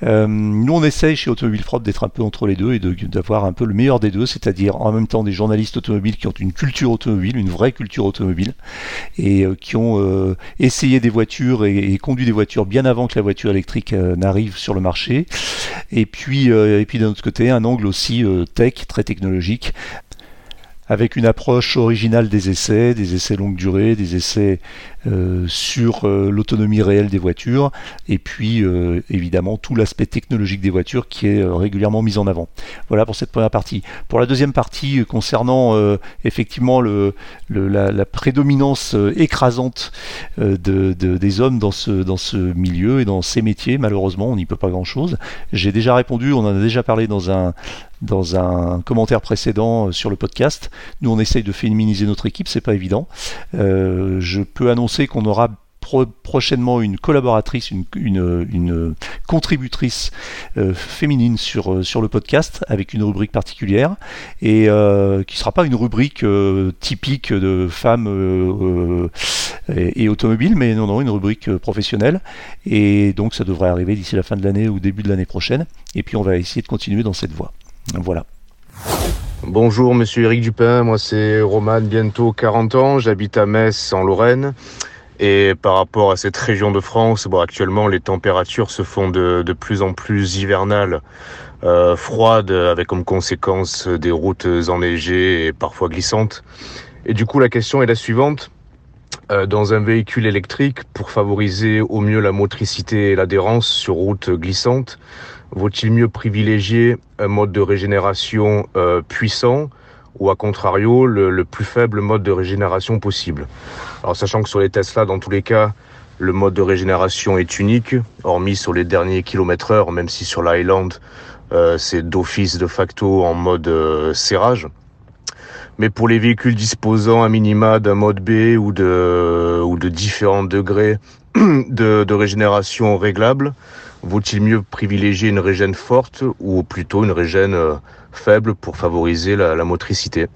nous, on essaye chez Automobile Fraud d'être un peu entre les deux et d'avoir un peu le meilleur des deux, c'est-à-dire en même temps des journalistes automobiles qui ont une culture automobile, une vraie culture automobile et euh, qui ont euh, essayé des voitures et, conduit des voitures bien avant que la voiture électrique euh, n'arrive sur le marché. Et puis, et puis d'un autre côté, un angle aussi tech, très technologique, avec une approche originale des essais, des essais longue durée, des essais euh, sur euh, l'autonomie réelle des voitures, et puis euh, évidemment tout l'aspect technologique des voitures qui est régulièrement mis en avant. Voilà pour cette première partie. Pour la deuxième partie, concernant effectivement la, prédominance écrasante de, des hommes dans ce, dans ce milieu et dans ces métiers, malheureusement, on n'y peut pas grand-chose. J'ai déjà répondu, on en a déjà parlé dans un, dans un commentaire précédent sur le podcast. Nous, on essaye de féminiser notre équipe, c'est pas évident. je peux annoncer qu'on aura prochainement une collaboratrice, une, contributrice euh, féminine sur, euh, sur le podcast avec une rubrique particulière et euh, qui ne sera pas une rubrique typique de femmes et, automobiles, mais non, non, une rubrique professionnelle. Et donc ça devrait arriver d'ici la fin de l'année ou début de l'année prochaine. Et puis on va essayer de continuer dans cette voie. Voilà. Bonjour, monsieur Eric Dupin. Moi, c'est Roman, bientôt 40 ans. J'habite à Metz, en Lorraine. Et par rapport à cette région de France, bon, actuellement, les températures se font de, plus en plus hivernales, euh, froides, avec comme conséquence des routes enneigées et parfois glissantes. Et du coup, la question est la suivante. Euh, dans un véhicule électrique, pour favoriser au mieux la motricité et l'adhérence sur route glissante, vaut-il mieux privilégier un mode de régénération euh, puissant ou à contrario le, plus faible mode de régénération possible? Alors sachant que sur les Tesla, dans tous les cas, le mode de régénération est unique, hormis sur les derniers kilomètres heure, même si sur l'Highland, euh, c'est d'office de facto en mode euh, serrage. Mais pour les véhicules disposant à minima d'un mode B ou de, différents degrés de, de régénération réglables, vaut-il mieux privilégier une régène forte ou plutôt une régène faible pour favoriser la, motricité?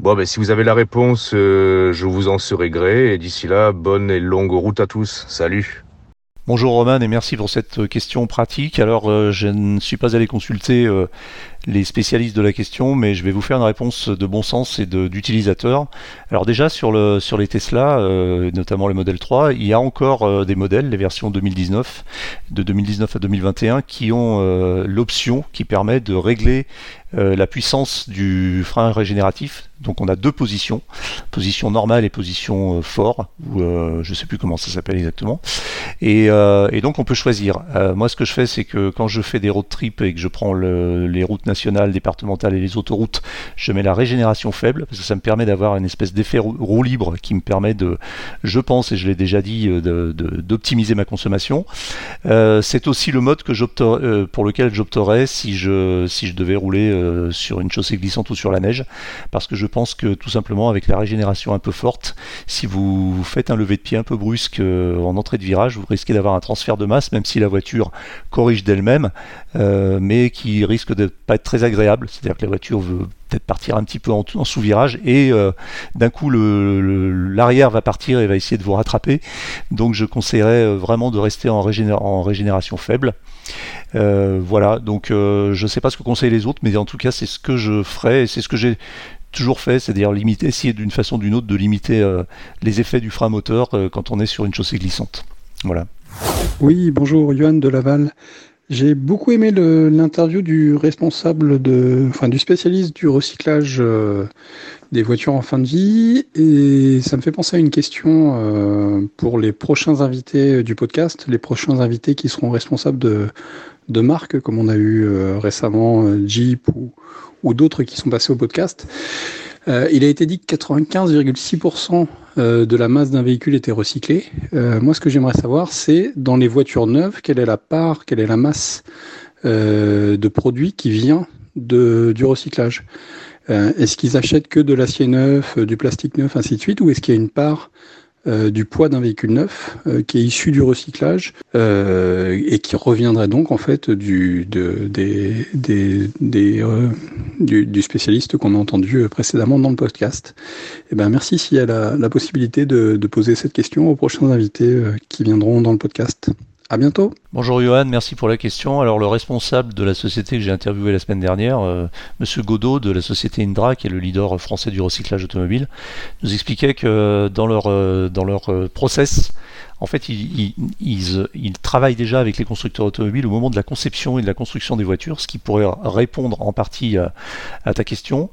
Bon, ben, si vous avez la réponse, je vous en serai gré. Et d'ici là, bonne et longue route à tous. Salut Bonjour Roman et merci pour cette question pratique. Alors je ne suis pas allé consulter les spécialistes de la question, mais je vais vous faire une réponse de bon sens et d'utilisateur. Alors déjà sur, le, sur les Tesla, euh, notamment le modèle 3, il y a encore euh, des modèles, les versions 2019, de 2019 à 2021, qui ont euh, l'option qui permet de régler la puissance du frein régénératif. Donc on a deux positions, position normale et position fort, ou je ne sais plus comment ça s'appelle exactement. Et, et, donc on peut choisir. moi ce que je fais, c'est que quand je fais des road trips et que je prends le, les routes nationales, départementales et les autoroutes, je mets la régénération faible parce que ça me permet d'avoir une espèce d'effet roue libre qui me permet de, je pense, et je l'ai déjà dit, euh, d'optimiser ma consommation. Euh, c'est aussi le mode que euh, pour lequel j'opterais si je, si je devais rouler sur une chaussée glissante ou sur la neige, parce que je pense que tout simplement avec la régénération un peu forte, si vous faites un lever de pied un peu brusque en entrée de virage, vous risquez d'avoir un transfert de masse, même si la voiture corrige d'elle-même, mais qui risque de pas être très agréable, c'est-à-dire que la voiture veut peut-être partir un petit peu en, sous-virage et euh, d'un coup l'arrière va partir et va essayer de vous rattraper. Donc je conseillerais euh, vraiment de rester en, régénération faible. Euh, voilà, donc je ne sais pas ce que conseillent les autres, mais en tout cas c'est ce que je ferai et c'est ce que j'ai toujours fait, c'est-à-dire essayer d'une façon ou d'une autre de limiter les effets du frein moteur quand on est sur une chaussée glissante. Voilà. Oui, bonjour, Johan de Laval. J'ai beaucoup aimé l'interview du responsable de, enfin du spécialiste du recyclage euh, des voitures en fin de vie et ça me fait penser à une question euh, pour les prochains invités du podcast, les prochains invités qui seront responsables de, de marques comme on a eu euh, récemment Jeep ou, ou d'autres qui sont passés au podcast. Euh, il a été dit que 95,6% euh, de la masse d'un véhicule était recyclée. Euh, moi, ce que j'aimerais savoir, c'est dans les voitures neuves, quelle est la part, quelle est la masse de produits qui vient du recyclage? Est-ce qu'ils achètent que de l'acier neuf, du plastique neuf, ainsi de suite, ou est-ce qu'il y a une part euh, du poids d'un véhicule neuf euh, qui est issu du recyclage euh, et qui reviendrait donc en fait du, de, des, des, des du, du, spécialiste qu'on a entendu précédemment dans le podcast. Et eh ben merci s'il y a la, la possibilité de, de, poser cette question aux prochains invités qui viendront dans le podcast. Bientôt. Bonjour Johan, merci pour la question. Alors le responsable de la société que j'ai interviewé la semaine dernière, euh, Monsieur Godot de la société Indra, qui est le leader français du recyclage automobile, nous expliquait que dans leur euh, dans leur euh, process, en fait, ils, travaillent déjà avec les constructeurs automobiles au moment de la conception et de la construction des voitures, ce qui pourrait répondre en partie à ta question.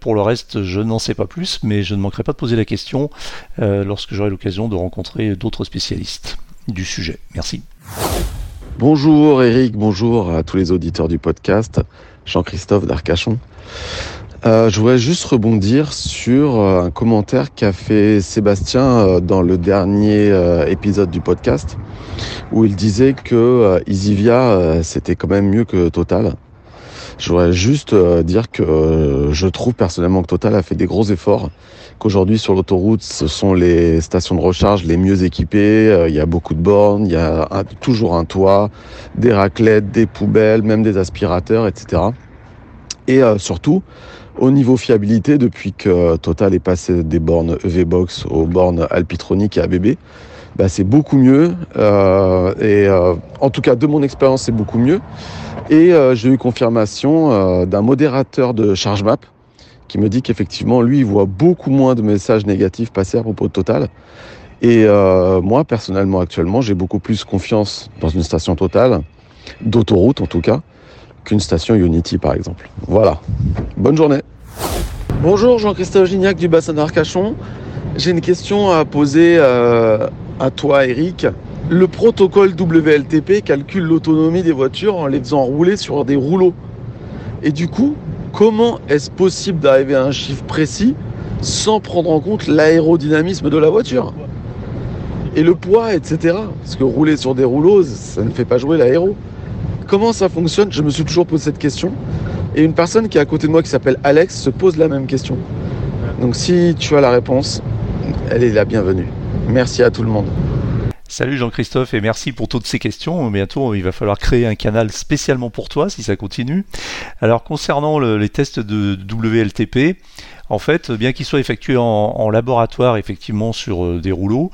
pour le reste, je n'en sais pas plus, mais je ne manquerai pas de poser la question lorsque j'aurai l'occasion de rencontrer d'autres spécialistes du sujet. Merci. Bonjour Eric, bonjour à tous les auditeurs du podcast. Jean-Christophe d'Arcachon. Euh, je voudrais juste rebondir sur euh, un commentaire qu'a fait Sébastien euh, dans le dernier épisode du podcast, où il disait que Isivia c'était quand même mieux que Total. Je voudrais juste dire que je trouve personnellement que Total a fait des gros efforts Aujourd'hui sur l'autoroute, ce sont les stations de recharge les mieux équipées. Euh, il y a beaucoup de bornes, il y a toujours un toit, des raclettes, des poubelles, même des aspirateurs, etc. Et euh, surtout, au niveau fiabilité, depuis que Total est passé des bornes EV-Box aux bornes Alpitronic et ABB, bah, c'est beaucoup mieux. Euh, et en tout cas, de mon expérience, c'est beaucoup mieux. Et j'ai eu confirmation d'un modérateur de ChargeMap qui me dit qu'effectivement, lui, il voit beaucoup moins de messages négatifs passer à propos de Total. Et euh, moi, personnellement, actuellement, j'ai beaucoup plus confiance dans une station Total, d'autoroute en tout cas, qu'une station Unity, par exemple. Voilà. Bonne journée. Bonjour, Jean-Christophe Gignac du bassin d'Arcachon. J'ai une question à poser euh, à toi, Eric. Le protocole WLTP calcule l'autonomie des voitures en les faisant rouler sur des rouleaux. Et du coup, Comment est-ce possible d'arriver à un chiffre précis sans prendre en compte l'aérodynamisme de la voiture et le poids, etc. Parce que rouler sur des rouleaux, ça ne fait pas jouer l'aéro. Comment ça fonctionne? Je me suis toujours posé cette question. Et une personne qui est à côté de moi qui s'appelle Alex se pose la même question. Donc si tu as la réponse, elle est la bienvenue. Merci à tout le monde. Salut Jean-Christophe et merci pour toutes ces questions. Bientôt, il va falloir créer un canal spécialement pour toi si ça continue. Alors concernant les tests de WLTP, en fait, bien qu'ils soient effectués en, laboratoire, effectivement, sur euh, des rouleaux,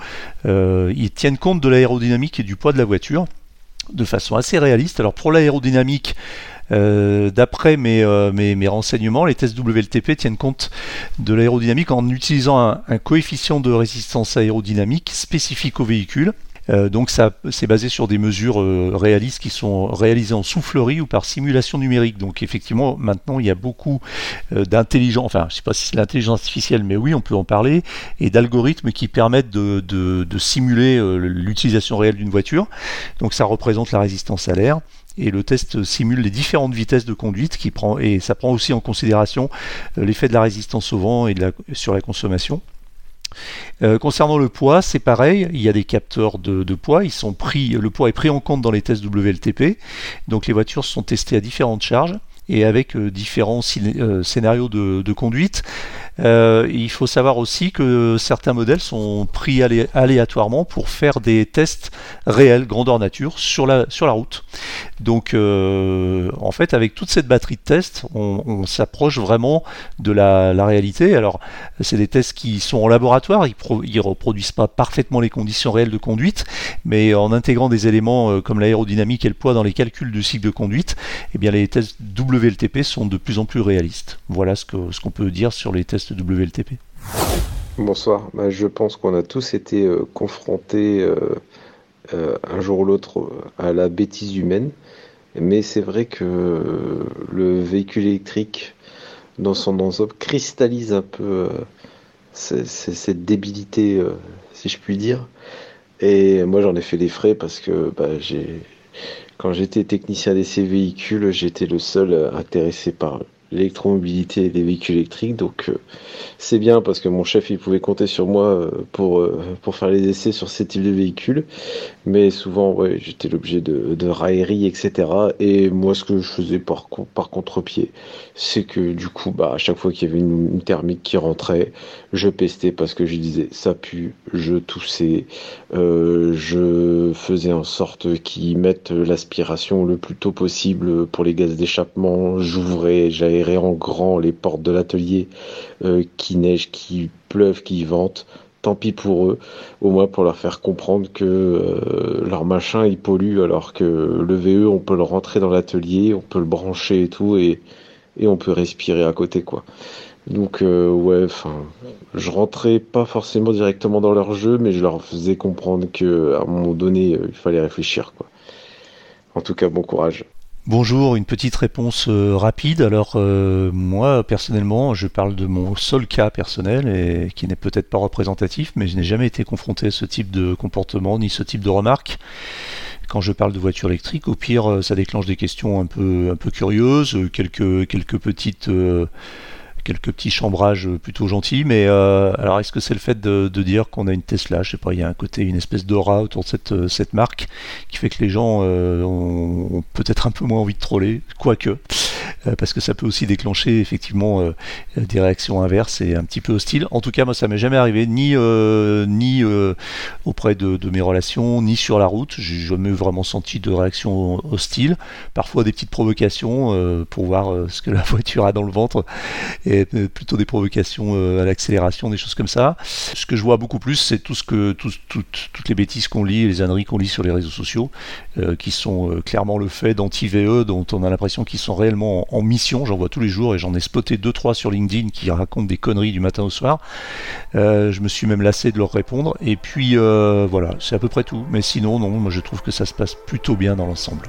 euh, ils tiennent compte de l'aérodynamique et du poids de la voiture de façon assez réaliste. Alors pour l'aérodynamique, euh, d'après mes, mes, renseignements, les tests WLTP tiennent compte de l'aérodynamique en utilisant un, coefficient de résistance aérodynamique spécifique au véhicule. Euh, donc ça, c'est basé sur des mesures euh, réalistes qui sont réalisées en soufflerie ou par simulation numérique. Donc effectivement, maintenant il y a beaucoup euh, d'intelligence, enfin je sais pas si c'est l'intelligence artificielle, mais oui, on peut en parler, et d'algorithmes qui permettent de simuler l'utilisation réelle d'une voiture. Donc ça représente la résistance à l'air et le test simule les différentes vitesses de conduite qui prend et ça prend aussi en considération l'effet de la résistance au vent et de la, sur la consommation. Euh, concernant le poids, c'est pareil, il y a des capteurs de, poids, ils sont pris, le poids est pris en compte dans les tests WLTP, donc les voitures sont testées à différentes charges et avec euh, différents euh, scénarios de, conduite. il faut savoir aussi que certains modèles sont pris aléatoirement pour faire des tests réels, grandeur nature, sur la, sur la route. Donc en fait, avec toute cette batterie de tests, on, s'approche vraiment de la, réalité. Alors, c'est des tests qui sont en laboratoire, ils ne reproduisent pas parfaitement les conditions réelles de conduite, mais en intégrant des éléments comme l'aérodynamique et le poids dans les calculs de cycle de conduite, eh bien les tests WLTP sont de plus en plus réalistes. Voilà ce qu'on peut dire sur les tests WLTP. Bonsoir, bah, je pense qu'on a tous été euh, confrontés euh, euh, un jour ou l'autre à la bêtise humaine, mais c'est vrai que le véhicule électrique dans son ensemble cristallise un peu cette débilité, si je puis dire. Et moi j'en ai fait les frais parce que bah, quand j'étais technicien d'essai véhicules, j'étais le seul euh, intéressé par l'électromobilité et les véhicules électriques. Donc euh, c'est bien parce que mon chef il pouvait compter sur moi euh, pour, euh, pour faire les essais sur ces types de véhicules. Mais souvent ouais, j'étais l'objet de, de railleries, etc. Et moi ce que je faisais par, par contre-pied, c'est que du coup bah, à chaque fois qu'il y avait une, thermique qui rentrait, je pestais parce que je disais ça pue, je toussais, je faisais en sorte qu'ils mettent l'aspiration le plus tôt possible pour les gaz d'échappement, j'ouvrais, j'avais en grand les portes de l'atelier euh, qui neige, qui pleuve, qui vente. Tant pis pour eux, au moins pour leur faire comprendre que euh, leur machin il pollue alors que le VE on peut le rentrer dans l'atelier, on peut le brancher et tout et, et on peut respirer à côté quoi. Donc euh, ouais, enfin, je rentrais pas forcément directement dans leur jeu, mais je leur faisais comprendre que à un moment donné, il fallait réfléchir quoi. En tout cas, bon courage. Bonjour, une petite réponse euh, rapide. Alors euh, moi personnellement, je parle de mon seul cas personnel et qui n'est peut-être pas représentatif, mais je n'ai jamais été confronté à ce type de comportement ni ce type de remarques. Quand je parle de voiture électrique, au pire, euh, ça déclenche des questions un peu un peu curieuses, quelques quelques petites quelques petits chambrages plutôt gentils, mais euh, alors est-ce que c'est le fait de, dire qu'on a une Tesla? Je sais pas, il y a un côté, une espèce d'aura autour de cette, cette marque qui fait que les gens euh, ont, peut-être un peu moins envie de troller, quoique, parce que ça peut aussi déclencher effectivement des réactions inverses et un petit peu hostiles. En tout cas, moi, ça m'est jamais arrivé, ni, ni auprès de, mes relations, ni sur la route. J'ai jamais vraiment senti de réaction hostile. Parfois des petites provocations pour voir ce que la voiture a dans le ventre. Et euh, plutôt des provocations euh, à l'accélération, des choses comme ça. Ce que je vois beaucoup plus, c'est tout ce que toutes les bêtises qu'on lit, les âneries qu'on lit sur les réseaux sociaux, euh, qui sont clairement le fait d'anti-VE, dont on a l'impression qu'ils sont réellement en, mission. J'en vois tous les jours et j'en ai spoté deux trois sur LinkedIn qui racontent des conneries du matin au soir. je me suis même lassé de leur répondre. Et puis voilà, c'est à peu près tout. Mais sinon, non, moi je trouve que ça se passe plutôt bien dans l'ensemble.